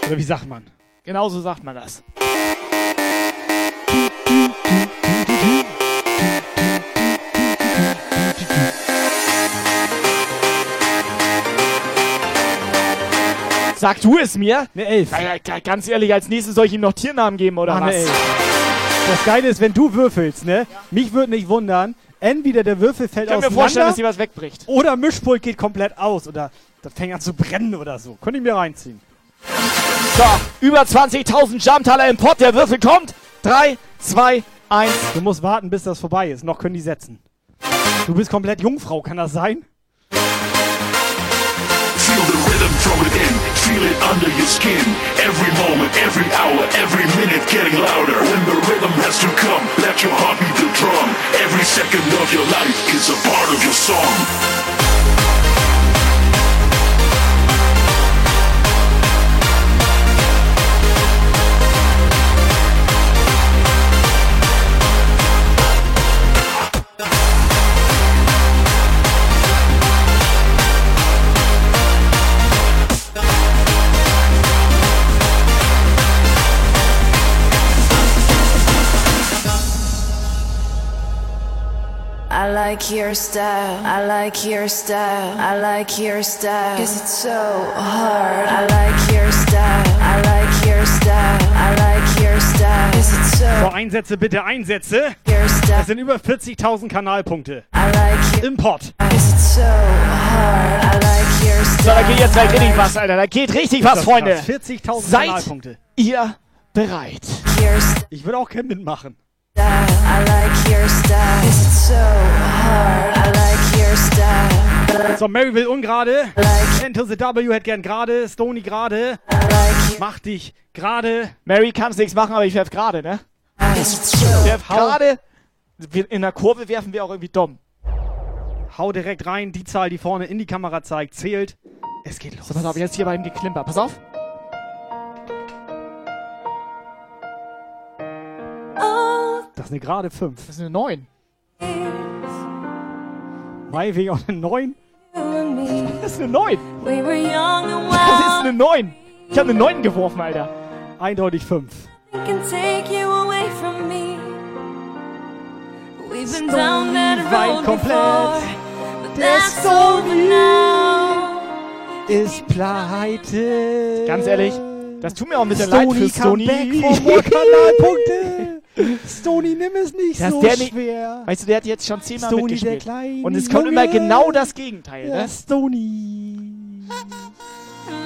Oder wie sagt man? Genau so sagt man das. Sag du es mir? Eine Elf. Ja, ja, ganz ehrlich, als nächstes soll ich ihm noch Tiernamen geben oder Ah, was? eine Elf. Das Geile ist, wenn du würfelst, ne? Mich würde nicht wundern, entweder der Würfel fällt Ich kann mir vorstellen, dass hier was wegbricht. oder Mischpult geht komplett aus oder das fängt an zu brennen oder so. Könnte ich mir reinziehen. So, über 20.000 Jamtaler im Pott, der Würfel kommt. 3, 2, 1. Du musst warten, bis das vorbei ist. Noch können die setzen. Du bist komplett Jungfrau, kann das sein? Feel it under your skin. Every moment, every hour, every minute getting louder. When the rhythm has to come, let your heart beat the drum. Every second of your life is a part of your song. Like your style. I like your style. I like your style. Cause it's so hard. I like your style. I like your style. I like your style. Cause it's so So, Einsätze bitte, Einsätze. Das sind über 40.000 Kanalpunkte. I like your Import. Cause it's so hard. I like your So, da geht jetzt gleich richtig was, Alter. Da geht richtig was, Freunde. krass. 40.000 Seid Kanalpunkte. ihr bereit? Ich würde auch gerne mitmachen. I like your style. Cause it's so hard. I like your style. So, Mary will ungerade. Enter the W hätte gern gerade. Stony gerade. Mach dich gerade. Mary kann's nichts machen, aber ich werf gerade, ne? So Werf gerade. In der Kurve werfen wir auch irgendwie dumm. Hau direkt rein. Die Zahl, die vorne in die Kamera zeigt, zählt. Es geht los. So, pass auf, jetzt hier beim Geklimper. Pass auf. Das ist eine gerade 5. Das ist eine 9. Mai wegen auch eine 9. Das ist eine 9. We were young and Das ist eine 9. Ich habe eine 9 geworfen, Alter. Eindeutig 5. can take you away from me. We've been Stone down that weit road komplett. Der now. Ist pleite. Ganz ehrlich, das tut mir auch ein bisschen leid für Stony. Stony, nimm es nicht Dass so der nicht- schwer. Weißt du, der hat jetzt schon zehnmal Stony, mitgespielt. der kleine Und es kommt Junge. immer genau das Gegenteil, Ja, ne? Stony.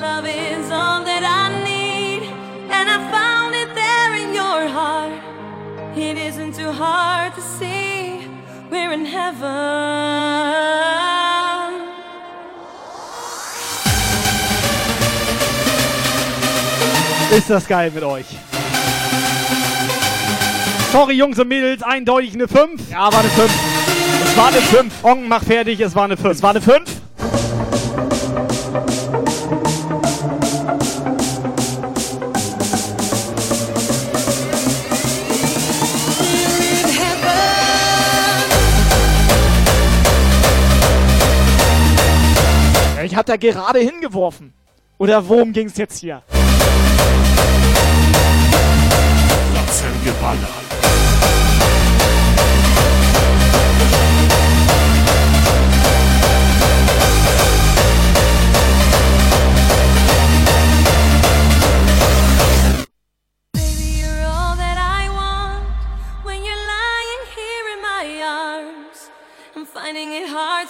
Love is all that I need, and I found it there in your heart. It isn't too hard to see, we're in heaven. Ist das geil mit euch. Sorry, Jungs und Mädels, eindeutig eine 5. Ja, war eine 5. Es war eine 5. Ong, mach fertig, es war eine 5. Es war eine 5. Ich hab da gerade hingeworfen. Oder worum ging's jetzt hier? Latzengeballer. You're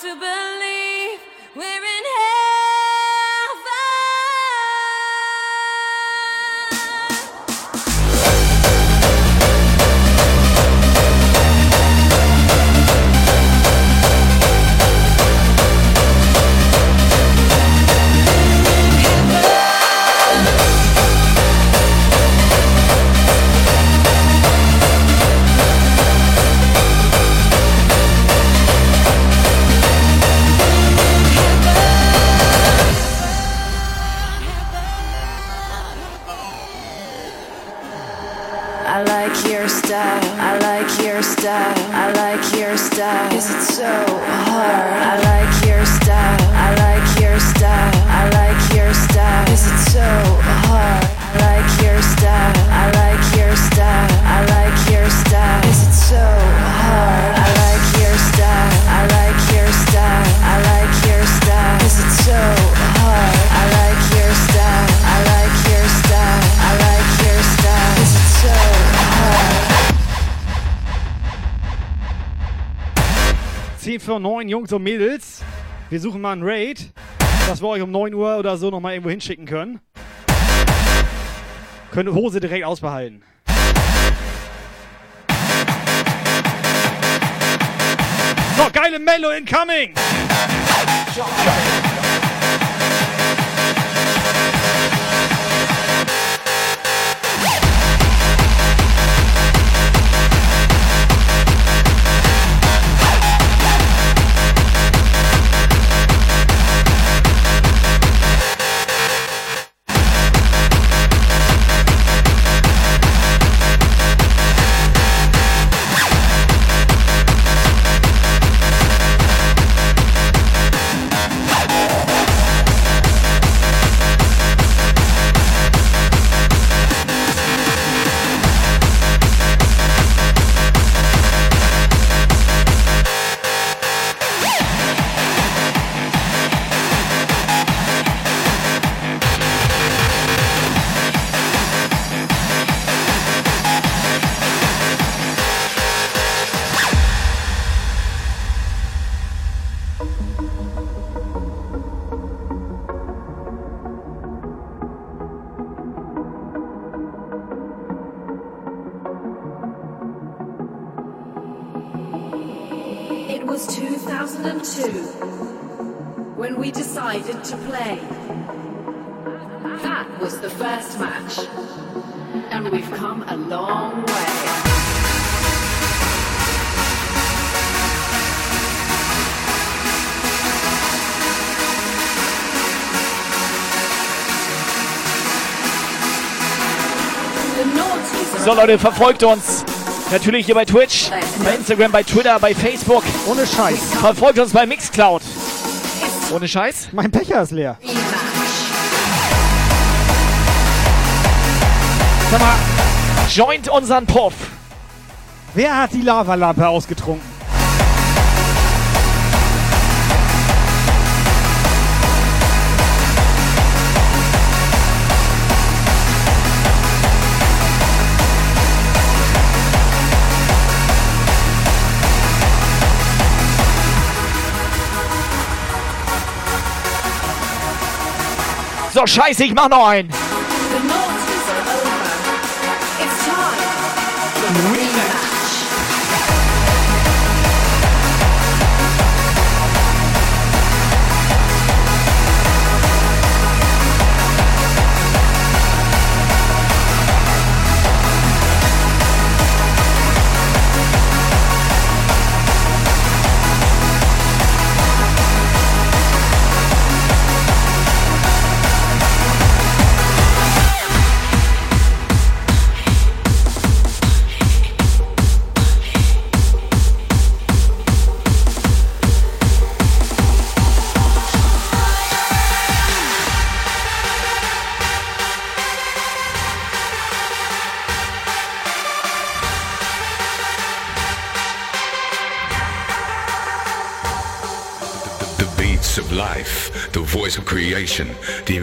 to believe style. Cause it's so hard. I like your style. I like your style. I like your style. Cause it's so hard. I like your style. I like your style. I like your style. Cause it's so hard. I like your style. I like your style. I like your style. Cause it's so hard. I like 10 für 9, Jungs und Mädels. Wir suchen mal einen Raid, dass wir euch um 9 Uhr oder so nochmal irgendwo hinschicken können. Könnt Hose direkt ausbehalten. So, geile Mello incoming! It Leute, verfolgt uns. Natürlich hier bei Twitch, bei Instagram, bei Twitter, bei Facebook. Ohne Scheiß. Verfolgt uns bei Mixcloud. Ohne Scheiß? Mein Becher ist leer. Sag mal, joint unseren Puff. Wer hat die Lavalampe ausgetrunken? So, scheiße, ich mach noch einen. The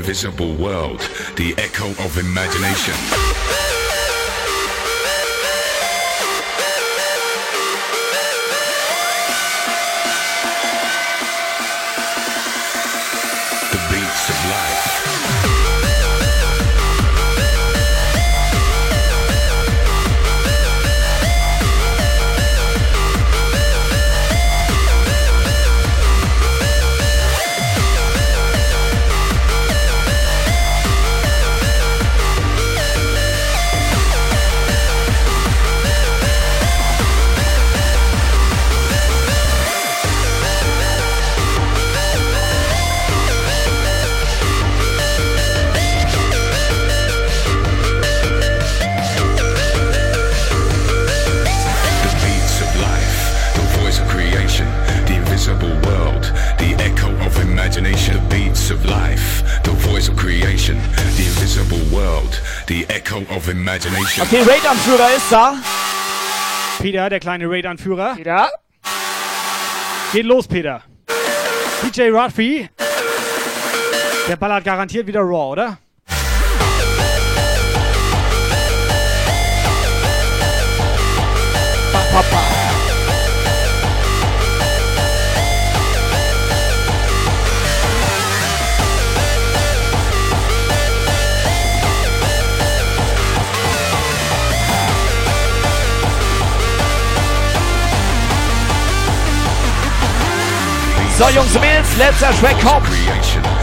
invisible world, the echo of imagination. Okay, Raid-Anführer ist da. Peter, der kleine Raid-Anführer. Peter. Geht los, Peter. DJ Rudfy. Der ballert garantiert wieder Raw, oder? So, Jungs und Mädels, letzter Track kommt.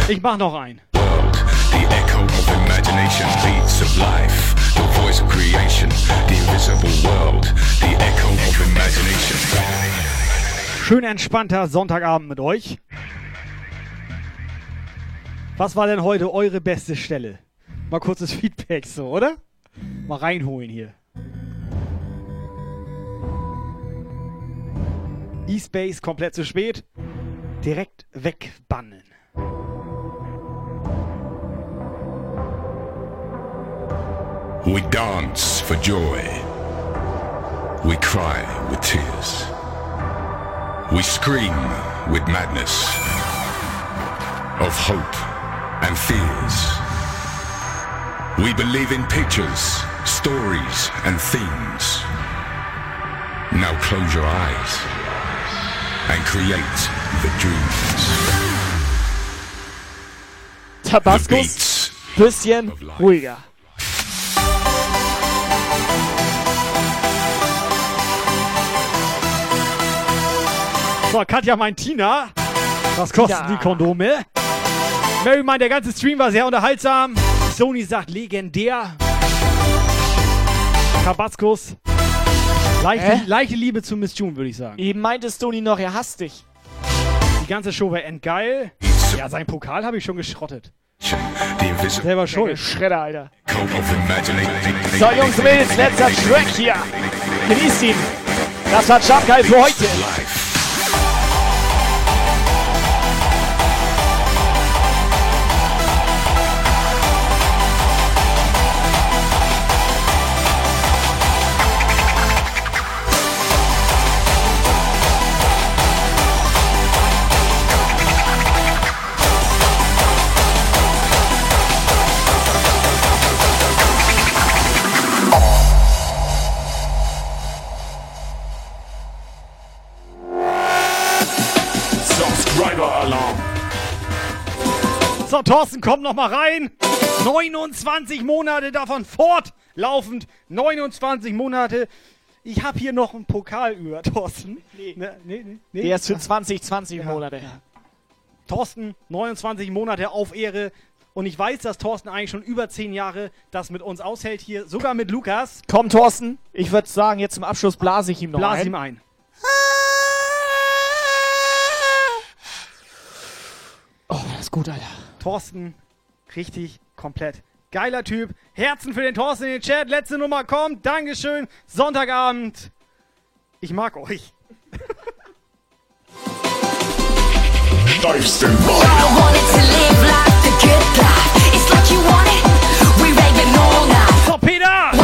Ich mach noch einen. The echo of imagination, beats of life, the voice of creation, the invisible world, the echo of imagination. Schön entspannter Sonntagabend mit euch. Was war denn heute eure beste Stelle? Mal kurzes Feedback so, oder? Mal reinholen hier. E-Space komplett zu spät. Direkt wegbannen. We dance for joy. We cry with tears. We scream with madness of hope and fears. We believe in pictures, stories, and themes. Now close your eyes and create the dreams. Tabaskus, bisschen ruhiger. So, Katja meint Tina. Was kosten Ja. die Kondome? Mary meint, der ganze Stream war sehr unterhaltsam. Sony sagt legendär. Tabaskus. Leichte, Hä? leichte Liebe zu Miss June, würde ich sagen. Eben meinte Stony noch, er hasst dich. Die ganze Show war endgeil. Ja, sein Pokal habe ich schon geschrottet. Selber schuld. Schredder, Alter. So, Jungs und Mädels, letzter Track hier. Genießt ihn. Das war Jump Guy für heute. Thorsten, komm noch mal rein. 29 Monate davon fortlaufend. 29 Monate. Ich habe hier noch einen Pokal über, Thorsten. Nee, nee, nee. nee. Der ist für 2020 Monate. Thorsten, 29 Monate auf Ehre. Und ich weiß, dass Thorsten eigentlich schon über 10 Jahre das mit uns aushält hier. Sogar mit Lukas. Komm, Thorsten, ich würde sagen, jetzt zum Abschluss blase ich ihm noch Blas ein. ihm ein. Oh, das ist gut, Alter. Thorsten, richtig komplett geiler Typ. Herzen für den Thorsten in den Chat. Letzte Nummer kommt. Dankeschön. Sonntagabend. Ich mag euch. Lifestyle. I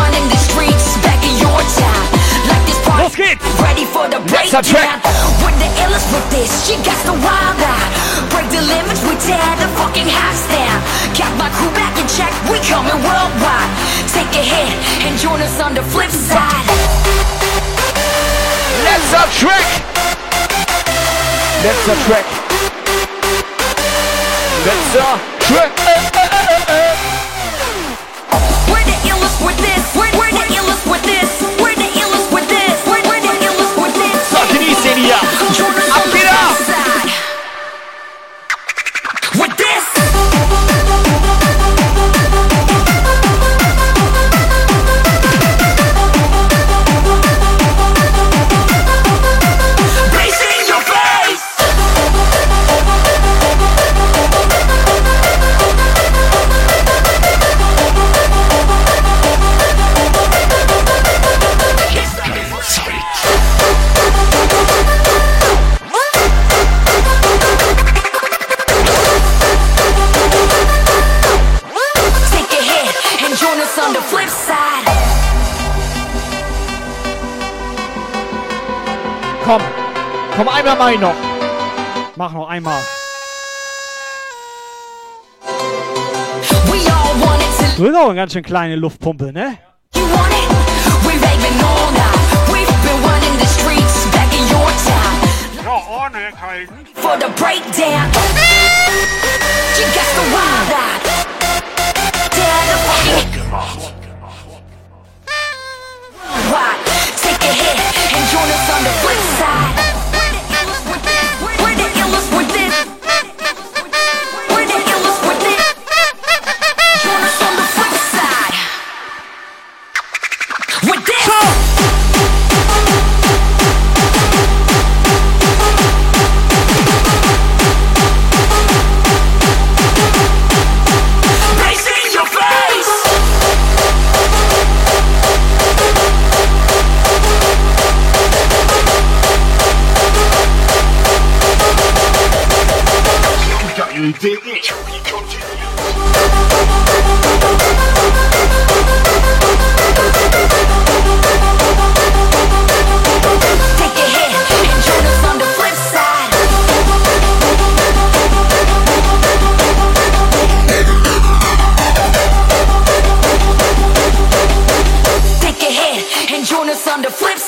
this party. Los! Ready for the breakdown. With the illest with this, she got the wild eye. Break the limits, we tear the fucking house down. Got my crew back in check, we coming worldwide. Take a hit and join us on the flip side. Letzter Track. Letzter Track. Letzter Track. Äh, äh, äh, genießt den Komm. Komm, einmal mal noch. Mach noch einmal. Du bist auch eine ganz schön kleine Luftpumpe, ne? You want it? We raving all night. We've been running the streets back in your town. Ja, ohne halten. For the breakdown. You got the wild eye. Dare the fucking. Take a hit and join us on the flip side. And join us on the flip side.